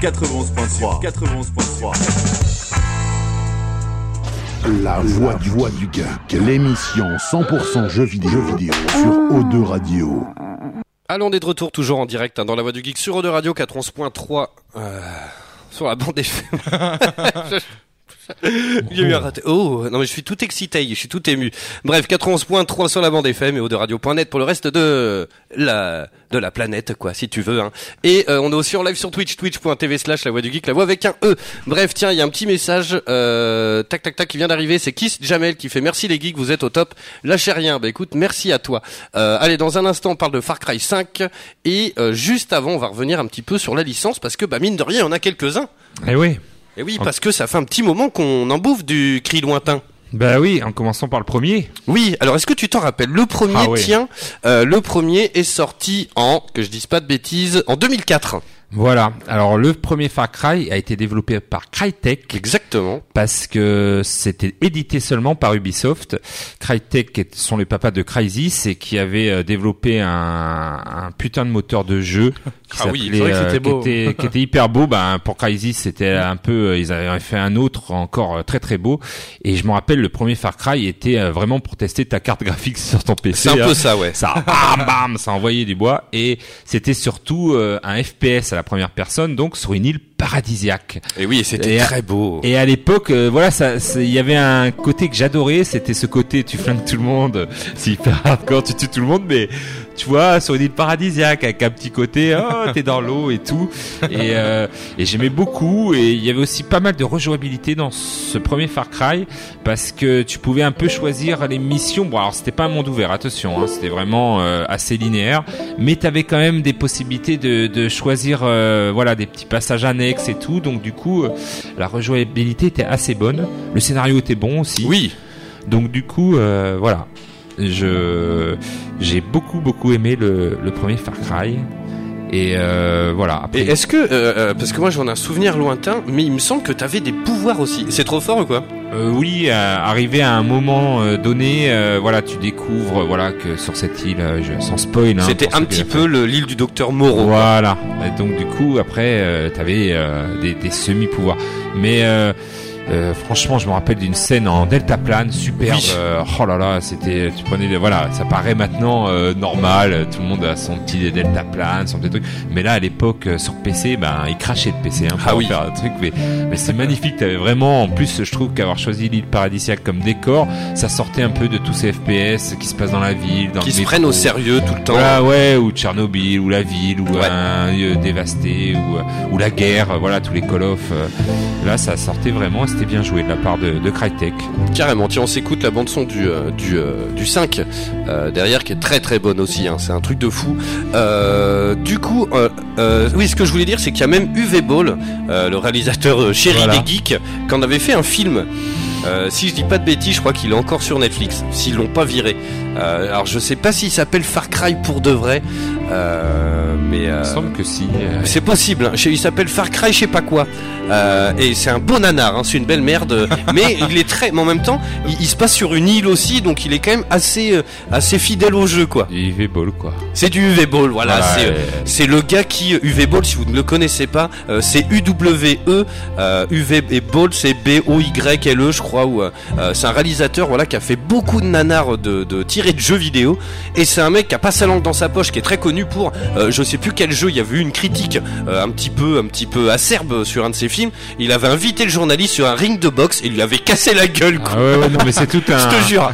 Speaker 6: 91.3. 91.3.
Speaker 1: La voix du, voix du geek, l'émission 100% jeux vidéo, jeux vidéo sur O2 Radio.
Speaker 2: Allons, on est de retour toujours en direct hein, dans la voix du geek sur Eau de Radio 411.3 euh, sur la bande FM. Eu un raté. Oh, non mais je suis tout excité, je suis tout ému. Bref, 411.3 sur la bande FM et Radio.net pour le reste de la de la planète quoi, si tu veux. Hein. Et euh, on est aussi en live sur Twitch, twitch.tv slash la voix du geek, la voix avec un E. Bref, tiens, il y a un petit message, euh, tac tac tac, qui vient d'arriver. C'est Kiss Jamel qui fait merci les geeks, vous êtes au top. Lâchez rien. Bah écoute, merci à toi. Euh, allez, dans un instant, on parle de Far Cry 5 et euh, juste avant, on va revenir un petit peu sur la licence parce que bah mine de rien, en a quelques-uns.
Speaker 5: Eh oui.
Speaker 2: Et oui, parce que ça fait un petit moment qu'on en bouffe du cri lointain.
Speaker 5: Bah oui, en commençant par le premier.
Speaker 2: Oui, alors est-ce que tu t'en rappelles? Le premier,
Speaker 5: Ah
Speaker 2: tiens, euh, le premier est sorti en, que je dise pas de bêtises, en 2004.
Speaker 5: Voilà. Alors le premier Far Cry a été développé par Crytek
Speaker 3: Exactement.
Speaker 5: parce que c'était édité seulement par Ubisoft. Crytek sont les papas de Crysis et qui avait euh, développé un, un putain de moteur de jeu
Speaker 3: Ah oui,
Speaker 4: c'est vrai que
Speaker 5: euh,
Speaker 4: c'était
Speaker 5: qui
Speaker 4: beau.
Speaker 5: était, qui était hyper beau. Ben pour Crysis c'était un peu, euh, ils avaient fait un autre encore euh, très très beau. Et je me rappelle le premier Far Cry était vraiment pour tester ta carte graphique sur ton PC.
Speaker 3: C'est un
Speaker 5: hein.
Speaker 3: peu ça, ouais.
Speaker 5: Ça, bam, bam, ça envoyait du bois. Et c'était surtout euh, un FPS à la première personne, donc sur une île paradisiaque.
Speaker 3: Et oui, c'était très beau.
Speaker 5: Et à l'époque, euh, voilà, ça, il y avait un côté que j'adorais, c'était ce côté tu flingues tout le monde, c'est hyper hardcore, tu tues tout le monde, mais tu vois, sur une île paradisiaque avec un petit côté, oh, t'es dans l'eau et tout. Et, euh, et j'aimais beaucoup. Et il y avait aussi pas mal de rejouabilité dans ce premier Far Cry parce que tu pouvais un peu choisir les missions. Bon, alors c'était pas un monde ouvert, attention, hein, c'était vraiment euh, assez linéaire, mais t'avais quand même des possibilités de, de choisir, euh, voilà, des petits passages annexes et tout. Donc du coup, euh, la rejouabilité était assez bonne. Le scénario était bon aussi.
Speaker 3: Oui.
Speaker 5: Donc du coup, euh, voilà, je j'ai beaucoup beaucoup aimé le, le premier Far Cry et euh, voilà. Après,
Speaker 3: Et est-ce que, euh, euh, parce que moi j'en ai un souvenir lointain, mais il me semble que t'avais des pouvoirs aussi. C'est trop fort ou quoi?
Speaker 5: Euh, oui, euh, arrivé à un moment euh, donné, euh, voilà, tu découvres, voilà, que sur cette île, je, sans spoil, hein,
Speaker 3: C'était un petit peu le- l'île du docteur Moreau.
Speaker 5: Voilà. Et donc du coup après euh, t'avais euh, des, des semi-pouvoirs. Mais euh, franchement je me rappelle d'une scène en deltaplane superbe.
Speaker 3: Oui.
Speaker 5: Euh, oh là là c'était tu prenais voilà ça paraît maintenant euh, normal tout le monde a son petit deltaplane son petit truc. Mais là à l'époque sur PC ben il crachait de PC hein, pour
Speaker 3: Ah oui.
Speaker 5: faire un truc mais mais c'est magnifique t'avais vraiment en plus je trouve qu'avoir choisi l'île paradisiaque comme décor ça sortait un peu de tous ces FPS qui se passent dans la ville dans
Speaker 3: Qui
Speaker 5: le
Speaker 3: se
Speaker 5: métro.
Speaker 3: prennent au sérieux tout le temps.
Speaker 5: Voilà, ouais, ou Tchernobyl, ou la ville, ou
Speaker 3: Ouais.
Speaker 5: un lieu dévasté, ou, ou la guerre, voilà, tous les Call of. là, ça sortait vraiment, c'était bien joué de la part de, de Crytek.
Speaker 3: Carrément, tiens, on s'écoute la bande son du euh, du euh, du 5 euh, derrière qui est très très bonne aussi. Hein, c'est un truc de fou. Euh, du coup, euh, euh, oui, ce que je voulais dire, c'est qu'il y a même Uwe Ball, euh, le réalisateur euh, chéri
Speaker 5: Voilà.
Speaker 3: des geeks, qui en avait fait un film. Euh, si je dis pas de bêtises, je crois qu'il est encore sur Netflix. S'ils l'ont pas viré. Euh, alors je sais pas s'il s'appelle Far Cry pour de vrai, euh, mais.
Speaker 5: Il
Speaker 3: euh,
Speaker 5: me semble que si. euh,
Speaker 3: c'est possible, hein. il s'appelle Far Cry, je sais pas quoi. Euh, et c'est un beau nanar, hein. c'est une belle merde. mais il est très, mais en même temps, il, il se passe sur une île aussi, donc il est quand même assez, euh, assez fidèle au jeu, quoi.
Speaker 5: du UV Ball, quoi.
Speaker 3: C'est du UV Ball, voilà. C'est, le gars qui UV Ball, si vous ne le connaissez pas, euh, c'est UWE. Euh, UV et Ball, c'est B O Y L E, je crois. Ou euh, euh, c'est un réalisateur, voilà, qui a fait beaucoup de nanars de, de tirés de jeux vidéo. Et c'est un mec qui a pas sa langue dans sa poche, qui est très connu pour, euh, je sais plus quel jeu. Il y avait eu une critique euh, un petit peu, un petit peu acerbe sur un de ses films. Il avait invité le journaliste sur un ring de boxe et lui avait cassé la gueule. quoi.
Speaker 5: Ah ouais, ouais, non, mais c'est tout un.
Speaker 3: Je te jure.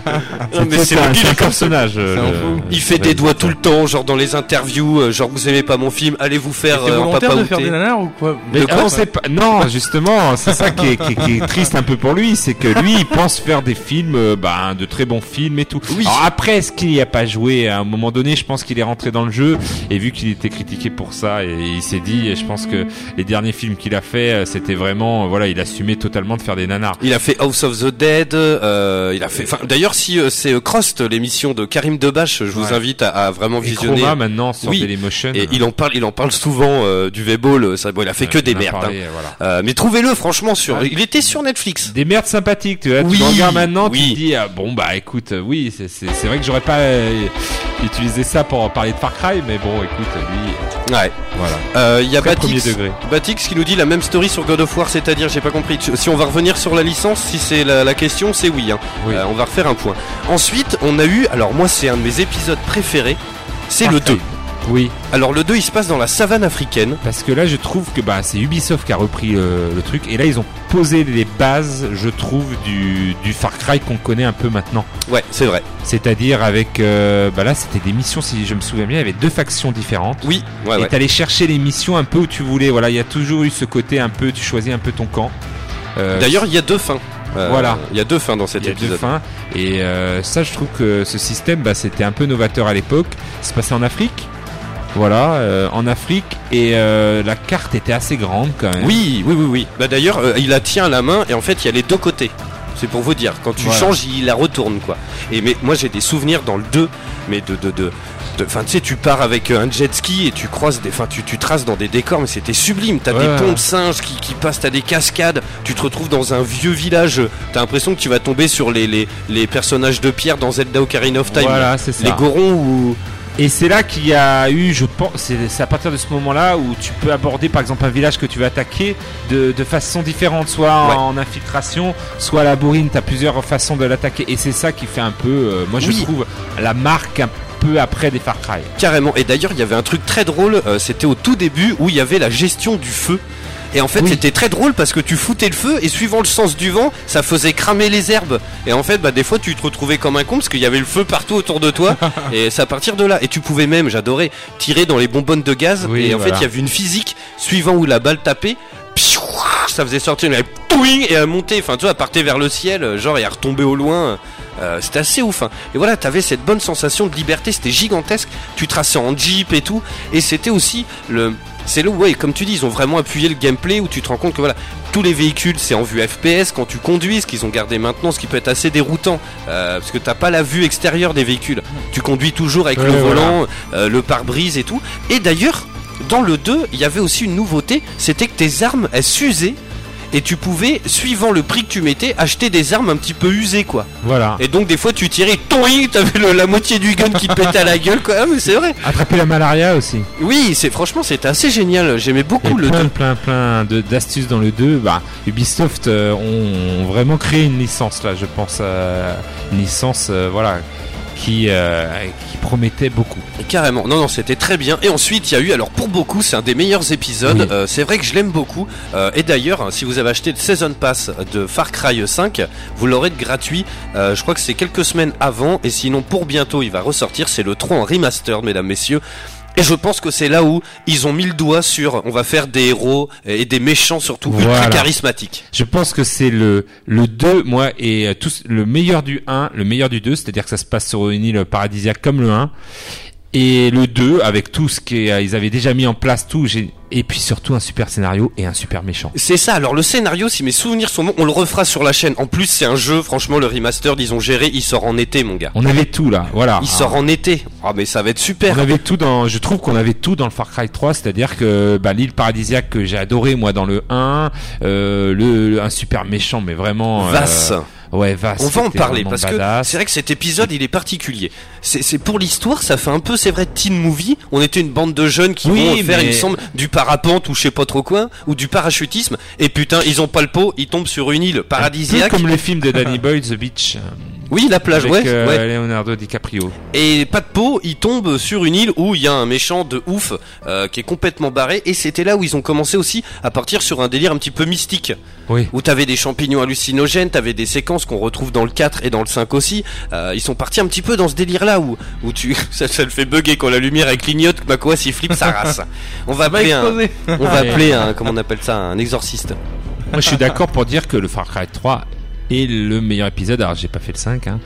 Speaker 5: C'est
Speaker 3: Non, mais
Speaker 5: tout
Speaker 3: c'est
Speaker 5: un, un personnage.
Speaker 4: un
Speaker 5: euh,
Speaker 3: il fait des doigts tout le temps, genre dans les interviews, euh, genre vous aimez pas mon film, allez vous faire euh,
Speaker 4: volontaire
Speaker 3: papa
Speaker 4: de faire des nanars ou quoi
Speaker 5: Mais
Speaker 3: De quoi
Speaker 5: on sait pas. Non, justement, c'est ça qui est, qui, est- qui est triste un peu pour lui, c'est que lui, il pense faire des films, euh, ben, de très bons films et tout.
Speaker 3: Oui.
Speaker 5: Alors après, est-ce qu'il y a pas joué à un moment donné? Je pense qu'il est rentré dans le jeu et vu qu'il était critiqué pour ça, et il s'est dit, et je pense que les derniers films qu'il a fait, euh, c'était vraiment, euh, voilà, il assumait totalement de faire des nanars.
Speaker 3: Il a fait House of the Dead, euh, il a fait. Enfin, d'ailleurs, si euh, c'est euh, Crost, l'émission de Karim Debache, je vous
Speaker 5: Ouais.
Speaker 3: invite à, à vraiment
Speaker 5: Et
Speaker 3: visionner.
Speaker 5: Chroma maintenant sur
Speaker 3: Oui.
Speaker 5: Dailymotion.
Speaker 3: Et il en parle, il en parle souvent du V-Ball. Ça, bon, il a fait que des merdes.
Speaker 5: parlé,
Speaker 3: hein.
Speaker 5: voilà.
Speaker 3: Mais trouvez-le, franchement, sur.
Speaker 5: Ouais.
Speaker 3: Il était sur Netflix.
Speaker 5: Des merdes sympathiques, tu vois.
Speaker 3: Oui,
Speaker 5: tu regardes maintenant,
Speaker 3: oui.
Speaker 5: tu te dis, ah, bon, bah écoute, euh, oui, c'est- vrai que j'aurais pas euh, utilisé ça pour parler de Far Cry, mais bon, écoute, lui,
Speaker 3: Ouais.
Speaker 5: voilà.
Speaker 3: Euh, Il y a Batix, qui nous dit la même story sur God of War, c'est-à-dire, j'ai pas compris. Si on va revenir sur la licence, si c'est la, la question, c'est oui. Hein.
Speaker 5: Oui.
Speaker 3: Euh, on va refaire un point. Ensuite, on a eu. Alors moi, c'est un de mes épisodes préférés. C'est le
Speaker 5: Cry.
Speaker 3: 2.
Speaker 5: Oui,
Speaker 3: Alors le 2 il se passe dans la savane africaine.
Speaker 5: parce que là, je trouve que bah, c'est Ubisoft qui a repris le, le truc, et là, ils ont posé les bases, je trouve, du, du Far Cry qu'on connaît un peu maintenant.
Speaker 3: Ouais, c'est vrai.
Speaker 5: C'est-à-dire avec, euh, bah là, c'était des missions, si je me souviens bien, il y avait deux factions différentes.
Speaker 3: Oui, ouais,
Speaker 5: et
Speaker 3: ouais.
Speaker 5: t'allais chercher les missions un peu où tu voulais. Voilà, il y a toujours eu ce côté un peu, tu choisis un peu ton camp. Euh,
Speaker 3: D'ailleurs, il y a deux fins. Euh,
Speaker 5: Voilà.
Speaker 3: Il y a deux fins dans cet
Speaker 5: Il y a deux fins. Et euh, ça, je trouve que ce système, bah, c'était un peu novateur à l'époque. Se passait en Afrique. Voilà, euh, en Afrique. Et euh, la carte était assez grande quand même.
Speaker 3: Oui, oui, oui, oui. Bah d'ailleurs, euh, il la tient à la main et en fait, il y a les deux côtés. C'est pour vous dire, quand tu
Speaker 5: Voilà.
Speaker 3: changes, il la retourne quoi. Et mais moi j'ai des souvenirs dans le 2, mais de de de de- Enfin, tu sais, tu pars avec euh, un jet ski et tu croises des. Enfin, tu, tu traces dans des décors, mais c'était sublime. T'as
Speaker 5: Ouais,
Speaker 3: des de singes qui, qui passent, t'as des cascades. Tu te retrouves dans un vieux village. T'as l'impression que tu vas tomber sur les, les, les personnages de pierre dans Zelda Ocarina of Time.
Speaker 5: Voilà, c'est ça.
Speaker 3: Les Gorons ou.
Speaker 5: Et c'est là qu'il y a eu, je pense, c'est à partir de ce moment-là où tu peux aborder par exemple un village que tu veux attaquer de, de façon différente, soit
Speaker 3: Ouais.
Speaker 5: en infiltration, soit à la bourrine, tu as plusieurs façons de l'attaquer. Et c'est ça qui fait un peu, euh, moi je trouve, la marque un peu après des Far Cry.
Speaker 3: Carrément. Et d'ailleurs, il y avait un truc très drôle. euh, c'était au tout début où il y avait la gestion du feu. Et en fait,
Speaker 5: Oui.
Speaker 3: c'était très drôle parce que tu foutais le feu et suivant le sens du vent, ça faisait cramer les herbes. Et en fait, bah, des fois, tu te retrouvais comme un con parce qu'il y avait le feu partout autour de toi. et c'est à partir de là. Et tu pouvais même, j'adorais, tirer dans les bonbonnes de gaz.
Speaker 5: Oui,
Speaker 3: et en
Speaker 5: voilà.
Speaker 3: fait, il y avait une physique suivant où la balle tapait. Ça faisait sortir une et elle montait, enfin tu vois, elle partait vers le ciel, genre et elle retombait au loin. Euh, c'était assez ouf. hein. Et voilà, t'avais cette bonne sensation de liberté, c'était gigantesque. Tu traçais en jeep et tout, et c'était aussi le. C'est où, ouais, comme tu dis, ils ont vraiment appuyé le gameplay où tu te rends compte que voilà, tous les véhicules c'est en vue FPS quand tu conduis, ce qu'ils ont gardé maintenant, ce qui peut être assez déroutant euh, parce que t'as pas la vue extérieure des véhicules. Tu conduis toujours avec
Speaker 5: Ouais,
Speaker 3: le
Speaker 5: voilà.
Speaker 3: volant, euh, le pare-brise et tout. Et d'ailleurs, dans le 2, il y avait aussi une nouveauté, c'était que tes armes elles s'usaient et tu pouvais, suivant le prix que tu mettais, acheter des armes un petit peu usées quoi.
Speaker 5: Voilà.
Speaker 3: Et donc des fois tu tirais, toing, t'avais le- la moitié du gun qui te pétait à la gueule quoi. Ah, mais c'est vrai.
Speaker 5: Attraper la malaria aussi.
Speaker 3: Oui, c'est franchement c'était assez génial. J'aimais
Speaker 5: Et
Speaker 3: beaucoup le
Speaker 5: plein,
Speaker 3: 2.
Speaker 5: plein, plein de- d'astuces dans le 2. Bah, Ubisoft euh, ont, ont vraiment créé une licence là, je pense. euh, une licence, euh, voilà, qui, euh, qui promettait beaucoup.
Speaker 3: Carrément, non, non, c'était très bien. Et ensuite, il y a eu, alors pour beaucoup, c'est un des meilleurs épisodes.
Speaker 5: Oui.
Speaker 3: Euh, c'est vrai que je l'aime beaucoup. Euh, et d'ailleurs, hein, si vous avez acheté le Season Pass de Far Cry 5, vous l'aurez de gratuit. Euh, je crois que c'est quelques semaines avant. Et sinon, pour bientôt, il va ressortir. C'est le 3 en remaster, mesdames, messieurs. Et je pense que c'est là où ils ont mis le doigt sur on va faire des héros et des méchants surtout ultra
Speaker 5: Voilà.
Speaker 3: charismatiques.
Speaker 5: Je pense que c'est le, le 2, moi, et euh, tous, le meilleur du 1, le meilleur du 2, c'est-à-dire que ça se passe sur une île paradisiaque comme le 1. Et le 2, avec tout ce qu'ils avaient déjà mis en place, tout, et puis surtout un super scénario et un super méchant.
Speaker 3: C'est ça, alors le scénario, si mes souvenirs sont bons, on le refera sur la chaîne. En plus, c'est un jeu, franchement, le remaster, ils ont géré, il sort en été, mon gars.
Speaker 5: On avait tout là, voilà.
Speaker 3: Il sort en été. Ah, mais ça va être super.
Speaker 5: On avait tout dans, je trouve qu'on avait tout dans le Far Cry 3, c'est-à-dire que bah, l'île paradisiaque que j'ai adoré moi dans le 1, euh, le, le- un super méchant mais vraiment. euh,
Speaker 3: Vasse.
Speaker 5: Ouais, Vasse.
Speaker 3: On va en parler parce que c'est vrai que cet épisode il est particulier. C'est pour l'histoire, ça fait un peu, c'est vrai, teen movie. On était une bande de jeunes qui
Speaker 5: Oui,
Speaker 3: vont faire,
Speaker 5: mais-
Speaker 3: il me semble, du parapente ou je sais pas trop quoi, ou du parachutisme. Et putain, ils ont pas le pot, ils tombent sur une île
Speaker 5: Un peu
Speaker 3: paradisiaque.
Speaker 5: comme le film de Danny Boyle, The Beach, euh,
Speaker 3: Oui, la plage,
Speaker 5: avec
Speaker 3: ouais,
Speaker 5: euh,
Speaker 3: ouais.
Speaker 5: Leonardo DiCaprio.
Speaker 3: Et pas de peau, ils tombent sur une île où il y a un méchant de ouf euh, qui est complètement barré. Et c'était là où ils ont commencé aussi à partir sur un délire un petit peu mystique.
Speaker 5: Oui.
Speaker 3: Où t'avais des champignons hallucinogènes, t'avais des séquences qu'on retrouve dans le 4 et dans le 5 aussi. Euh, ils sont partis un petit peu dans ce délire là où, où tu, ça, ça le fait bugger quand la lumière elle clignote, que Makoas il flippe sa race. On va appeler un, on va appeler un, comment on appelle ça, un exorciste.
Speaker 5: Moi, je suis d'accord pour dire que le Far Cry 3 est le meilleur épisode. Alors, j'ai pas fait le 5, hein,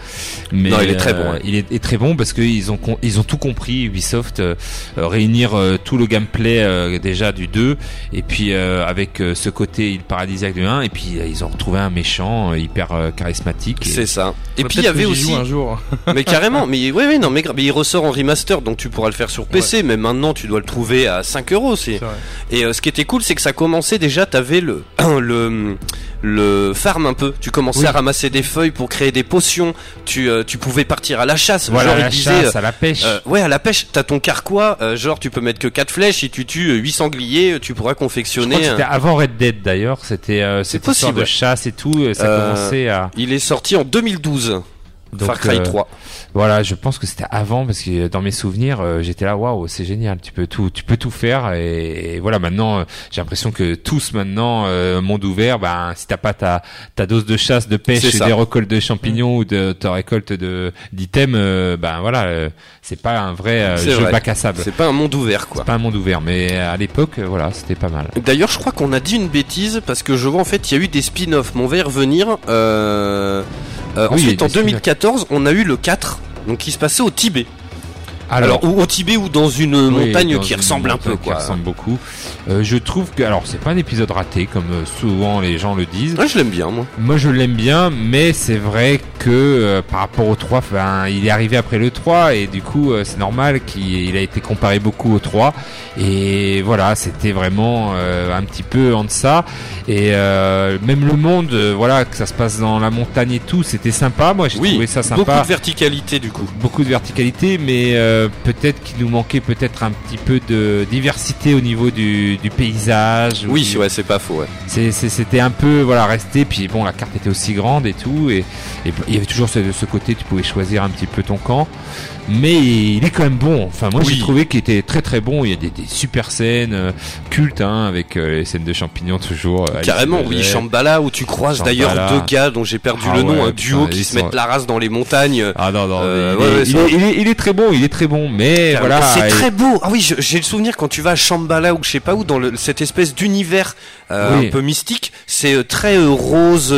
Speaker 5: mais
Speaker 3: Non, il est très bon,
Speaker 5: euh. Il est, est très bon parce qu'ils ont ils ont tout compris. Ubisoft euh, euh, réunir euh, tout le gameplay euh, déjà du 2 et puis euh, avec euh, ce côté il paradisiaque du 1 et puis euh, ils ont retrouvé un méchant euh, hyper euh, charismatique. et-
Speaker 3: C'est ça. Et puis il y avait aussi,
Speaker 4: joue un jour.
Speaker 3: mais carrément, mais oui, oui, non, mais, mais il ressort en remaster, donc tu pourras le faire sur PC, mais maintenant tu dois le trouver à 5 euros, c'est.
Speaker 4: C'est vrai.
Speaker 3: Et euh, ce qui était cool, c'est que ça commençait déjà, t'avais le, le, le farm un peu. Tu commençais
Speaker 5: Oui.
Speaker 3: à ramasser des feuilles pour créer des potions. Tu, euh, tu pouvais partir à la chasse.
Speaker 5: Voilà
Speaker 3: genre, il
Speaker 5: la
Speaker 3: disait,
Speaker 5: chasse, à la pêche.
Speaker 3: euh, ouais, à la pêche, t'as ton carquois. euh, genre, tu peux mettre que 4 flèches. Si tu tues 8 sangliers, tu pourras
Speaker 5: je crois
Speaker 3: confectionner.
Speaker 5: que c'était avant Red Dead d'ailleurs. C'était euh, cette histoire
Speaker 3: possible,
Speaker 5: de
Speaker 3: ouais.
Speaker 5: chasse et tout. euh, Ça
Speaker 3: Euh,
Speaker 5: commençait à.
Speaker 3: Il est sorti en 2012.
Speaker 5: Donc,
Speaker 3: Far Cry
Speaker 5: euh,
Speaker 3: 3.
Speaker 5: Voilà, je pense que c'était avant parce que dans mes souvenirs, euh, j'étais là, waouh, c'est génial, tu peux tout, tu peux tout faire et, et voilà. Maintenant, euh, j'ai l'impression que tous maintenant, euh, monde ouvert, ben si t'as pas ta ta dose de chasse, de pêche, des récoltes de champignons ou de ta récolte de d'items, euh, ben voilà, euh, c'est pas un vrai euh,
Speaker 3: C'est
Speaker 5: jeu
Speaker 3: vrai.
Speaker 5: bac à sable.
Speaker 3: C'est pas un monde ouvert, quoi.
Speaker 5: C'est pas un monde ouvert, mais à l'époque, euh, voilà, c'était pas mal.
Speaker 3: D'ailleurs, je crois qu'on a dit une bêtise parce que je vois en fait il y a eu des spin-offs. Mais on va y revenir. Euh, euh,
Speaker 5: Oui,
Speaker 3: ensuite, en
Speaker 5: des spin-offs.
Speaker 3: 2014, on a eu le 4, donc qui se passait au Tibet. Alors, au, au Tibet ou dans une
Speaker 5: Oui,
Speaker 3: montagne
Speaker 5: dans
Speaker 3: qui
Speaker 5: une
Speaker 3: ressemble un peu,
Speaker 5: qui
Speaker 3: quoi.
Speaker 5: ressemble beaucoup. Euh, je trouve que, alors, c'est pas un épisode raté comme euh, souvent les gens le disent.
Speaker 3: Ouais, je l'aime bien, moi.
Speaker 5: Moi, je l'aime bien, mais c'est vrai que euh, par rapport au 3, enfin, il est arrivé après le 3 et du coup, euh, c'est normal qu'il il a été comparé beaucoup au 3. Et voilà, c'était vraiment euh, un petit peu en deçà. Et euh, même le monde, euh, voilà, que ça se passe dans la montagne et tout, c'était sympa. Moi, j'ai
Speaker 3: Oui,
Speaker 5: trouvé ça
Speaker 3: beaucoup
Speaker 5: sympa
Speaker 3: de verticalité, du coup.
Speaker 5: beaucoup de verticalité, mais euh, peut-être qu'il nous manquait peut-être un petit peu de diversité au niveau du, du paysage. ou
Speaker 3: Oui,
Speaker 5: du-
Speaker 3: ouais, c'est pas faux, ouais.
Speaker 5: C'était un peu voilà resté. Puis bon, la carte était aussi grande et tout, et et il y avait toujours ce, ce côté, tu pouvais choisir un petit peu ton camp. Mais il est quand même bon. Enfin, moi
Speaker 3: Oui.
Speaker 5: j'ai trouvé qu'il était très très bon. Il y a des, des super scènes euh, cultes, hein, avec euh, les scènes de champignons toujours. euh,
Speaker 3: Carrément, oui. Shambhala, où tu croises d'ailleurs deux gars dont j'ai perdu
Speaker 5: Ah
Speaker 3: le nom,
Speaker 5: ouais,
Speaker 3: un duo
Speaker 5: putain,
Speaker 3: qui se
Speaker 5: sont-
Speaker 3: mettent la race dans les montagnes.
Speaker 5: Ah non non, il, est, très bon, il est très bon. Mais voilà,
Speaker 3: c'est
Speaker 5: et-
Speaker 3: très beau. Ah oui, j'ai le souvenir quand tu vas à Shambhala ou je sais pas où, dans le- cette espèce d'univers
Speaker 5: Oui.
Speaker 3: un peu mystique, c'est très rose,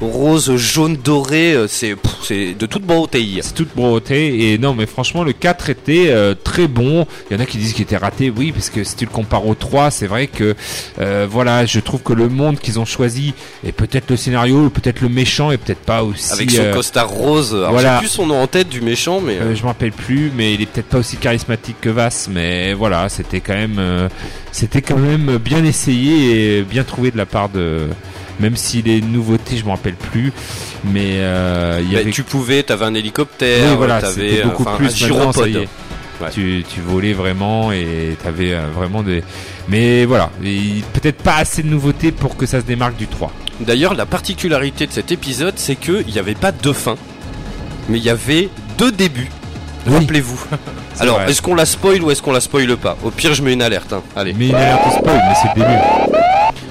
Speaker 3: rose, jaune, doré. c'est de toute beauté.
Speaker 5: C'est toute beauté et non mais franchement le 4 était euh, très bon. Il y en a qui disent qu'il était raté, oui parce que si tu le compares au 3 c'est vrai que euh, voilà je trouve que le monde qu'ils ont choisi et peut-être le scénario, peut-être le méchant et peut-être pas aussi.
Speaker 3: Avec son
Speaker 5: euh,
Speaker 3: costard rose. Alors,
Speaker 5: voilà.
Speaker 3: J'ai plus son nom en tête du méchant, mais
Speaker 5: je me rappelle plus, mais il est peut-être pas aussi charismatique que Vass, mais voilà, c'était quand même, c'était quand même bien essayé et bien trouvé de la part de, même si les nouveautés, je me rappelle plus, mais euh, il y
Speaker 3: bah,
Speaker 5: avait
Speaker 3: tu pouvais, t'avais un hélicoptère,
Speaker 5: Oui, voilà,
Speaker 3: t'avais
Speaker 5: c'était beaucoup plus
Speaker 3: un gyropode. Ouais.
Speaker 5: Tu, tu volais vraiment et t'avais euh, vraiment des. Mais voilà, peut-être pas assez de nouveautés pour que ça se démarque du 3.
Speaker 3: D'ailleurs, la particularité de cet épisode, c'est qu'il n'y avait pas deux fins, mais il y avait deux débuts.
Speaker 5: Oui.
Speaker 3: Rappelez-vous. Alors, est-ce qu'on la spoil ou est-ce qu'on la spoile pas? Au pire, je mets une alerte. hein. Allez.
Speaker 5: Mais il a l'air de spoil, mais c'est le début.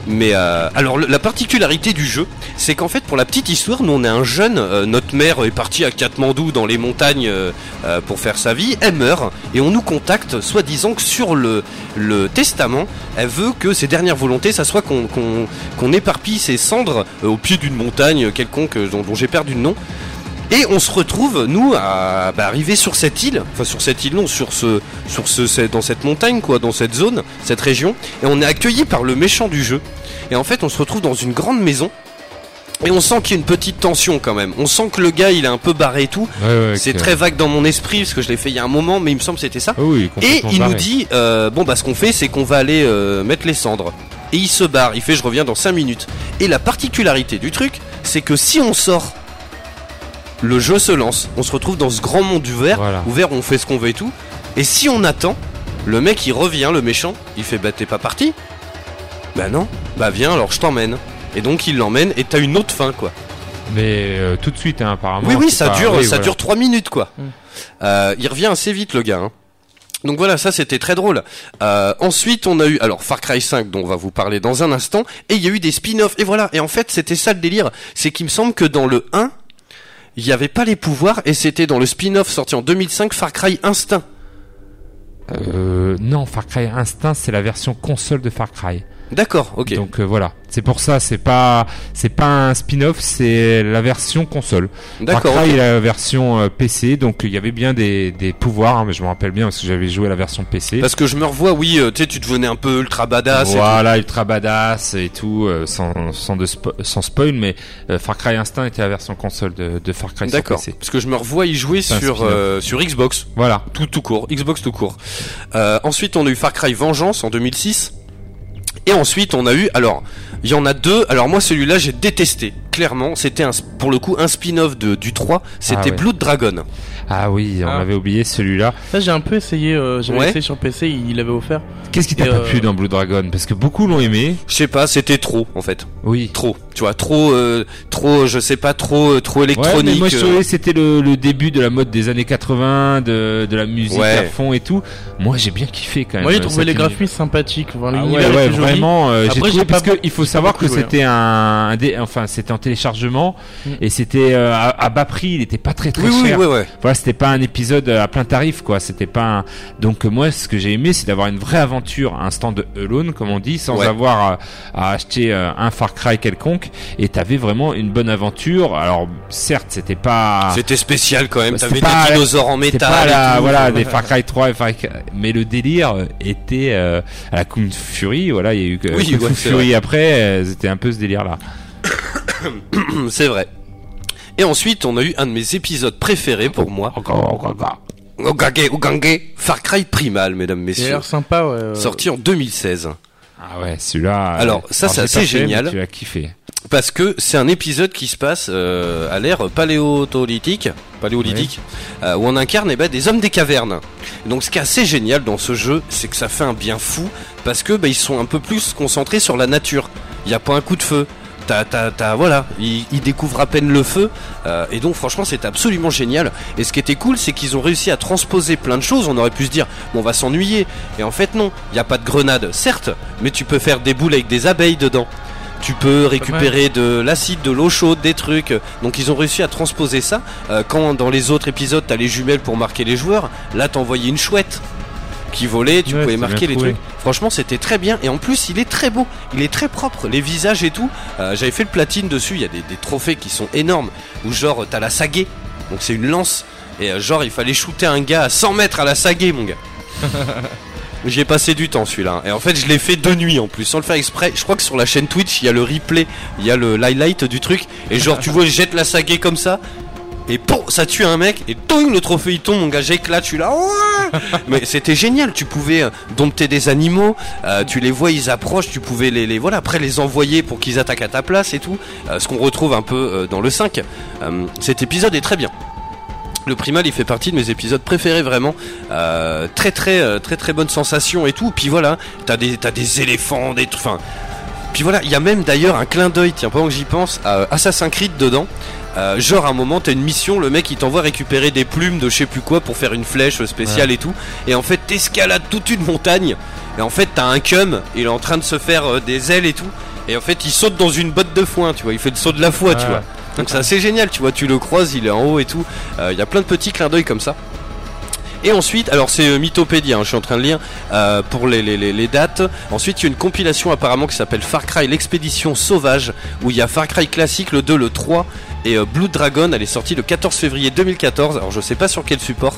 Speaker 3: Mais euh, alors, la particularité du jeu, c'est qu'en fait, pour la petite histoire, nous on est un jeune. euh, notre mère est partie à Katmandou dans les montagnes euh, euh, pour faire sa vie. Elle meurt et on nous contacte, soi-disant que sur le, le testament, elle veut que ses dernières volontés, ça soit qu'on qu'on qu'on éparpille ses cendres euh, au pied d'une montagne quelconque dont j'ai perdu le nom. Et on se retrouve, nous, à bah, arriver sur cette île, enfin sur cette île non, sur ce, sur ce, dans cette montagne quoi, dans cette zone, cette région, et on est accueilli par le méchant du jeu. Et en fait, on se retrouve dans une grande maison. Et on sent qu'il y a une petite tension quand même. On sent que le gars il est un peu barré et tout.
Speaker 5: Ouais, ouais,
Speaker 3: C'est très vague dans mon esprit parce que je l'ai fait il y a un moment, mais il me semble que c'était ça.
Speaker 5: Ah oui,
Speaker 3: Et il nous dit euh, bon bah ce qu'on fait c'est qu'on va aller euh, mettre les cendres. Et il se barre, il fait je reviens dans 5 minutes. Et la particularité du truc, c'est que si on sort, le jeu se lance. On se retrouve dans ce grand monde ouvert,
Speaker 5: Voilà.
Speaker 3: ouvert où on fait ce qu'on veut et tout. Et si on attend, le mec il revient, le méchant, il fait bah t'es pas parti Bah non, bah viens alors je t'emmène. Et donc il l'emmène et t'as une autre fin quoi.
Speaker 5: Mais euh, tout de suite, hein, apparemment.
Speaker 3: Oui, oui, ça
Speaker 5: pas-
Speaker 3: dure,
Speaker 5: oui,
Speaker 3: ça
Speaker 5: voilà.
Speaker 3: dure 3 minutes quoi.
Speaker 4: Mm.
Speaker 3: Euh, il revient assez vite le gars. hein. Donc voilà, ça c'était très drôle. Euh, ensuite, on a eu alors Far Cry 5 dont on va vous parler dans un instant, et il y a eu des spin-offs. Et voilà. Et en fait, c'était ça le délire, c'est qu'il me semble que dans le 1, il n'y avait pas les pouvoirs, et c'était dans le spin-off sorti en 2005, Far Cry Instinct.
Speaker 5: Euh, non, Far Cry Instinct, c'est la version console de Far Cry.
Speaker 3: D'accord, ok.
Speaker 5: Donc euh, voilà, c'est pour ça, c'est pas, c'est pas un spin-off, c'est la version console. Far
Speaker 3: D'accord.
Speaker 5: Cry
Speaker 3: ok.
Speaker 5: est la version euh, PC, donc il y avait bien des, des pouvoirs, hein, mais je me rappelle bien parce que j'avais joué à la version PC.
Speaker 3: Parce que je me revois, oui, euh, tu sais, tu devenais un peu ultra badass. et
Speaker 5: voilà, ultra badass et tout, sans, sans, de spo- sans spoil, mais Far Cry Instinct était la version console de, de Far Cry
Speaker 3: D'accord.
Speaker 5: PC.
Speaker 3: Parce que je me revois y jouer sur sur Xbox.
Speaker 5: Voilà.
Speaker 3: tout tout court, Xbox tout court. Ensuite, on a eu Far Cry Vengeance en 2006. Et ensuite, on a eu, alors, il y en a deux. Alors moi, celui-là, j'ai détesté. Clairement, c'était pour le coup un spin-off du 3. C'était
Speaker 5: Ah ouais.
Speaker 3: Blood Dragon.
Speaker 5: Ah oui, on
Speaker 4: Ah.
Speaker 5: avait oublié celui-là.
Speaker 4: Ça, j'ai un peu essayé, euh, j'avais
Speaker 3: Ouais.
Speaker 4: essayé sur PC, il l'avait offert.
Speaker 5: Qu'est-ce qui t'a pas
Speaker 4: euh,
Speaker 5: plu dans Blue Dragon? Parce que beaucoup l'ont aimé.
Speaker 3: Je sais pas, c'était trop en fait,
Speaker 5: Oui.
Speaker 3: trop. Tu vois, trop, euh, trop, je sais pas, trop, euh, trop
Speaker 5: Ouais, mais
Speaker 3: électronique.
Speaker 5: moi je
Speaker 3: euh.
Speaker 5: trouvais que c'était le, le début de la mode des années 80, de, de la musique
Speaker 3: Ouais.
Speaker 5: à fond et tout. Moi j'ai bien kiffé quand même.
Speaker 4: Moi, j'ai trouvé les graphismes sympathiques. Enfin,
Speaker 5: Ah ouais, vraiment. euh, j'ai trouvé parce
Speaker 4: pas-
Speaker 5: que il faut savoir que c'était un, un dé- enfin c'était en téléchargement
Speaker 4: Mm.
Speaker 5: et c'était euh, à, à bas prix. Il était pas très très
Speaker 3: Oui, oui,
Speaker 5: cher.
Speaker 3: ouais, ouais.
Speaker 5: Voilà, c'était pas un épisode à plein tarif, quoi. C'était pas un... Donc, euh, moi, ce que j'ai aimé, c'est d'avoir une vraie aventure, un stand de Alone, comme on dit, sans
Speaker 3: Ouais.
Speaker 5: avoir à, à acheter euh, un Far Cry quelconque. Et t'avais vraiment une bonne aventure. Alors, certes, c'était pas...
Speaker 3: C'était spécial quand même. T'avais des dinosaures en métal.
Speaker 5: pas
Speaker 3: et
Speaker 5: la,
Speaker 3: tout.
Speaker 5: voilà, des Far Cry 3 et Far Cry... Mais le délire euh, était euh, à la Kung Fury, voilà, il y a eu que
Speaker 3: Oui,
Speaker 5: Kung
Speaker 3: ouais,
Speaker 5: Fury après, euh, c'était un peu ce délire-là.
Speaker 3: C'est vrai. Et ensuite, on a eu un de mes épisodes préférés pour moi. Ogage, Ogange, Far Cry Primal, mesdames,
Speaker 4: Il a
Speaker 3: messieurs.
Speaker 4: l'air sympa, ouais.
Speaker 3: Sorti en 2016.
Speaker 5: Ah ouais, celui-là...
Speaker 3: Alors,
Speaker 5: euh,
Speaker 3: ça, c'est assez génial.
Speaker 5: Tu as kiffé.
Speaker 3: Parce que c'est un épisode qui se passe euh, à l'ère paléolithique, paléolithique, euh, où on incarne eh ben, des hommes des cavernes. Et donc ce qui est assez génial dans ce jeu, c'est que ça fait un bien fou, parce que bah, ils sont un peu plus concentrés sur la nature. Il n'y a pas un coup de feu. T'as, t'as, t'as- voilà, ils, ils découvrent à peine le feu, euh, et donc franchement c'était absolument génial. Et ce qui était cool, c'est qu'ils ont réussi à transposer plein de choses. On aurait pu se dire, bon, on va s'ennuyer, et en fait non, il n'y a pas de grenade, certes, mais tu peux faire des boules avec des abeilles dedans. Tu peux récupérer de l'acide, de l'eau chaude, des trucs. Donc ils ont réussi à transposer ça. Euh, quand dans les autres épisodes t'as les jumelles pour marquer les joueurs, là t'envoyais une chouette qui volait, tu
Speaker 5: Ouais,
Speaker 3: pouvais marquer les
Speaker 5: trouvé.
Speaker 3: trucs. Franchement c'était très bien et en plus il est très beau, il est très propre, les visages et tout. Euh, J'avais fait le platine dessus, il y a des, des trophées qui sont énormes. Où genre t'as la saguée, donc c'est une lance. Et euh, genre il fallait shooter un gars à 100 mètres à la saguée mon gars. J'y ai passé du temps celui-là. Et en fait, je l'ai fait de nuit en plus, sans le faire exprès. Je crois que sur la chaîne Twitch, il y a le replay, il y a le highlight du truc. Et genre, tu vois, je jette la saguée comme ça. Et bon, ça tue un mec. Et toing, le trophée il tombe. Mon gars, j'éclate. Je suis là. Ouais Mais c'était génial. Tu pouvais euh, dompter des animaux. euh, tu les vois, ils approchent. Tu pouvais les, les voilà après les envoyer pour qu'ils attaquent à ta place et tout. Euh, ce qu'on retrouve un peu euh, dans le 5. Euh, cet épisode est très bien. Le Primal, il fait partie de mes épisodes préférés vraiment. Très très très très bonne sensation et tout. Puis voilà, t'as des t'as des éléphants, des trucs. Enfin, puis voilà, il y a même d'ailleurs un clin d'œil. Tiens, pendant que j'y pense, à Assassin's Creed dedans. Euh, genre à un moment t'as une mission, le mec il t'envoie récupérer des plumes de je sais plus quoi pour faire une flèche spéciale et tout. Et en fait t'escalades toute une montagne. Et en fait t'as un cum, il est en train de se faire euh, des ailes et tout. Et en fait il saute dans une botte de foin, tu vois, il fait le saut de la foi, tu vois. Donc c'est assez génial, tu vois, tu le croises, il est en haut et tout. Euh, Il y a plein de petits clins d'œil comme ça. Et ensuite, alors c'est euh, Mythopédia, hein, je suis en train de lire euh, pour les, les, les, les dates. Ensuite, il y a une compilation apparemment qui s'appelle Far Cry l'expédition sauvage, où il y a Far Cry classique, le 2, le 3 et euh, Blood Dragon. Elle est sortie le 14 février 2014. Alors je sais pas sur quel support.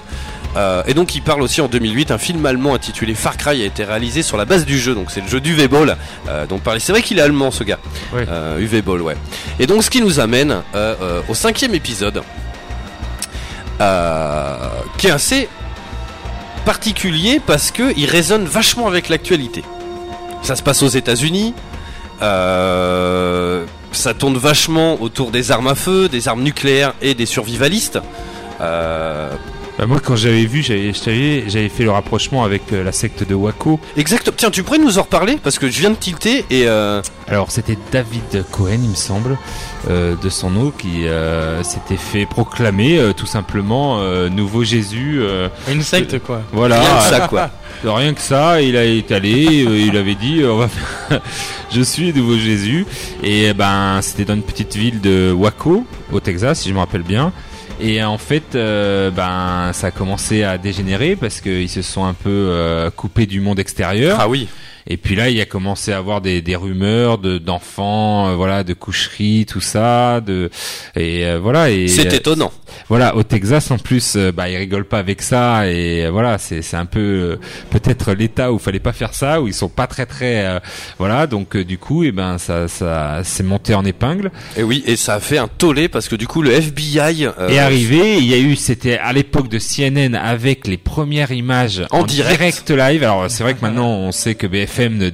Speaker 3: Euh, et donc il parle aussi en 2008, un film allemand intitulé Far Cry a été réalisé sur la base du jeu, donc c'est le jeu d'UV Ball. Euh, donc parler- c'est vrai qu'il est allemand ce gars,
Speaker 5: Oui.
Speaker 3: euh, UV Ball, ouais. Et donc ce qui nous amène au cinquième épisode, qui est assez particulier parce que il résonne vachement avec l'actualité. Ça se passe aux États-Unis. euh, ça tourne vachement autour des armes à feu, des armes nucléaires et des survivalistes. Euh,
Speaker 5: Bah, moi, quand j'avais vu, j'avais fait le rapprochement avec euh, la secte de Waco.
Speaker 3: exact. Tiens, tu pourrais nous en reparler parce que je viens de tilter et euh,
Speaker 5: Alors, c'était David Cohen, il me semble, euh, de son nom, qui euh, s'était fait proclamer euh, tout simplement euh, nouveau Jésus. euh,
Speaker 4: Une secte, quoi.
Speaker 5: voilà,
Speaker 3: rien que ça quoi.
Speaker 5: Rien que ça, il a étalé, euh, il avait dit, euh, on va faire- je suis nouveau Jésus. Et euh, ben, c'était dans une petite ville de Waco, au Texas, si je me rappelle bien. Et en fait, euh, ben, ça a commencé à dégénérer parce qu'ils se sont un peu euh, coupés du monde extérieur.
Speaker 3: Ah oui.
Speaker 5: Et puis là, il a commencé à avoir des, des rumeurs de d'enfants, euh, voilà, de coucheries, tout ça, de et euh, voilà. Et
Speaker 3: C'est
Speaker 5: euh,
Speaker 3: étonnant.
Speaker 5: voilà, au Texas en plus, euh, bah ils rigolent pas avec ça et voilà, c'est c'est un peu euh, peut-être l'État où fallait pas faire ça, où ils sont pas très très euh, voilà, donc euh, du coup, et ben ça ça s'est monté en épingle.
Speaker 3: Et oui, et ça a fait un tollé parce que du coup le FBI euh,
Speaker 5: est arrivé, il y a eu, c'était à l'époque de CNN avec les premières images
Speaker 3: En
Speaker 5: en,
Speaker 3: direct.
Speaker 5: live. Alors c'est vrai que maintenant on sait que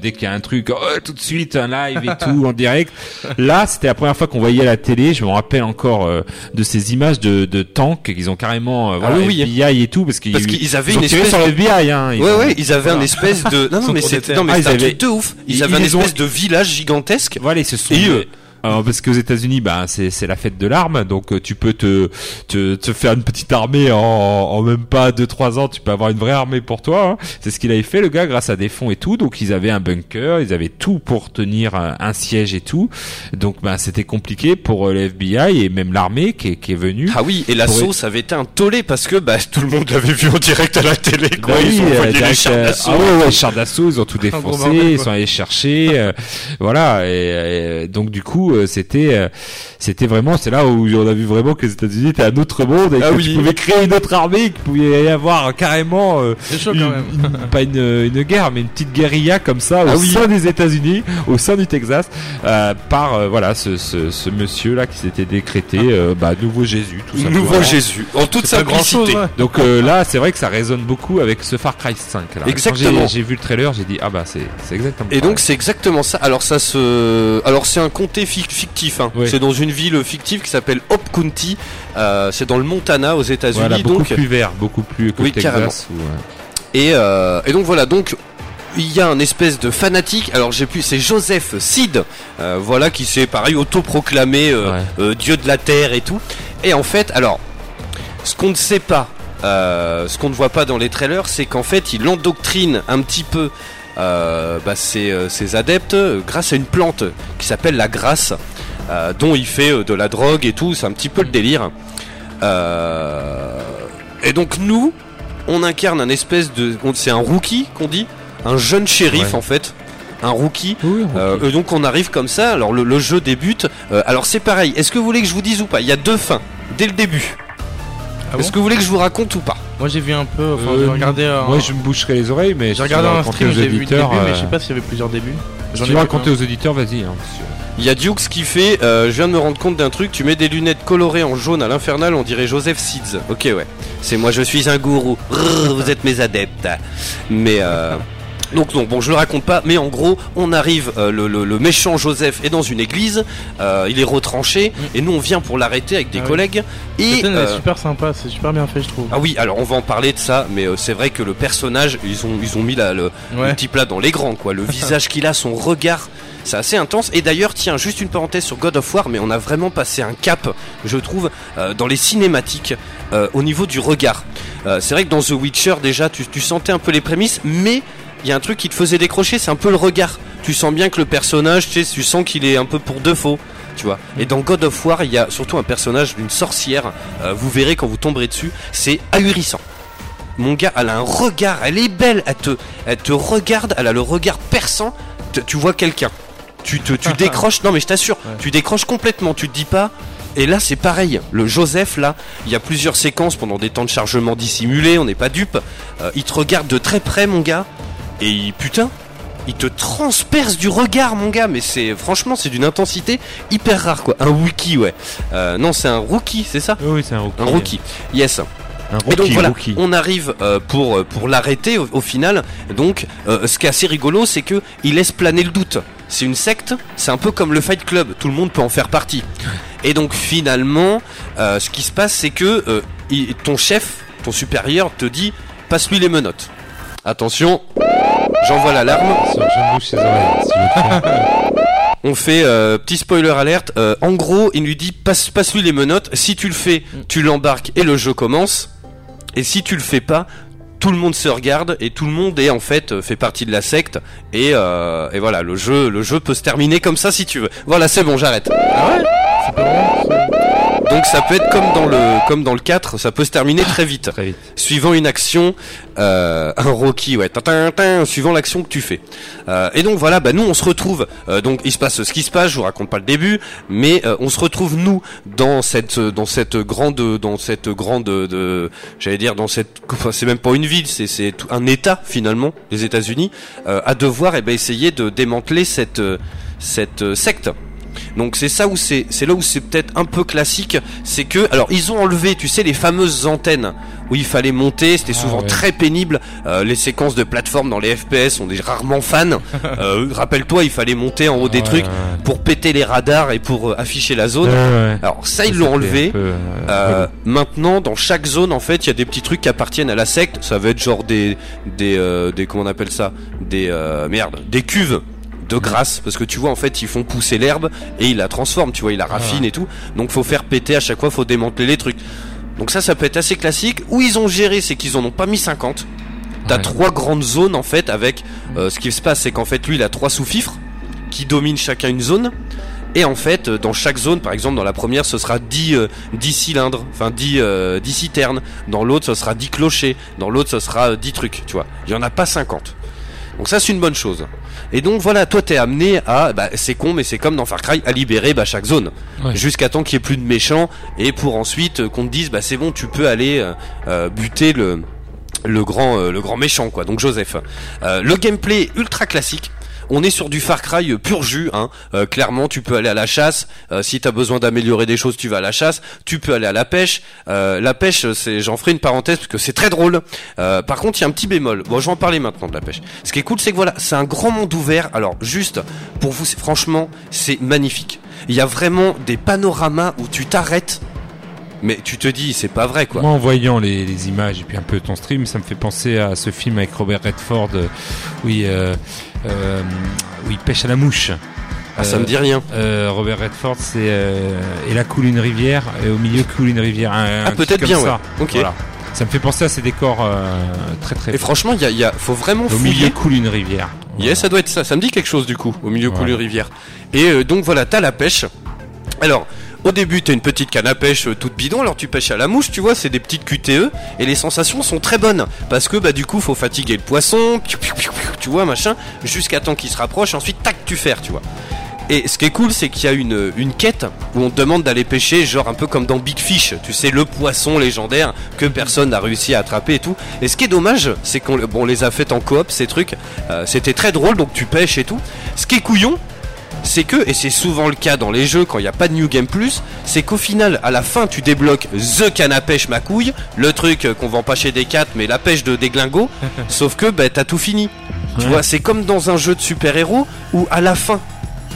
Speaker 5: Dès qu'il y a un truc, oh, tout de suite un live et tout en direct. Là, c'était la première fois qu'on voyait à la télé. Je me rappelle encore euh, de ces images de, de tanks qu'ils ont carrément, euh, voilà,
Speaker 3: Ah oui, oui.
Speaker 5: FBI et tout, parce
Speaker 3: qu'ils avaient
Speaker 5: ils
Speaker 3: une espèce
Speaker 5: sur
Speaker 3: de-
Speaker 5: le FBI. Hein, Ils
Speaker 3: Ouais
Speaker 5: ont-
Speaker 3: ouais, ils avaient un
Speaker 5: voilà.
Speaker 3: espèce de non non mais c'était non mais
Speaker 5: Ah,
Speaker 3: un truc de ouf. Ils,
Speaker 5: ils-
Speaker 3: avaient un
Speaker 5: ils ont-
Speaker 3: espèce de village gigantesque.
Speaker 5: Voilà, ils se sont.
Speaker 3: Et,
Speaker 5: Alors, parce qu'aux États-Unis, bah, c'est c'est la fête de l'arme, donc euh, tu peux te, te te faire une petite armée en, en même pas 2-3 ans, tu peux avoir une vraie armée pour toi. hein. C'est ce qu'il avait fait le gars grâce à des fonds et tout. Donc ils avaient un bunker, ils avaient tout pour tenir un, un siège et tout. Donc bah c'était compliqué pour euh, le FBI et même l'armée qui est, qui est venue.
Speaker 3: Ah oui, et la
Speaker 5: Pour-
Speaker 3: sauce avait été un tollé parce que bah, tout le monde l'avait vu en direct à la télé. Quoi.
Speaker 5: Bah
Speaker 3: ils
Speaker 5: oui,
Speaker 3: ont
Speaker 5: euh,
Speaker 3: les chars
Speaker 5: euh,
Speaker 3: d'assaut.
Speaker 5: ah ouais, ouais, les chars d'assaut, ils ont tout défoncé, ils sont allés chercher, euh, voilà. Et, et donc du coup, euh, c'était, euh, c'était vraiment, c'est là où on a vu vraiment que les États-Unis étaient un autre monde et
Speaker 3: Ah
Speaker 5: que
Speaker 3: oui.
Speaker 5: tu pouvais créer une autre armée, qu'il pouvait y avoir carrément euh,
Speaker 4: C'est chaud
Speaker 5: une-
Speaker 4: quand même.
Speaker 5: une- pas une, une guerre, mais une petite guérilla comme ça
Speaker 3: Ah
Speaker 5: au
Speaker 3: oui.
Speaker 5: sein des États-Unis, au sein du Texas, euh, par euh, voilà ce, ce, ce monsieur là qui s'était décrété euh, bah, nouveau Jésus, tout simplement.
Speaker 3: Nouveau Jésus, en toute simplicité.
Speaker 4: chose.
Speaker 5: Donc là, c'est vrai que ça résonne beaucoup avec ce Far Cry 5. Là.
Speaker 3: Exactement.
Speaker 5: j'ai- vu le trailer, j'ai dit ah bah c'est exactement.
Speaker 3: Et donc c'est exactement ça. Alors ça se, alors c'est un comté fic- fictif. Hein.
Speaker 5: Oui.
Speaker 3: C'est dans une ville fictive qui s'appelle Hope County. Euh, c'est dans le Montana aux États-Unis.
Speaker 5: voilà beaucoup
Speaker 3: donc
Speaker 5: plus vert, beaucoup plus que
Speaker 3: Oui,
Speaker 5: Texas. euh,
Speaker 3: et euh, et donc voilà donc. Il y a un espèce de fanatique, alors j'ai pu, c'est Joseph Sid, euh, voilà, qui s'est pareil autoproclamé euh,
Speaker 5: Ouais.
Speaker 3: euh, dieu de la terre et tout. Et en fait, alors, ce qu'on ne sait pas, ce qu'on ne voit pas dans les trailers, c'est qu'en fait, il endoctrine un petit peu euh, bah, ses, euh, ses adeptes euh, grâce à une plante qui s'appelle la grasse, euh, dont il fait de la drogue et tout. C'est un petit peu le délire. Et donc nous, on incarne un espèce de, on- c'est un rookie qu'on dit, un jeune shérif
Speaker 5: Ouais.
Speaker 3: en fait, un rookie.
Speaker 5: Oui,
Speaker 3: Euh, et donc on arrive comme ça. Alors le, le jeu débute. Euh, alors c'est pareil. Est-ce que vous voulez que je vous dise ou pas? Il y a deux fins dès le début.
Speaker 4: Ah
Speaker 3: Est-ce
Speaker 4: bon?
Speaker 3: que vous voulez que je vous raconte ou pas?
Speaker 4: Moi j'ai vu un peu, enfin
Speaker 5: Euh,
Speaker 4: j'ai regardé. un-
Speaker 5: Moi, je me boucherai les oreilles, mais
Speaker 4: J'ai regardé
Speaker 5: si tu veux
Speaker 4: un
Speaker 5: raconter
Speaker 4: stream,
Speaker 5: aux
Speaker 4: j'ai vu le début,
Speaker 5: auditeurs,
Speaker 4: mais je
Speaker 5: euh,
Speaker 4: sais pas s'il y avait plusieurs débuts.
Speaker 5: Si
Speaker 4: J'en
Speaker 5: tu
Speaker 4: ai
Speaker 5: veux
Speaker 4: vu
Speaker 5: raconter
Speaker 4: un.
Speaker 5: aux auditeurs, vas-y. Hein, parce que-
Speaker 3: Il y a Dukes qui fait. euh, je viens de me rendre compte d'un truc. Tu mets des lunettes colorées en jaune à l'infernal, on dirait Joseph Seeds. Ok ouais. C'est moi. Je suis un gourou. Rrr, vous êtes mes adeptes. Mais euh, Donc non, bon, je le raconte pas, mais en gros, on arrive, euh, le, le- le méchant Joseph est dans une église, euh, il est retranché, et nous on vient pour l'arrêter avec des
Speaker 4: Ah oui.
Speaker 3: collègues. Et
Speaker 4: Cette scène elle
Speaker 3: euh,
Speaker 4: est super sympa, c'est super bien fait je trouve.
Speaker 3: ah oui, alors on va en parler de ça, mais euh, c'est vrai que le personnage, ils ont, ils ont mis la, le, le petit plat dans les grands, quoi. Le visage qu'il a, son regard, c'est assez intense. Et d'ailleurs, tiens, juste une parenthèse sur God of War, mais on a vraiment passé un cap, je trouve, euh, dans les cinématiques, euh, au niveau du regard. Euh, c'est vrai que dans The Witcher, déjà, tu, tu sentais un peu les prémices, mais il y a un truc qui te faisait décrocher, c'est un peu le regard. Tu sens bien que le personnage, tu sais, tu sens qu'il est un peu pour deux faux. Tu vois. Et dans God of War, il y a surtout un personnage d'une sorcière. euh, vous verrez quand vous tomberez dessus, c'est ahurissant. Mon gars, elle a un regard, elle est belle, elle te, elle te regarde, elle a le regard perçant. Tu vois quelqu'un, tu te, tu décroches. Non mais je t'assure,
Speaker 4: Ouais.
Speaker 3: tu décroches complètement. Tu te dis pas. Et là, c'est pareil. Le Joseph, là, il y a plusieurs séquences pendant des temps de chargement dissimulés. On n'est pas dupe. Euh, il te regarde de très près, mon gars. Et il- putain, il te transperce du regard, mon gars. Mais c'est franchement, c'est d'une intensité hyper rare, quoi. Un wiki, ouais. Euh, non, c'est un rookie, c'est ça
Speaker 5: Oui, c'est un rookie.
Speaker 3: Un rookie. Yes.
Speaker 5: Un
Speaker 3: Et donc
Speaker 5: rookie,
Speaker 3: voilà,
Speaker 5: rookie.
Speaker 3: on arrive euh, pour euh, pour l'arrêter au, au final. Donc, euh, ce qui est assez rigolo, c'est que il laisse planer le doute. C'est une secte, c'est un peu comme le Fight Club. Tout le monde peut en faire partie. Et donc finalement, ce qui se passe, c'est que il- ton chef, ton supérieur, te dit passe-lui les menottes. Attention, j'envoie l'alarme. On fait euh, petit spoiler alerte. Euh, en gros, il lui dit passe passe-lui les menottes. Si tu le fais, tu l'embarques et le jeu commence. Et si tu le fais pas, tout le monde se regarde et tout le monde est en fait euh, fait partie de la secte. Et, euh, et voilà, le jeu le jeu peut se terminer comme ça si tu veux. Voilà, c'est bon, j'arrête.
Speaker 4: Ah ouais
Speaker 3: Donc ça peut être comme dans le comme dans le 4, ça peut se terminer très vite.
Speaker 5: Très vite.
Speaker 3: Suivant une action, euh, un Rocky, ouais, suivant l'action que tu fais. Euh, et donc voilà, bah nous on se retrouve. euh, donc il se passe ce qui se passe. Je vous raconte pas le début, mais on se retrouve nous dans cette dans cette grande dans cette grande de, j'allais dire dans cette, enfin, c'est même pas une ville, c'est c'est un État finalement, les États-Unis, à devoir eh ben, essayer de démanteler cette cette secte. Donc c'est ça où c'est c'est là où c'est peut-être un peu classique, c'est que alors ils ont enlevé, tu sais les fameuses antennes où il fallait monter, c'était
Speaker 5: Ah
Speaker 3: souvent
Speaker 5: ouais.
Speaker 3: très pénible. Euh, les séquences de plateforme dans les FPS, on est rarement fans. Euh, Rappelle-toi, il fallait monter en haut des
Speaker 5: Ouais,
Speaker 3: trucs
Speaker 5: ouais.
Speaker 3: pour péter les radars et pour euh, afficher la zone. Alors ça ils
Speaker 5: Ça,
Speaker 3: l'ont enlevé.
Speaker 5: peu,
Speaker 3: maintenant, dans chaque zone, en fait, il y a des petits trucs qui appartiennent à la secte. Ça va être genre des, des, euh, des comment on appelle ça, des euh, merde, des cuves de grâce parce que tu vois en fait ils font pousser l'herbe et ils la transforment, tu vois, ils la raffinent et tout. Donc faut faire péter à chaque fois, faut démanteler les trucs. Donc ça, ça peut être assez classique. Où ils ont géré, c'est qu'ils en ont pas mis 50. T'as
Speaker 5: Ouais.
Speaker 3: trois grandes zones en fait avec euh, ce qui se passe, c'est qu'en fait lui il a trois sous-fifres qui dominent chacun une zone. Et en fait, euh, dans chaque zone, par exemple, dans la première, ce sera 10, euh, 10 cylindres, enfin 10, euh, 10 citernes. Dans l'autre, ce sera 10 clochers. Dans l'autre, ce sera euh, 10 trucs, tu vois. Il y en a pas 50. Donc ça, c'est une bonne chose. Et donc voilà, toi, t'es amené à, bah, c'est con, mais c'est comme dans Far Cry, à libérer bah, chaque zone.
Speaker 5: Ouais.
Speaker 3: Jusqu'à temps qu'il n'y ait plus de méchants. Et pour ensuite euh, qu'on te dise, bah c'est bon, tu peux aller euh, euh, buter le le grand euh, le grand méchant quoi donc Joseph Euh, le gameplay ultra classique on est sur du Far Cry euh, pur jus, hein. Euh, clairement tu peux aller à la chasse, euh, si t'as besoin d'améliorer des choses tu vas à la chasse, tu peux aller à la pêche, la pêche c'est, j'en ferai une parenthèse parce que c'est très drôle, par contre il y a un petit bémol, bon je vais en parler maintenant de la pêche, ce qui est cool c'est que voilà, c'est un grand monde ouvert, alors juste pour vous franchement c'est magnifique, il y a vraiment des panoramas où tu t'arrêtes, mais tu te dis c'est pas vrai quoi.
Speaker 5: Moi, en voyant les, les images et puis un peu ton stream, ça me fait penser à ce film avec Robert Redford, euh, où, il, euh, euh, où il pêche à la mouche.
Speaker 3: Ah, ça me dit rien.
Speaker 5: Euh, Robert Redford, c'est et là coule une rivière et au milieu coule une rivière. Un,
Speaker 3: Ah, peut-être
Speaker 5: comme
Speaker 3: bien,
Speaker 5: ça.
Speaker 3: ouais. Ok.
Speaker 5: Voilà. Ça me fait penser à ces décors euh, très très.
Speaker 3: Et franchement, il y y a- faut vraiment
Speaker 5: au milieu coule une rivière.
Speaker 3: Yes, ça doit être ça. Ça me dit quelque chose du coup, au milieu coule
Speaker 5: Voilà.
Speaker 3: une rivière. Et euh, donc voilà, t'as la pêche. Alors, au début, t'as une petite canne à pêche euh, toute bidon. Alors tu pêches à la mouche, tu vois, c'est des petites QTE et les sensations sont très bonnes parce que bah du coup, faut fatiguer le poisson, tu vois, machin, jusqu'à temps qu'il se rapproche. Ensuite, tac, tu ferres, tu vois. Et ce qui est cool, c'est qu'il y a une, une quête où on te demande d'aller pêcher, genre un peu comme dans Big Fish, tu sais, le poisson légendaire que personne n'a réussi à attraper et tout. Et ce qui est dommage, c'est qu'on les a fait en coop, ces trucs. Euh, C'était très drôle, donc tu pêches et tout. Ce qui est couillon, c'est que, et c'est souvent le cas dans les jeux quand il n'y a pas de New Game Plus, c'est qu'au final, à la fin, tu débloques The Canne à pêche ma couille, le truc euh, qu'on vend pas chez Decat, mais la pêche de déglingo, sauf que bah, t'as tout fini. Tu
Speaker 5: Ouais.
Speaker 3: vois, c'est comme dans un jeu de super-héros où à la fin,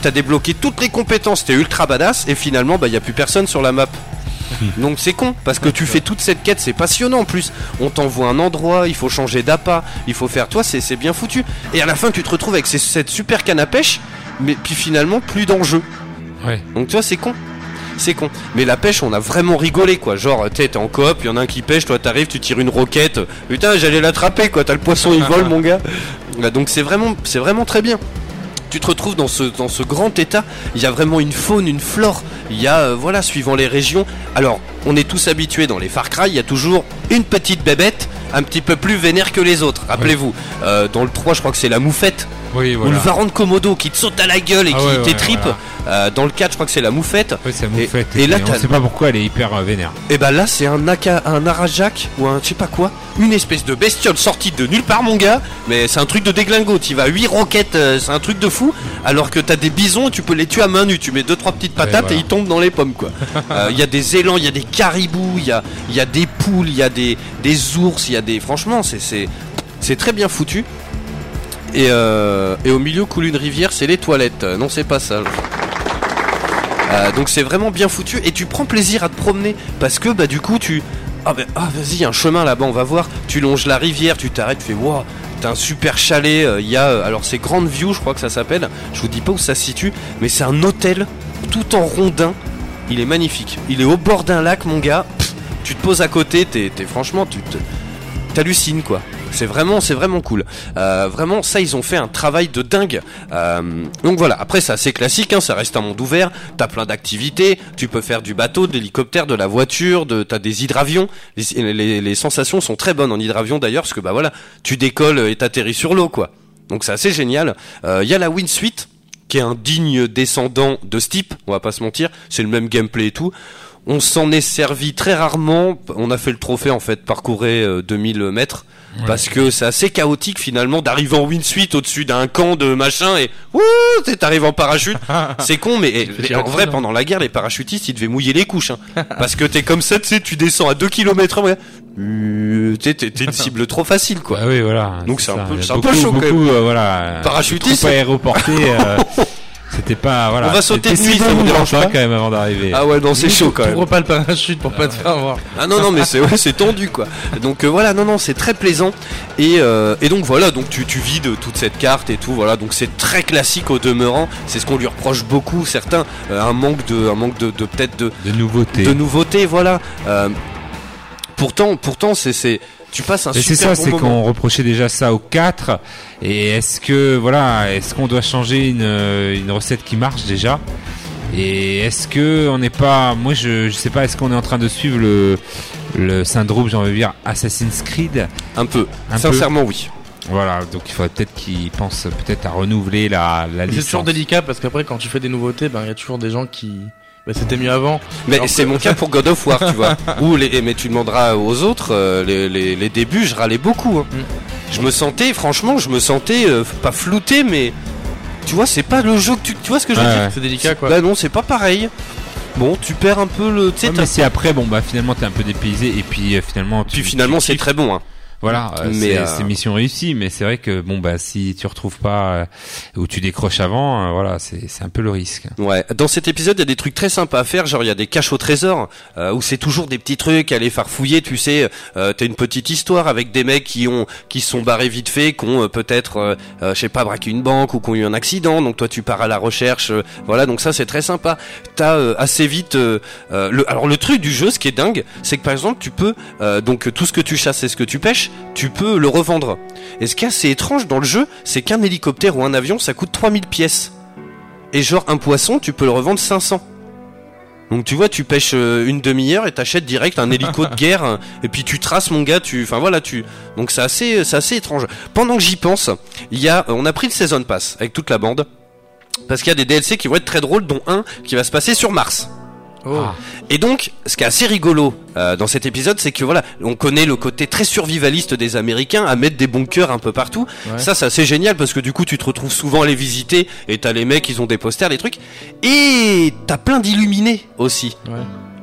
Speaker 3: t'as débloqué toutes les compétences, t'es ultra badass, et finalement, bah, y a plus personne sur la map. Donc c'est con, parce que tu fais toute cette quête, c'est passionnant en plus. On t'envoie un endroit, il faut changer d'appât, il faut faire, toi, c'est c'est bien foutu. Et à la fin, tu te retrouves avec ces- cette super canne à pêche, mais puis finalement, plus d'enjeu.
Speaker 5: Ouais.
Speaker 3: Donc tu vois, c'est con. C'est con. Mais la pêche, on a vraiment rigolé quoi. Genre, t'es en coop, il y en a un qui pêche, toi t'arrives, tu tires une roquette. Putain, j'allais l'attraper quoi. T'as le poisson, il vole mon gars. Là, Donc c'est vraiment, c'est vraiment très bien. Tu te retrouves dans ce, dans ce grand état. Il y a vraiment une faune, une flore. Il y a, euh, voilà, suivant les régions. Alors, on est tous habitués dans les Far Cry. Il y a toujours une petite bébête, un petit peu plus vénère que les autres. Rappelez-vous, Euh, dans le 3, je crois que c'est la moufette.
Speaker 5: Oui,
Speaker 3: Ou le varan de Komodo qui te saute à la gueule et
Speaker 5: Ah
Speaker 3: qui
Speaker 5: ouais, ouais,
Speaker 3: t'étripe.
Speaker 5: voilà.
Speaker 3: Euh, dans le 4, je crois que c'est la moufette.
Speaker 5: Ouais, c'est
Speaker 3: Et-
Speaker 5: moufette.
Speaker 3: et là,
Speaker 5: on
Speaker 3: t'as-
Speaker 5: sait pas pourquoi elle est hyper euh, vénère.
Speaker 3: Et bah là, c'est un, aka, un Arajak ou un je sais pas quoi. Une espèce de bestiole sortie de nulle part, mon gars. Mais c'est un truc de déglingo. Tu vas à 8 roquettes, euh, c'est un truc de fou. Alors que t'as des bisons, tu peux les tuer à main nue. Tu mets 2-3 petites patates
Speaker 5: voilà.
Speaker 3: et ils tombent dans les pommes, quoi. Euh, Il y a des élans, il y a des caribous, il y a, il y a des poules, il y a des, des ours, il y a des. Franchement, c'est très bien foutu. Et, euh, et au milieu coule une rivière, c'est les toilettes. Non, c'est pas ça. Euh, donc c'est vraiment bien foutu et tu prends plaisir à te promener parce que bah du coup tu ah bah ah, vas-y un chemin là-bas on va voir tu longes la rivière tu t'arrêtes tu fais waouh t'as un super chalet euh, il y a alors c'est Grande View je crois que ça s'appelle je vous dis pas où ça se situe mais c'est un hôtel tout en rondin il est magnifique il est au bord d'un lac mon gars tu te poses à côté t'es- franchement tu te t'hallucines quoi. C'est vraiment, c'est vraiment cool. Euh, vraiment, ça, ils ont fait un travail de dingue. Euh, donc voilà. Après, c'est assez classique. Hein, ça reste un monde ouvert. T'as plein d'activités. Tu peux faire du bateau, de l'hélicoptère, de la voiture. De, t'as des hydravions. Les, sensations sont très bonnes en hydravion d'ailleurs, parce que bah voilà, tu décolles et t'atterris sur l'eau quoi. Donc c'est assez génial. Euh, Il y a la Win Suite qui est un digne descendant de Steep, on va pas se mentir, c'est le même gameplay et tout. On s'en est servi très rarement, on a fait le trophée en fait, parcourir euh, 2000 mètres, parce que c'est assez chaotique finalement d'arriver en win suite au-dessus d'un camp de machin et wouh, tu t'arrives en parachute. c'est con, mais et- en vrai pendant la guerre les parachutistes ils devaient mouiller les couches, hein. parce que t'es comme ça, tu sais, tu descends à 2 km heure, euh, t'es t'es- une cible trop facile quoi.
Speaker 5: Ah oui, voilà.
Speaker 3: Donc c'est un peu- c'est un peu
Speaker 5: beaucoup,
Speaker 3: chaud, quand
Speaker 5: beaucoup, euh, voilà.
Speaker 3: Parachutiste.
Speaker 5: Trop aéroporté. euh, C'était pas voilà.
Speaker 3: On va sauter de nuit, ça vous dérange pas
Speaker 5: quand même avant d'arriver.
Speaker 3: Ah ouais, non, c'est chaud quand même.
Speaker 4: Ouvre pas le parachute pour pas te faire voir.
Speaker 3: Ah non non mais c'est ouais, c'est tendu quoi. Donc euh, voilà non non c'est très plaisant et, euh, et donc voilà donc tu, tu vides toute cette carte et tout voilà donc c'est très classique au demeurant c'est ce qu'on lui reproche beaucoup certains euh, un manque de un manque de, de peut-être de,
Speaker 5: De nouveautés.
Speaker 3: de nouveautés voilà. Euh, pourtant pourtant c'est c'est tu passes un
Speaker 5: Et c'est
Speaker 3: super
Speaker 5: ça,
Speaker 3: bon
Speaker 5: c'est
Speaker 3: moment.
Speaker 5: qu'on reprochait déjà ça au 4. Et est-ce que, voilà, est-ce qu'on doit changer une, euh, une recette qui marche déjà? Et est-ce que on n'est pas, moi je, je sais pas, est-ce qu'on est en train de suivre le, le syndrome, j'ai envie de dire, Assassin's Creed?
Speaker 3: Un peu
Speaker 5: Un
Speaker 3: sincèrement oui.
Speaker 5: Voilà, donc il faudrait peut-être qu'ils pensent peut-être à renouveler la, la
Speaker 4: C'est toujours délicat parce qu'après quand tu fais des nouveautés, ben il y a toujours des gens qui. Bah, c'était mieux avant.
Speaker 3: Mais
Speaker 4: Alors
Speaker 3: c'est
Speaker 4: que-
Speaker 3: mon cas pour God of War, tu vois. Ou les, mais tu demanderas aux autres, euh, les, les, les débuts, je râlais beaucoup. hein.
Speaker 4: Mm.
Speaker 3: Je me sentais, franchement, je me sentais euh, pas flouté, mais tu vois, c'est pas le jeu que tu, tu vois ce que je veux
Speaker 5: Ouais,
Speaker 3: dire?
Speaker 5: ouais.
Speaker 4: C'est délicat quoi.
Speaker 3: Bah non, c'est pas pareil. Bon, tu perds un peu le, tu sais,
Speaker 5: Ouais, mais si après, bon bah finalement t'es un peu dépaysé et puis euh, finalement tu,
Speaker 3: puis finalement
Speaker 5: tu
Speaker 3: c'est très bon. Hein.
Speaker 5: Voilà, euh,
Speaker 3: Mais,
Speaker 5: c'est
Speaker 3: euh,
Speaker 5: c'est mission réussie, mais c'est vrai que bon bah si tu retrouves pas euh, ou tu décroches avant, voilà, c'est c'est un peu le risque.
Speaker 3: Ouais. Dans cet épisode, il y a des trucs très sympas à faire. Genre, il y a des caches au trésor euh, où c'est toujours des petits trucs à aller farfouiller. Tu sais, euh, t'as une petite histoire avec des mecs qui ont qui sont barrés vite fait, qui ont euh, peut-être, je sais pas, braqué une banque ou qui ont eu un accident. Donc toi, tu pars à la recherche. euh, voilà. Donc ça, c'est très sympa. T'as euh, assez vite. le, alors le truc du jeu, ce qui est dingue, c'est que par exemple, tu peux euh, donc tout ce que tu chasses et ce que tu pêches, tu peux le revendre. Et ce qui est assez étrange dans le jeu, c'est qu'un hélicoptère ou un avion, ça coûte 3000 pièces. Et genre un poisson, tu peux le revendre 500. Donc tu vois, tu pêches euh, une demi-heure et t'achètes direct un hélico de guerre hein, et puis tu traces mon gars, tu enfin voilà, tu donc c'est assez assez étrange. Pendant que j'y pense, y a on a pris le season pass avec toute la bande parce qu'il y a des DLC qui vont être très drôles dont un qui va se passer sur Mars.
Speaker 4: Oh.
Speaker 5: Ah.
Speaker 3: Et donc, ce qui est assez rigolo euh, dans cet épisode, c'est que voilà, on connaît le côté très survivaliste des Américains à mettre des bunkers un peu partout.
Speaker 4: Ouais.
Speaker 3: Ça, c'est assez génial parce que du coup, tu te retrouves souvent à les visiter et t'as les mecs, ils ont des posters, des trucs. Et t'as plein d'illuminés aussi
Speaker 4: Ouais.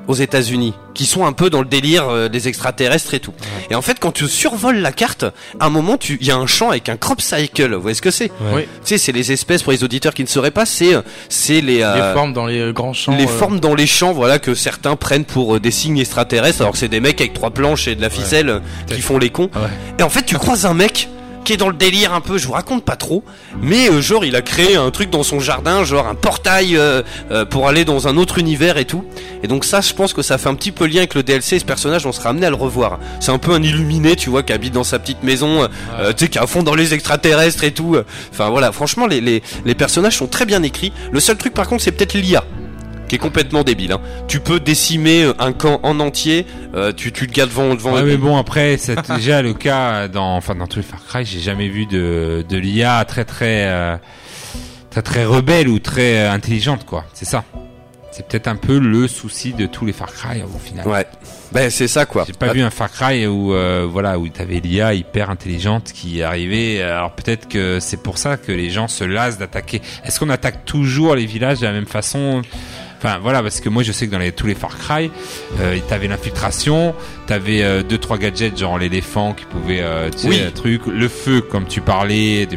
Speaker 3: Aux États-Unis qui sont un peu dans le délire euh, des extraterrestres et tout. Et en fait, quand tu survoles la carte, à un moment, tu il y a un champ avec un crop cycle. Vous voyez ce que c'est
Speaker 4: Oui.
Speaker 3: Tu sais, c'est les espèces pour les auditeurs qui ne sauraient pas. C'est euh, c'est les euh,
Speaker 4: Les formes dans les grands champs.
Speaker 3: les
Speaker 4: euh,
Speaker 3: formes dans les champs, voilà, que certains prennent pour euh, des signes extraterrestres, alors que c'est des mecs avec trois planches et de la ficelle euh, qui font les cons.
Speaker 5: Ouais.
Speaker 3: Et en fait, tu croises un mec qui est dans le délire un peu, je vous raconte pas trop, mais euh, genre il a créé un truc dans son jardin, genre un portail euh, euh, pour aller dans un autre univers et tout. Et donc ça, je pense que ça fait un petit peu lien avec le DLC. Ce personnage, on sera amené à le revoir. C'est un peu un illuminé, tu vois, qui habite dans sa petite maison, tu sais, qui est à fond dans les extraterrestres et tout. Enfin voilà, franchement, les, les, les personnages sont très bien écrits. Le seul truc, par contre, c'est peut-être l'IA qui est complètement débile. Hein. Tu peux décimer euh, un camp en entier, euh, tu, tu le gardes devant, devant
Speaker 5: Ouais, mais bon après c'est déjà le cas dans enfin dans tous les Far Cry, j'ai jamais vu de de l'IA très très euh, très très rebelle ou très intelligente quoi. C'est ça. C'est peut-être un peu le souci de tous les Far Cry au final.
Speaker 3: Ouais, ben c'est ça quoi.
Speaker 5: J'ai pas vu un Far Cry où euh, voilà où t'avais l'IA hyper intelligente qui arrivait. Alors peut-être que c'est pour ça que les gens se lassent d'attaquer. Est-ce qu'on attaque toujours les villages de la même façon? Enfin voilà parce que moi je sais que dans tous les Far Cry, euh, t'avais l'infiltration, t'avais euh, deux trois gadgets genre l'éléphant qui pouvait euh, tu sais,
Speaker 3: Oui.
Speaker 5: un truc, le feu comme tu parlais,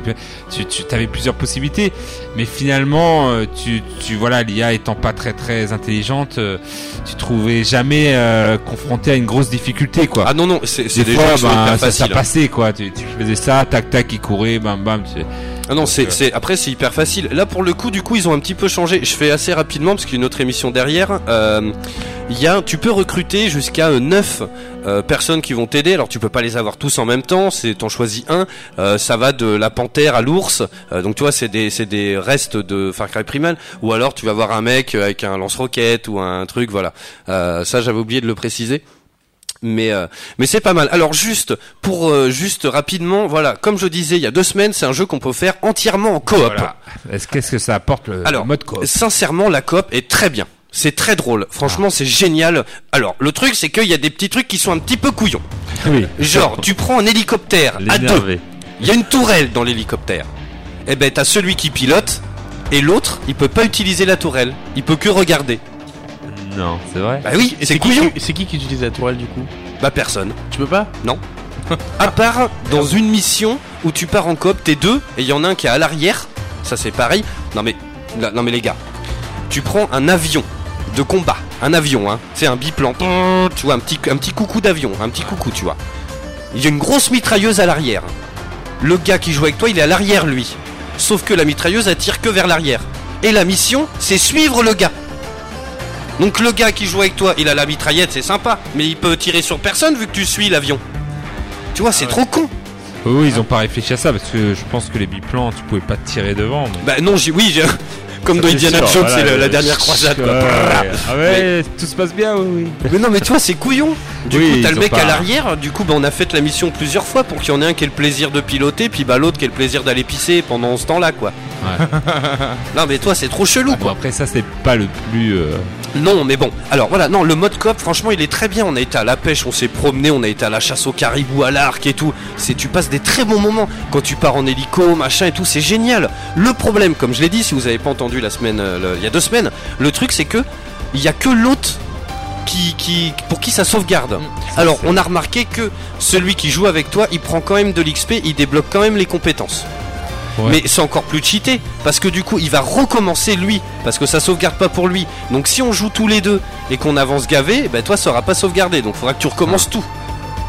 Speaker 5: tu, tu avais plusieurs possibilités. Mais finalement euh, tu tu voilà l'IA étant pas très très intelligente, euh, tu trouvais jamais euh, confronté à une grosse difficulté quoi.
Speaker 3: Ah non non, c'est
Speaker 5: Des fois, ben, ça, ça
Speaker 3: hein.
Speaker 5: passait quoi. Tu, tu faisais ça, tac tac, il courait, bam bam. tu-
Speaker 3: Ah non, c'est après c'est hyper facile. Là pour le coup, du coup, ils ont un petit peu changé. Je fais assez rapidement parce qu'il y a une autre émission derrière. Euh, Il y a, tu peux recruter jusqu'à 9 personnes qui vont t'aider. Alors tu peux pas les avoir tous en même temps. C'est t'en choisis un. Euh, ça va de la panthère à l'ours. Euh, donc tu vois, c'est des c'est des restes de Far Cry Primal. Ou alors tu vas voir un mec avec un lance-roquette ou un truc. Voilà. Euh, ça j'avais oublié de le préciser. Mais euh, mais c'est pas mal. Alors juste pour euh, juste rapidement, voilà, comme je disais il y a deux semaines, c'est un jeu qu'on peut faire entièrement en coop.
Speaker 5: Voilà. Est-ce qu'est-ce que ça apporte le,
Speaker 3: Alors,
Speaker 5: le mode coop?
Speaker 3: Sincèrement, la coop est très bien. C'est très drôle. Franchement, c'est génial. Alors, le truc, c'est qu'il y a des petits trucs qui sont un petit peu couillons.
Speaker 5: Oui.
Speaker 3: Genre, tu prends un hélicoptère à deux. Il y a une tourelle dans l'hélicoptère. Eh ben, t'as celui qui pilote et l'autre, il peut pas utiliser la tourelle. Il peut que regarder.
Speaker 5: Non, c'est vrai.
Speaker 3: Bah oui, c'est couillon.
Speaker 4: c'est qui qui utilise la tourelle du coup?
Speaker 3: Bah personne.
Speaker 4: Tu peux pas?
Speaker 3: À part dans une mission où tu pars en coop, t'es deux et il y en a un qui est à l'arrière. Ça c'est pareil. Non mais non mais les gars, tu prends un avion de combat, un avion, hein, c'est un biplan, tu vois, un petit, un petit coucou d'avion, un petit coucou, tu vois. Il y a une grosse mitrailleuse à l'arrière. Le gars qui joue avec toi, il est à l'arrière, lui. Sauf que la mitrailleuse, elle tire que vers l'arrière. Et la mission, c'est suivre le gars. Donc le gars qui joue avec toi, il a la mitraillette, c'est sympa, mais il peut tirer sur personne vu que tu suis l'avion. Tu vois, c'est trop con.
Speaker 5: Oui, ils ont pas réfléchi à ça parce que je pense que les biplans, tu pouvais pas te tirer devant. donc-
Speaker 3: Bah non, j'ai oui, j'ai comme dans Indiana Jones,
Speaker 5: voilà,
Speaker 3: c'est la dernière croisade. quoi.
Speaker 5: Ouais. Ah ouais, tout se passe bien, oui, oui.
Speaker 3: Mais non, mais tu vois, c'est couillon. Du
Speaker 5: Oui,
Speaker 3: coup, t'as le mec
Speaker 5: pas-
Speaker 3: à l'arrière. Du coup, bah, on a fait la mission plusieurs fois pour qu'il y en ait un qui ait le plaisir de piloter, puis bah l'autre qui ait le plaisir d'aller pisser pendant ce temps-là, quoi.
Speaker 5: Ouais.
Speaker 3: Non, mais toi, c'est trop chelou,
Speaker 5: Bon,
Speaker 3: quoi.
Speaker 5: après ça, c'est pas le plus. euh,
Speaker 3: Non, mais bon. Alors voilà, non, le mode coop, franchement, il est très bien. On a été à la pêche, on s'est promené, on a été à la chasse au caribou, à l'arc et tout. C'est, tu passes des très bons moments quand tu pars en hélico, machin et tout. C'est génial. Le problème, comme je l'ai dit, si vous avez pas entendu la semaine, euh, le- il y a deux semaines, le truc c'est que il y a que l'autre qui, qui, pour qui ça sauvegarde. Alors, on a remarqué que celui qui joue avec toi, il prend quand même de l'XP, il débloque quand même les compétences.
Speaker 5: Ouais.
Speaker 3: Mais c'est encore plus cheaté parce que du coup il va recommencer lui parce que ça sauvegarde pas pour lui. Donc si on joue tous les deux et qu'on avance gavé, ben toi ça aura pas sauvegardé. Donc faudra que tu recommences tout.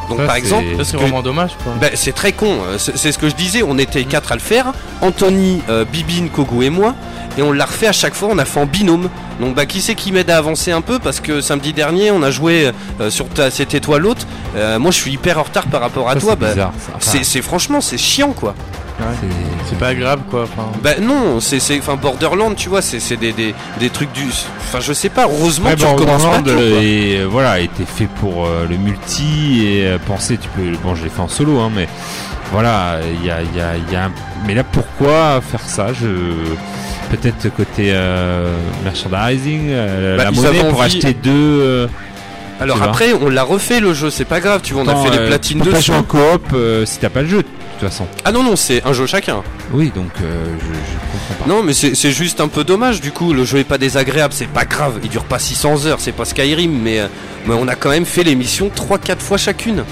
Speaker 3: Donc
Speaker 5: Ça,
Speaker 3: par exemple,
Speaker 4: c'est vraiment dommage,
Speaker 3: ben, c'est très con. euh, C'est ce que je disais. On était quatre à le faire. Anthony, euh, Bibine, Kogo et moi. Et on l'a refait à chaque fois. On a fait en binôme. Donc bah qui c'est qui m'aide à avancer un peu? Parce que samedi dernier on a joué euh, sur ta c'était toi l'autre. Euh, moi je suis hyper en retard par rapport à
Speaker 5: ça,
Speaker 3: toi.
Speaker 5: c'est
Speaker 3: bah.
Speaker 5: Enfin,
Speaker 3: c'est- franchement c'est chiant quoi.
Speaker 5: C'est-
Speaker 4: C'est pas agréable, quoi. Enfin,
Speaker 3: Bah non, c'est c'est enfin Borderland, tu vois, c'est c'est des, des, des trucs du enfin je sais pas, heureusement
Speaker 5: Ouais,
Speaker 3: que tu recommences pas tout,
Speaker 5: et, euh, voilà, été fait pour euh, le multi et euh, penser, tu peux, bon, je l'ai fait en solo, hein, mais voilà, il y a, il y a, y a un- mais là, pourquoi faire ça? Je peut-être côté euh, merchandising, euh,
Speaker 3: Bah,
Speaker 5: la monnaie pour
Speaker 3: envie-
Speaker 5: acheter deux. euh,
Speaker 3: Alors après, on l'a refait le jeu, c'est pas grave, tu vois, on a fait les platines dessus.
Speaker 5: jouer en coop euh, si t'as pas le jeu, de toute façon.
Speaker 3: Ah non non, c'est un jeu chacun.
Speaker 5: Oui, donc euh, je, je comprends pas.
Speaker 3: Non, mais c'est juste un peu dommage du coup, le jeu est pas désagréable, c'est pas grave, il dure pas 600 heures, c'est pas Skyrim mais euh, mais on a quand même fait les missions 3 4 fois chacune.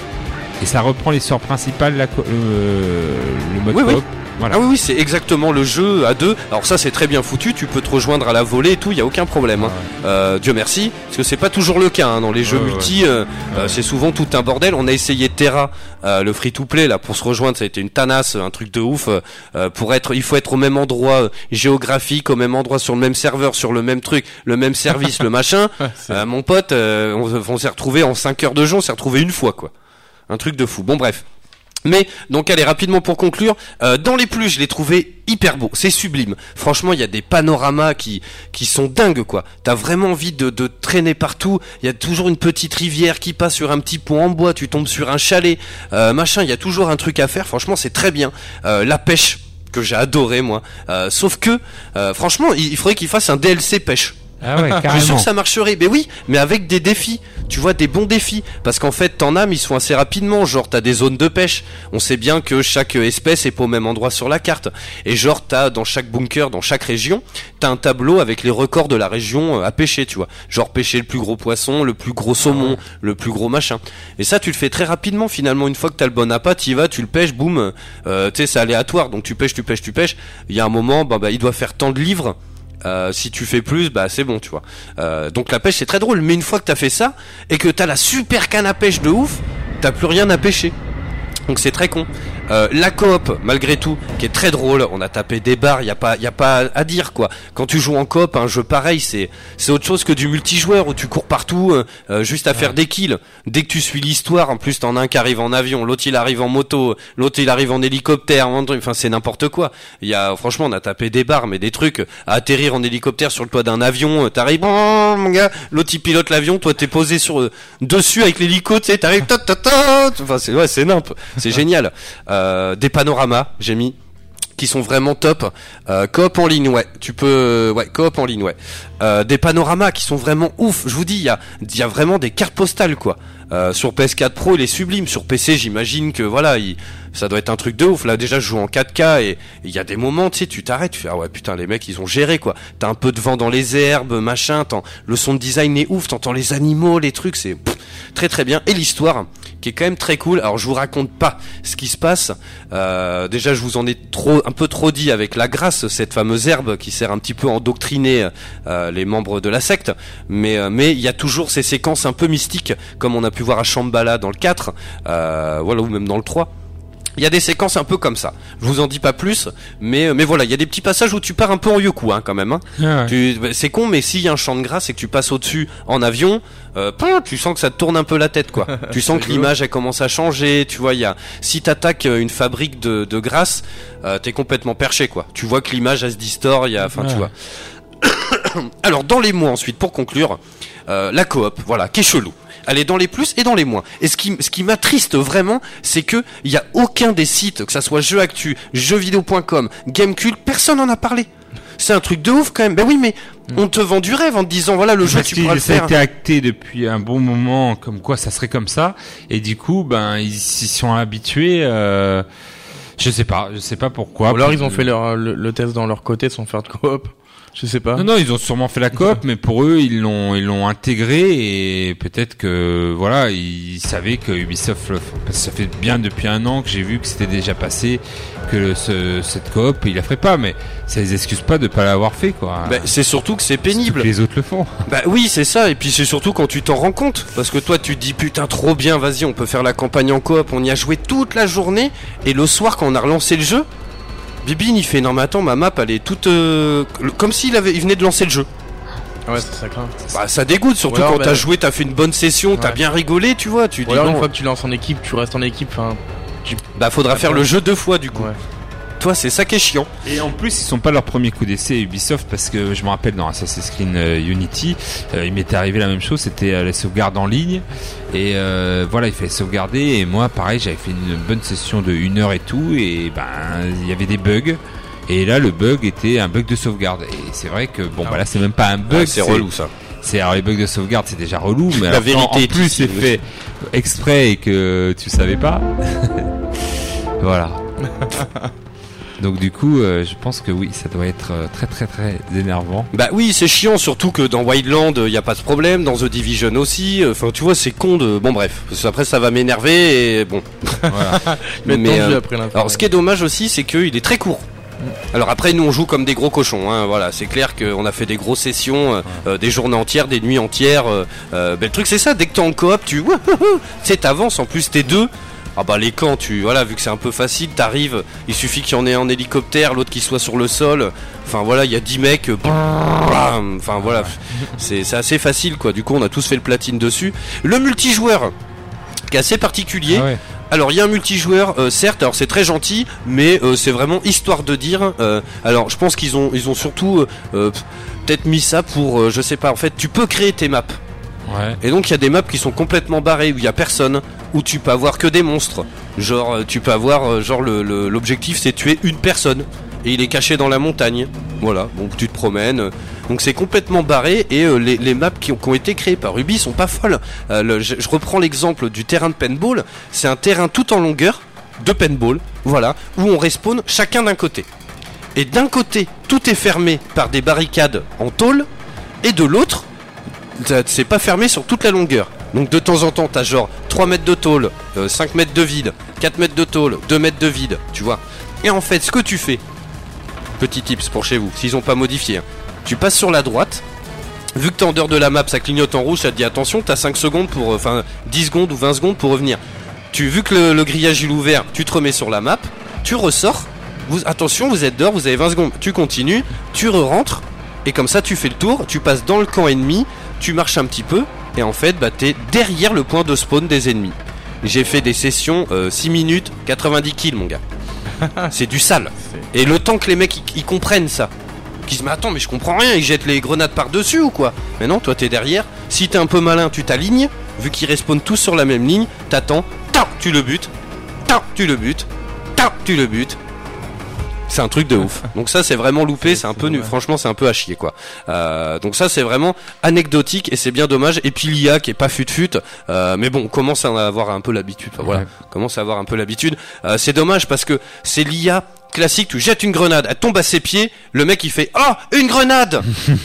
Speaker 5: Et ça reprend l'histoire principale, la euh, le mode
Speaker 3: Oui, oui.
Speaker 5: Voilà.
Speaker 3: Ah oui oui, c'est exactement le jeu à deux. Alors ça c'est très bien foutu, tu peux te rejoindre à la volée et tout, il y a aucun problème. hein. Euh, Dieu merci, parce que c'est pas toujours le cas hein, dans les jeux
Speaker 5: Ouais,
Speaker 3: multi. euh, euh, c'est souvent tout un bordel. On a essayé Terra, euh, le free-to-play là pour se rejoindre, ça a été une tanasse, un truc de ouf. euh, pour être, il faut être au même endroit géographique, au même endroit sur le même serveur, sur le même truc, le même service, le machin. Euh, mon pote, euh, on, on s'est retrouvé en 5 heures de jeu, on s'est retrouvé une fois quoi. Un truc de fou. Bon bref. Mais donc allez rapidement pour conclure, euh, dans les plus je l'ai trouvé hyper beau, c'est sublime. Franchement il y a des panoramas qui qui sont dingues quoi. T'as vraiment envie de, de traîner partout. Il y a toujours une petite rivière qui passe sur un petit pont en bois. Tu tombes sur un chalet, euh, machin. Il y a toujours un truc à faire. Franchement c'est très bien. Euh, la pêche que j'ai adoré moi. Euh, sauf que franchement il, il faudrait qu'il fasse un DLC pêche.
Speaker 5: Ah ouais,
Speaker 3: Je suis sûr que ça marcherait. Mais oui, mais avec des défis. Tu vois, des bons défis. Parce qu'en fait, t'en as, mais ils se font assez rapidement. Genre, t'as des zones de pêche. On sait bien que chaque espèce est pas au même endroit sur la carte. Et genre, t'as dans chaque bunker, dans chaque région, t'as un tableau avec les records de la région euh, à pêcher, tu vois. Genre, pêcher le plus gros poisson, le plus gros saumon, le plus gros machin. Et ça, tu le fais très rapidement, finalement. Une fois que t'as le bon appât, tu y vas, tu le pêches, boum. Euh, tu sais, c'est aléatoire. Donc, tu pêches, tu pêches, tu pêches. Il y a un moment, bah, bah, il doit faire tant de livres. Euh, si tu fais plus, bah c'est bon, tu vois. Euh, donc la pêche c'est très drôle, mais une fois que t'as fait ça et que t'as la super canne à pêche de ouf, t'as plus rien à pêcher. Donc c'est très con. Euh, la coop, malgré tout, qui est très drôle. On a tapé des barres, y a pas, y a pas à dire quoi. Quand tu joues en coop, un jeu pareil, c'est, c'est autre chose que du multijoueur où tu cours partout, euh, euh, juste à faire des kills. Dès que tu suis l'histoire, en plus t'en as un qui arrive en avion, l'autre il arrive en moto, l'autre il arrive en hélicoptère, enfin c'est n'importe quoi. Il y a, franchement, on a tapé des barres, mais des trucs à atterrir en hélicoptère sur le toit d'un avion, t'arrives, oh, mon gars, l'autre il pilote l'avion, toi t'es posé sur dessus avec l'hélico, tu sais, t'arrives, ta, ta, ta, enfin c'est ouais, c'est nimp, c'est génial. Euh, des panoramas, j'ai mis qui sont vraiment top. Euh, coop en ligne, ouais. Tu peux, ouais, coop en ligne, ouais. Euh, des panoramas qui sont vraiment ouf. Je vous dis, il y a, y a vraiment des cartes postales, quoi. Euh, sur PS4 Pro, il est sublime. Sur PC, j'imagine que voilà, il, ça doit être un truc de ouf. Là, déjà, je joue en 4K et il y a des moments, tu sais, tu t'arrêtes, tu fais ah ouais, putain, les mecs, ils ont géré, quoi. T'as un peu de vent dans les herbes, machin. Le son de design est ouf. T'entends les animaux, les trucs, c'est, très très bien. Et l'histoire qui est quand même très cool. Alors je vous raconte pas ce qui se passe. Euh, déjà je vous en ai un peu trop dit avec la grâce, cette fameuse herbe qui sert un petit peu à endoctriner euh, les membres de la secte. Mais euh, mais il y a toujours ces séquences un peu mystiques, comme on a pu voir à Shambhala dans le 4, euh, voilà ou même dans le 3. Il y a des séquences un peu comme ça. Je vous en dis pas plus, mais mais voilà, il y a des petits passages où tu pars un peu en yoku hein, quand même. Hein.
Speaker 5: Ah
Speaker 3: Tu- C'est con, mais s'il y a un champ de grâce et que tu passes au-dessus en avion, euh, tu sens que ça te tourne un peu la tête, quoi. tu sens que l'image elle commence à changer. Tu vois, il y a si t'attaques euh, une fabrique de, de grâce, euh, t'es complètement perché, quoi. Tu vois que l'image elle se distord. Il y a, enfin, tu vois. Alors dans les mois ensuite, pour conclure, euh, la coop, voilà, qui est chelou. Elle est dans les plus et dans les moins. Et ce qui, ce qui m'attriste vraiment, c'est que il y a aucun des sites, que ça soit Jeux Actu, jeuxvideo.com, Gamecult, personne en a parlé. C'est un truc de ouf quand même. Ben oui, mais on te vend du rêve en te disant voilà le jeu
Speaker 5: Parce
Speaker 3: tu pourras le
Speaker 5: ça a
Speaker 3: faire.
Speaker 5: été acté depuis un bon moment, comme quoi ça serait comme ça, et du coup, ben ils s'y sont habitués. Euh, je sais pas, je sais pas pourquoi.
Speaker 4: Ou alors ils ont fait leur, le, le test dans leur côté sans faire de coop. Je sais pas.
Speaker 5: Non, non, ils ont sûrement fait la coop, mais pour eux, ils l'ont, ils l'ont intégré et peut-être que, voilà, ils savaient que Ubisoft, le- parce que ça fait bien depuis un an que j'ai vu que c'était déjà passé, que ce, cette coop, ils la feraient pas, mais ça les excuse pas de pas l'avoir fait, quoi.
Speaker 3: Ben, c'est surtout que c'est pénible.
Speaker 5: que les autres le font.
Speaker 3: Bah oui, c'est ça. Et puis c'est surtout quand tu t'en rends compte. Parce que toi, tu te dis putain, trop bien, vas-y, on peut faire la campagne en coop. On y a joué toute la journée. Et le soir, quand on a relancé le jeu, Bibine, il fait non, mais attends, ma map, elle est toute. euh, comme s'il avait, il venait de lancer le jeu.
Speaker 4: Ouais, c'est ça craint.
Speaker 3: Bah, ça dégoûte, surtout
Speaker 4: alors,
Speaker 3: quand
Speaker 4: bah,
Speaker 3: t'as joué, t'as fait une bonne session, t'as bien rigolé, tu vois. Tu dis
Speaker 4: alors une fois que tu lances en équipe, tu restes en équipe. Enfin,
Speaker 3: bah faudra faire le jeu deux fois du coup.
Speaker 4: ouais.
Speaker 3: Toi, c'est ça qui est chiant.
Speaker 5: Et en plus, ils sont pas leur premier coup d'essai Ubisoft parce que je me rappelle dans Assassin's Creed euh, Unity, euh, il m'était arrivé la même chose, c'était euh, les sauvegardes en ligne et euh, voilà, il fallait sauvegarder et moi, pareil, j'avais fait une bonne session de une heure et tout et ben il y avait des bugs. Et là, le bug était un bug de sauvegarde. Et c'est vrai que bon, bah là, c'est même pas un bug.
Speaker 3: Ouais, c'est relou ça.
Speaker 5: C'est alors les bugs de sauvegarde, c'est déjà relou, mais
Speaker 3: La vérité
Speaker 5: en
Speaker 3: est
Speaker 5: plus c'est fait exprès et que tu savais pas. voilà. Donc du coup, euh, je pense que oui, ça doit être euh, très très très énervant.
Speaker 3: Bah oui, c'est chiant, surtout que dans Wildland, il y a pas de problème, dans The Division aussi. Enfin, tu vois, c'est con de. Bon, bref. Parce que Après, ça va m'énerver et bon.
Speaker 5: Voilà.
Speaker 4: Mais,
Speaker 3: euh,
Speaker 4: après.
Speaker 3: Alors, ce qui est dommage aussi, c'est qu'il est très court. Alors après, nous on joue comme des gros cochons. Hein, voilà, c'est clair qu'on a fait des grosses sessions, euh, euh, des journées entières, des nuits entières. Euh, euh, ben, le truc c'est ça. Dès que t'es en coop, tu, tu sais, t'avances. En plus, t'es deux. Ah bah les camps, tu voilà, vu que c'est un peu facile, t'arrives. Il suffit qu'il y en ait un en hélicoptère, l'autre qui soit sur le sol. Enfin voilà, il y a 10 mecs. euh, bam, Enfin voilà, c'est assez facile quoi. Du coup, on a tous fait le platine dessus. Le multijoueur, qui est assez particulier.
Speaker 5: Ah ouais.
Speaker 3: Alors il y a un multijoueur, euh, certes, alors c'est très gentil, mais euh, c'est vraiment histoire de dire. euh, alors je pense qu'ils ont, ils ont surtout peut-être mis ça pour, je sais pas. En fait, tu peux créer tes maps, Et donc il y a des maps qui sont complètement barrées où il y a personne, où tu peux avoir que des monstres. Genre euh, tu peux avoir, euh, genre l'objectif c'est tuer une personne et il est caché dans la montagne. Voilà, donc tu te promènes. Donc c'est complètement barré et euh, les, maps qui ont, été créées par Ubi sont pas folles. Le- je, je reprends l'exemple du terrain de paintball. C'est un terrain tout en longueur de paintball, voilà, où on respawn chacun d'un côté. Et d'un côté, tout est fermé par des barricades en tôle, et de l'autre, c'est pas fermé sur toute la longueur. Donc de temps en temps, t'as genre 3 mètres de tôle, euh, 5 mètres de vide, 4 mètres de tôle, 2 mètres de vide, tu vois. Et en fait, ce que tu fais, petit tips pour chez vous, s'ils ont pas modifié, hein, tu passes sur la droite, vu que t'es en dehors de la map, ça clignote en rouge, ça te dit attention, t'as 5 secondes pour, euh, enfin 10 secondes ou 20 secondes pour revenir. Tu, vu que le, grillage il est ouvert, tu te remets sur la map, tu ressors, attention, vous êtes dehors, vous avez 20 secondes, tu continues, tu re-rentres, et comme ça tu fais le tour, tu passes dans le camp ennemi, tu marches un petit peu, et en fait, bah, t'es derrière le point de spawn des ennemis. J'ai fait des sessions euh, 6 minutes, 90 kills, mon gars. C'est du sale. Et le temps que les mecs ils, comprennent ça, qu'ils se disent mais attends mais je comprends rien, ils jettent les grenades par dessus ou quoi? Mais non, toi t'es derrière. Si t'es un peu malin, tu t'alignes. Vu qu'ils respawnent tous sur la même ligne, t'attends, tac, tu le butes, tac, tu le butes, tac, tu le butes. C'est un truc de ouf. Donc ça c'est vraiment loupé, c'est un peu nu. Franchement c'est un peu à chier quoi. Euh, donc ça c'est vraiment anecdotique et c'est bien dommage. Et puis l'IA qui est pas fut fut. Euh, mais bon, on commence à avoir un peu l'habitude. Enfin, voilà, on commence à avoir un peu l'habitude. Euh, c'est dommage parce que c'est l'IA classique. Tu jettes une grenade, elle tombe à ses pieds. Le mec il fait oh une grenade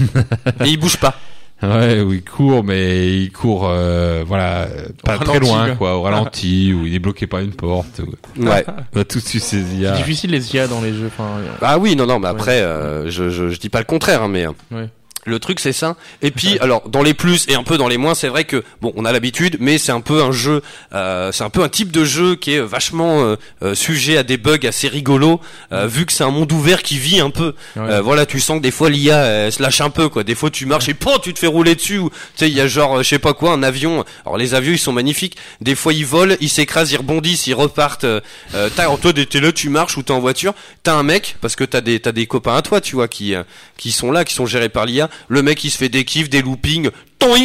Speaker 3: et il bouge pas.
Speaker 5: Ouais, où il court, mais il court, euh, voilà, pas
Speaker 4: Au
Speaker 5: très
Speaker 4: ralenti,
Speaker 5: loin,
Speaker 4: quoi.
Speaker 5: au ralenti, où il est bloqué par une porte. Où...
Speaker 3: Ouais.
Speaker 5: On a tout de suite ces
Speaker 4: C'est
Speaker 5: IA.
Speaker 4: difficile les IA dans les jeux. Enfin, euh,
Speaker 3: Ah oui, non, non, mais
Speaker 4: Ouais.
Speaker 3: après, euh, je, je, je dis pas le contraire, hein, mais
Speaker 4: Ouais.
Speaker 3: Le truc c'est ça. Et puis, alors, dans les plus et un peu dans les moins, c'est vrai que bon, on a l'habitude, mais c'est un peu un jeu, euh, c'est un peu un type de jeu qui est vachement euh, euh, sujet à des bugs assez rigolos, euh, vu que c'est un monde ouvert qui vit un peu.
Speaker 4: Ouais.
Speaker 3: Euh, voilà, tu sens que des fois l'IA se lâche un peu, quoi. Des fois, tu marches et pan, tu te fais rouler dessus. Ou, tu sais, il y a genre, je sais pas quoi, un avion. Alors les avions, ils sont magnifiques. Des fois, ils volent, ils s'écrasent, ils rebondissent, ils repartent. T'as, alors, toi, t'es là, tu marches ou t'es en voiture. T'as un mec, parce que t'as des, t'as des copains à toi, tu vois, qui, euh, qui sont là, qui sont gérés par l'IA. Le mec, il se fait des kiffs, des loopings.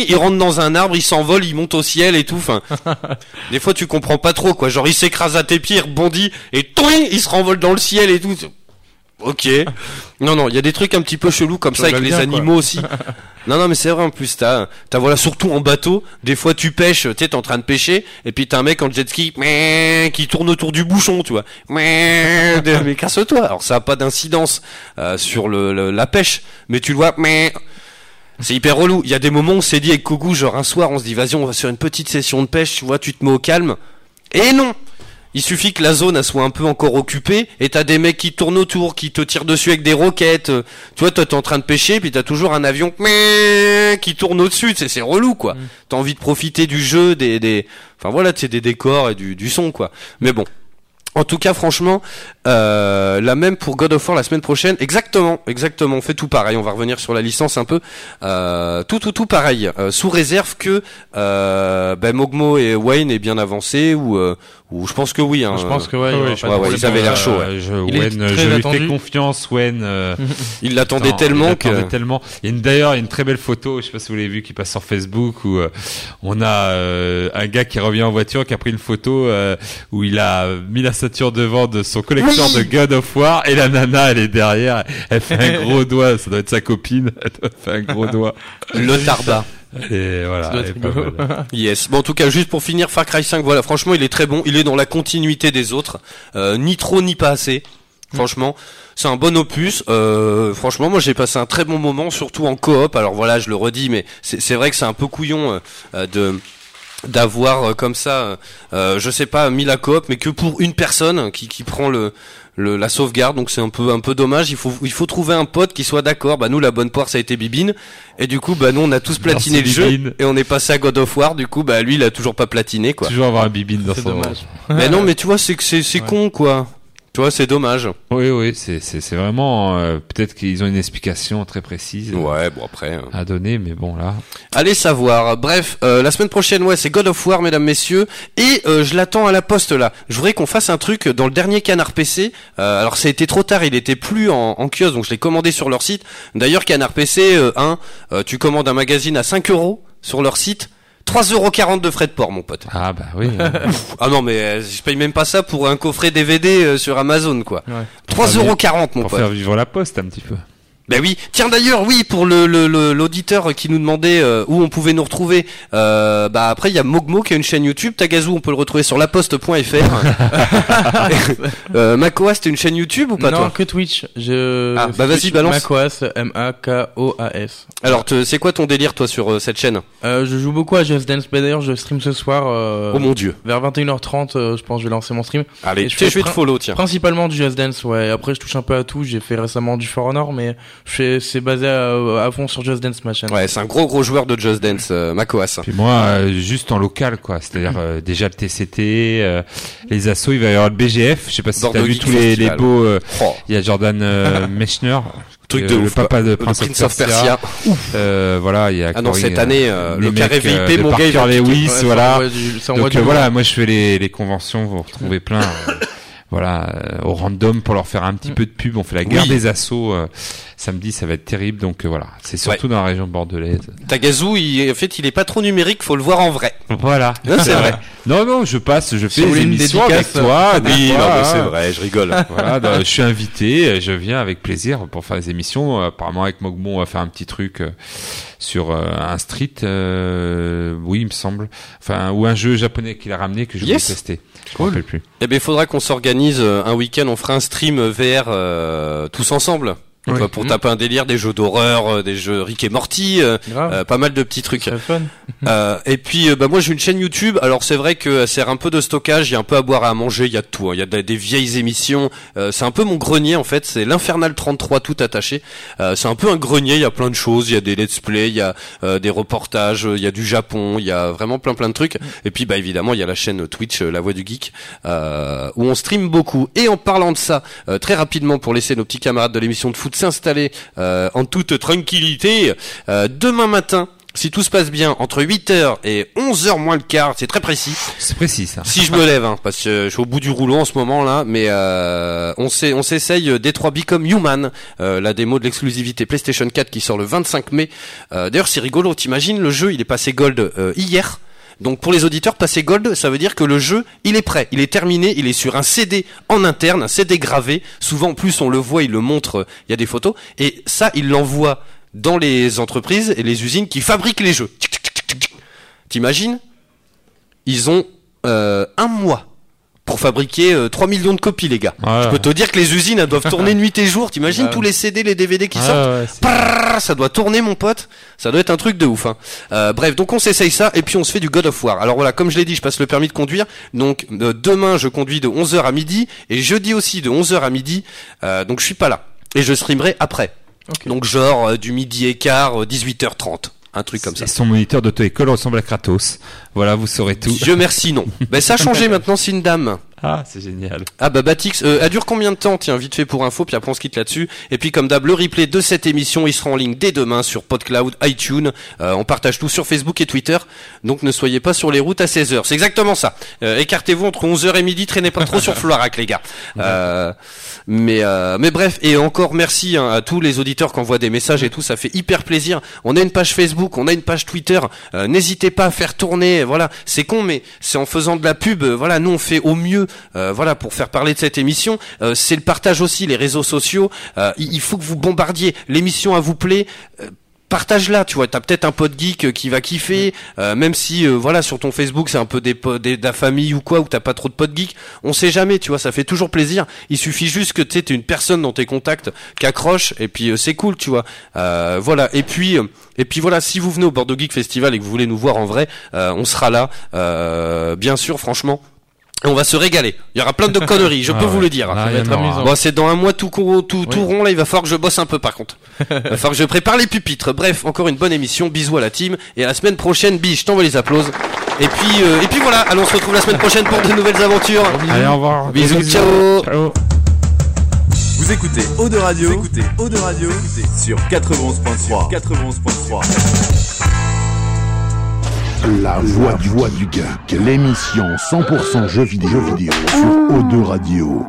Speaker 3: Il rentre dans un arbre, il s'envole, il monte au ciel et tout. Enfin, des fois, tu comprends pas trop, quoi. Genre, il s'écrase à tes pieds, il rebondit et toing, il se renvole dans le ciel et tout. Ok. Non, non, il y a des trucs un petit peu chelous comme ça,
Speaker 4: Ça
Speaker 3: avec les
Speaker 4: bien,
Speaker 3: animaux aussi. non, non, mais c'est vrai en plus, t'as, t'as voilà, surtout en bateau, des fois tu pêches, tu sais, t'es en train de pêcher, et puis t'as un mec en jet ski, qui tourne autour du bouchon, tu vois. Mais, mais casse-toi. Alors ça a pas d'incidence euh, sur le, le- la pêche, mais tu le vois, mais. C'est hyper relou. Il y a des moments où on s'est dit avec Kogu, genre un soir, on se dit, vas-y, on va sur une petite session de pêche, tu vois, tu te mets au calme. Et non! Il suffit que la zone elle soit un peu encore occupée et t'as des mecs qui tournent autour, qui te tirent dessus avec des roquettes. Tu vois, toi t'es en train de pêcher puis t'as toujours un avion qui tourne au-dessus. C'est c'est relou quoi. T'as envie de profiter du jeu, des, des, enfin voilà, c'est des décors et du, du son quoi. Mais bon. En tout cas, franchement, euh, la même pour God of War la semaine prochaine. Exactement, exactement. On fait tout pareil. On va revenir sur la licence un peu. Euh, tout, tout, tout pareil. Euh, sous réserve que euh, ben, Mogmo et Wayne aient bien avancé ou, euh, ou je pense que oui. Hein,
Speaker 4: je pense que ouais.
Speaker 5: Ouais,
Speaker 4: il
Speaker 3: ouais, ouais, ils avaient l'air chaud, ouais.
Speaker 5: Je,
Speaker 4: Il est très
Speaker 5: je lui fais confiance, Wen. euh,
Speaker 3: Ils l'attendaient
Speaker 5: Attends,
Speaker 3: tellement
Speaker 5: il
Speaker 3: que.
Speaker 5: attendait tellement. Il y a une- d'ailleurs il y a une très belle photo, je sais pas si vous l'avez vu, qui passe sur Facebook où euh, on a euh, un gars qui revient en voiture qui a pris une photo euh, où il a mis la ceinture devant de son de God of War et la nana elle est derrière, elle fait un gros doigt, ça doit être sa copine, elle doit faire un gros doigt.
Speaker 3: Le Tarda.
Speaker 5: Et voilà,
Speaker 4: Ça doit
Speaker 5: elle
Speaker 4: être
Speaker 5: est pas
Speaker 4: rigolo.
Speaker 5: mal.
Speaker 3: Yes. Bon, en tout cas, juste pour finir, Far Cry 5, voilà, franchement, il est très bon. Il est dans la continuité des autres. Euh, ni trop, ni pas assez. Franchement, c'est un bon opus. Euh, franchement, moi, j'ai passé un très bon moment, surtout en coop. Alors voilà, je le redis, mais c'est vrai que c'est un peu couillon euh, de d'avoir euh, comme ça, euh, euh, je sais pas, mis la coop, mais que pour une personne qui, qui prend le, le la sauvegarde. Donc c'est un peu un peu dommage. Il faut il faut trouver un pote qui soit d'accord. Bah nous, la bonne poire, ça a été Bibine. Et du coup, bah nous, on a tous platiné
Speaker 5: Merci,
Speaker 3: le jeu et on est passé à God of War. Du coup, bah lui, il a toujours pas platiné quoi.
Speaker 5: Toujours avoir un bibine dans son.
Speaker 4: dommage.
Speaker 3: Mais non, mais tu vois, c'est que c'est c'est
Speaker 4: Ouais.
Speaker 3: con quoi. Tu vois, c'est dommage.
Speaker 5: Oui, oui, c'est vraiment euh, peut-être qu'ils ont une explication très précise
Speaker 3: Ouais, bon après. hein.
Speaker 5: à donner, mais bon là.
Speaker 3: Allez savoir. Bref, euh, la semaine prochaine, ouais, c'est God of War, mesdames, messieurs, et euh, je l'attends à la poste là. Je voudrais qu'on fasse un truc dans le dernier Canard PC. Euh, alors ça a été trop tard, il était plus en, en kiosque, donc je l'ai commandé sur leur site. D'ailleurs, Canard PC, euh, 1, euh, tu commandes un magazine à 5 euros sur leur site. 3,40€ de frais de port, mon pote.
Speaker 5: Ah bah oui.
Speaker 3: Ah non, mais euh, je paye même pas ça pour un coffret DVD euh, sur Amazon, quoi.
Speaker 4: Ouais.
Speaker 3: 3,40€, mon
Speaker 5: pour
Speaker 3: pote.
Speaker 5: faire vivre la poste un petit peu.
Speaker 3: Ben oui. Tiens d'ailleurs, oui, pour le le- le- l'auditeur qui nous demandait euh, où on pouvait nous retrouver. Euh, bah après, il y a Mogmo qui a une chaîne YouTube. Tagazu, on peut le retrouver sur laposte.fr. euh, Makoas, t'as une chaîne YouTube ou pas
Speaker 4: non,
Speaker 3: toi
Speaker 4: que Twitch. Je...
Speaker 3: Ah, bah vas-y, balance.
Speaker 4: Macoas, M-A-K-O-A-S.
Speaker 3: Alors, te- c'est quoi ton délire toi sur euh, cette chaîne?
Speaker 4: Euh, je joue beaucoup à Just Dance, mais d'ailleurs je stream ce soir. euh,
Speaker 3: Oh mon dieu.
Speaker 4: Vers 21h30, euh, je pense que je vais lancer mon stream.
Speaker 3: Allez,
Speaker 4: Et je fais
Speaker 3: je vais te
Speaker 4: prin-
Speaker 3: follow, tiens.
Speaker 4: Principalement du Just Dance, ouais. Après, je touche un peu à tout. J'ai fait récemment du For Honor, mais c'est basé à, à fond sur Just Dance, ma chaîne.
Speaker 3: Ouais, c'est un gros gros joueur de Just Dance, euh, Makoas.
Speaker 5: Puis moi, euh, juste en local, quoi. C'est-à-dire euh, déjà le TCT, euh, les assos, il va y avoir le BGF. Je sais pas si t'as vu
Speaker 3: Geek
Speaker 5: tous les, les beaux. euh,
Speaker 3: Oh,
Speaker 5: Il y a Jordan euh, Mechner,
Speaker 3: truc de
Speaker 5: le
Speaker 3: ouf.
Speaker 5: papa de Prince,
Speaker 3: Prince of Persia.
Speaker 5: Euh, voilà, il y a.
Speaker 3: Ah non,
Speaker 5: Corey,
Speaker 3: cette année, euh, le carré VIP, mon gars.
Speaker 5: Lewis,
Speaker 4: Ouais, ça
Speaker 5: voilà. Donc euh, voilà, moi je fais les, les conventions, vous retrouvez plein. Voilà, euh, au random pour leur faire un petit
Speaker 4: Mm.
Speaker 5: peu de pub. On fait la guerre
Speaker 3: Oui.
Speaker 5: des assauts euh, samedi, ça va être terrible. Donc euh, voilà, c'est surtout dans la région bordelaise.
Speaker 3: Tagazu, il, en fait, il est pas trop numérique, faut le voir en vrai.
Speaker 5: Voilà,
Speaker 3: Non, c'est vrai.
Speaker 5: Non, non, je passe, je
Speaker 4: Si
Speaker 5: fais
Speaker 4: vous
Speaker 5: des émissions avec
Speaker 4: dédicace,
Speaker 5: toi. des
Speaker 3: Oui,
Speaker 5: hein.
Speaker 3: c'est vrai, je rigole.
Speaker 5: Voilà, donc, je suis invité, je viens avec plaisir pour faire des émissions. Apparemment avec Mogmon, on va faire un petit truc euh, sur euh, un street, euh, oui, il me semble, enfin ou un jeu japonais qu'il a ramené que je voulais
Speaker 3: Yes.
Speaker 5: tester.
Speaker 3: Eh bien, il faudra qu'on s'organise euh, un week-end, on fera un stream VR euh, tous ensemble. Donc, pour taper un délire, des jeux d'horreur, euh, des jeux Rick et Morty, euh, euh, pas mal de petits trucs.
Speaker 4: Fun.
Speaker 3: Euh, et puis bah moi j'ai une chaîne YouTube. Alors c'est vrai que sert un peu de stockage, il y a un peu à boire et à manger, il y a de tout. hein. Il y a des, vieilles émissions. Euh, c'est un peu mon grenier en fait. C'est l'infernal 33 tout attaché. C'est un peu un grenier. Il y a plein de choses. Il y a des let's play, il y a des reportages, il y a du Japon, il y a vraiment plein plein de trucs. Et puis bah évidemment il y a la chaîne Twitch, La Voix du Geek, où on stream beaucoup. Et en parlant de ça, très rapidement pour laisser nos petits camarades de l'émission de foot s'installer euh, en toute tranquillité, euh, demain matin. Si tout se passe bien, entre 8h et 11h moins le quart, c'est très précis.
Speaker 5: C'est précis ça.
Speaker 3: Si je me lève, hein, parce que je suis au bout du rouleau en ce moment là, mais euh, on s'essaye euh, Détroit Become Human, euh, la démo de l'exclusivité PlayStation 4 qui sort le 25 mai. Euh, D'ailleurs, c'est rigolo. T'imagines le jeu, il est passé gold euh, hier. Donc pour les auditeurs, passer gold, ça veut dire que le jeu, il est prêt, il est terminé, il est sur un CD en interne, un CD gravé. Souvent, en plus, on le voit, il le montre, euh, il y a des photos. Et ça, il l'envoie dans les entreprises et les usines qui fabriquent les jeux. T'imagines? Ils ont euh, un mois pour fabriquer euh, 3 millions de copies, les gars.
Speaker 5: Ouais.
Speaker 3: Je peux te dire que les usines, elles doivent tourner nuit et jour. T'imagines
Speaker 4: Bah
Speaker 3: tous les CD, les DVD qui
Speaker 5: Ouais,
Speaker 3: sortent ça doit tourner mon pote, ça doit être un truc de ouf. Hein. Euh, bref, donc on s'essaye ça et puis on se fait du God of War. Alors voilà, comme je l'ai dit, je passe le permis de conduire. Donc euh, demain, je conduis de 11h à midi et jeudi aussi de 11h à midi. Euh, donc je suis pas là et je streamerai après. Donc genre euh, du midi et quart, euh, 18h30, un truc comme ça.
Speaker 5: Et son moniteur d'auto-école ressemble à Kratos. Voilà, vous saurez tout.
Speaker 3: Dieu merci non. ben ça a changé maintenant, c'est une dame.
Speaker 5: Ah, c'est génial.
Speaker 3: Ah bah Batix, euh, elle dure combien de temps? Tiens, vite fait pour info, puis après on se quitte là-dessus. Et puis comme d'hab, le replay de cette émission, il sera en ligne dès demain sur PodCloud, iTunes. Euh, on partage tout sur Facebook et Twitter. Donc ne soyez pas sur les routes à 16h. C'est exactement ça. Euh, Écartez-vous entre 11h et midi, traînez pas trop sur Floirac les gars. Euh, mais euh, mais bref, et encore merci hein, à tous les auditeurs qui envoient des messages et tout, ça fait hyper plaisir. On a une page Facebook, on a une page Twitter. Euh, N'hésitez pas à faire tourner. Voilà, c'est con, mais c'est en faisant de la pub. Voilà, nous on fait au mieux. Euh, voilà, pour faire parler de cette émission. Euh, c'est le partage aussi, les réseaux sociaux. Euh, il faut que vous bombardiez. L'émission à vous plaît. euh, Partage-la, tu vois, t'as peut-être un pote geek qui va kiffer, euh, même si euh, voilà sur ton Facebook c'est un peu des, des de la famille ou quoi, où t'as pas trop de potes geeks, on sait jamais, tu vois, ça fait toujours plaisir. Il suffit juste que tu t'aies une personne dans tes contacts qui accroche et puis euh, c'est cool, tu vois. Euh, voilà. Et puis euh, et puis voilà, si vous venez au Bordeaux Geek Festival et que vous voulez nous voir en vrai, euh, on sera là, euh, bien sûr, franchement. Et on va se régaler. Il y aura plein de conneries, je
Speaker 5: Ah
Speaker 3: peux vous le dire.
Speaker 5: Là.
Speaker 3: Bon, c'est dans un mois tout, court- tout, tout
Speaker 4: Oui.
Speaker 3: rond, là, il va falloir que je bosse un peu par contre. Il va falloir que je prépare les pupitres. Bref, encore une bonne émission. Bisous à la team. Et à la semaine prochaine, biche, je t'envoie les applauses. Et puis, euh, et puis voilà, allons, on se retrouve la semaine prochaine pour de nouvelles aventures.
Speaker 5: Allez, au revoir.
Speaker 3: Bisous, ciao.
Speaker 5: Ciao.
Speaker 6: Vous écoutez Eau de Radio, vous écoutez Eau de Radio sur 91.3. 91.3.
Speaker 1: La voix du, voix du geek, l'émission 100% jeux vidéo, jeux vidéo sur O2 Radio.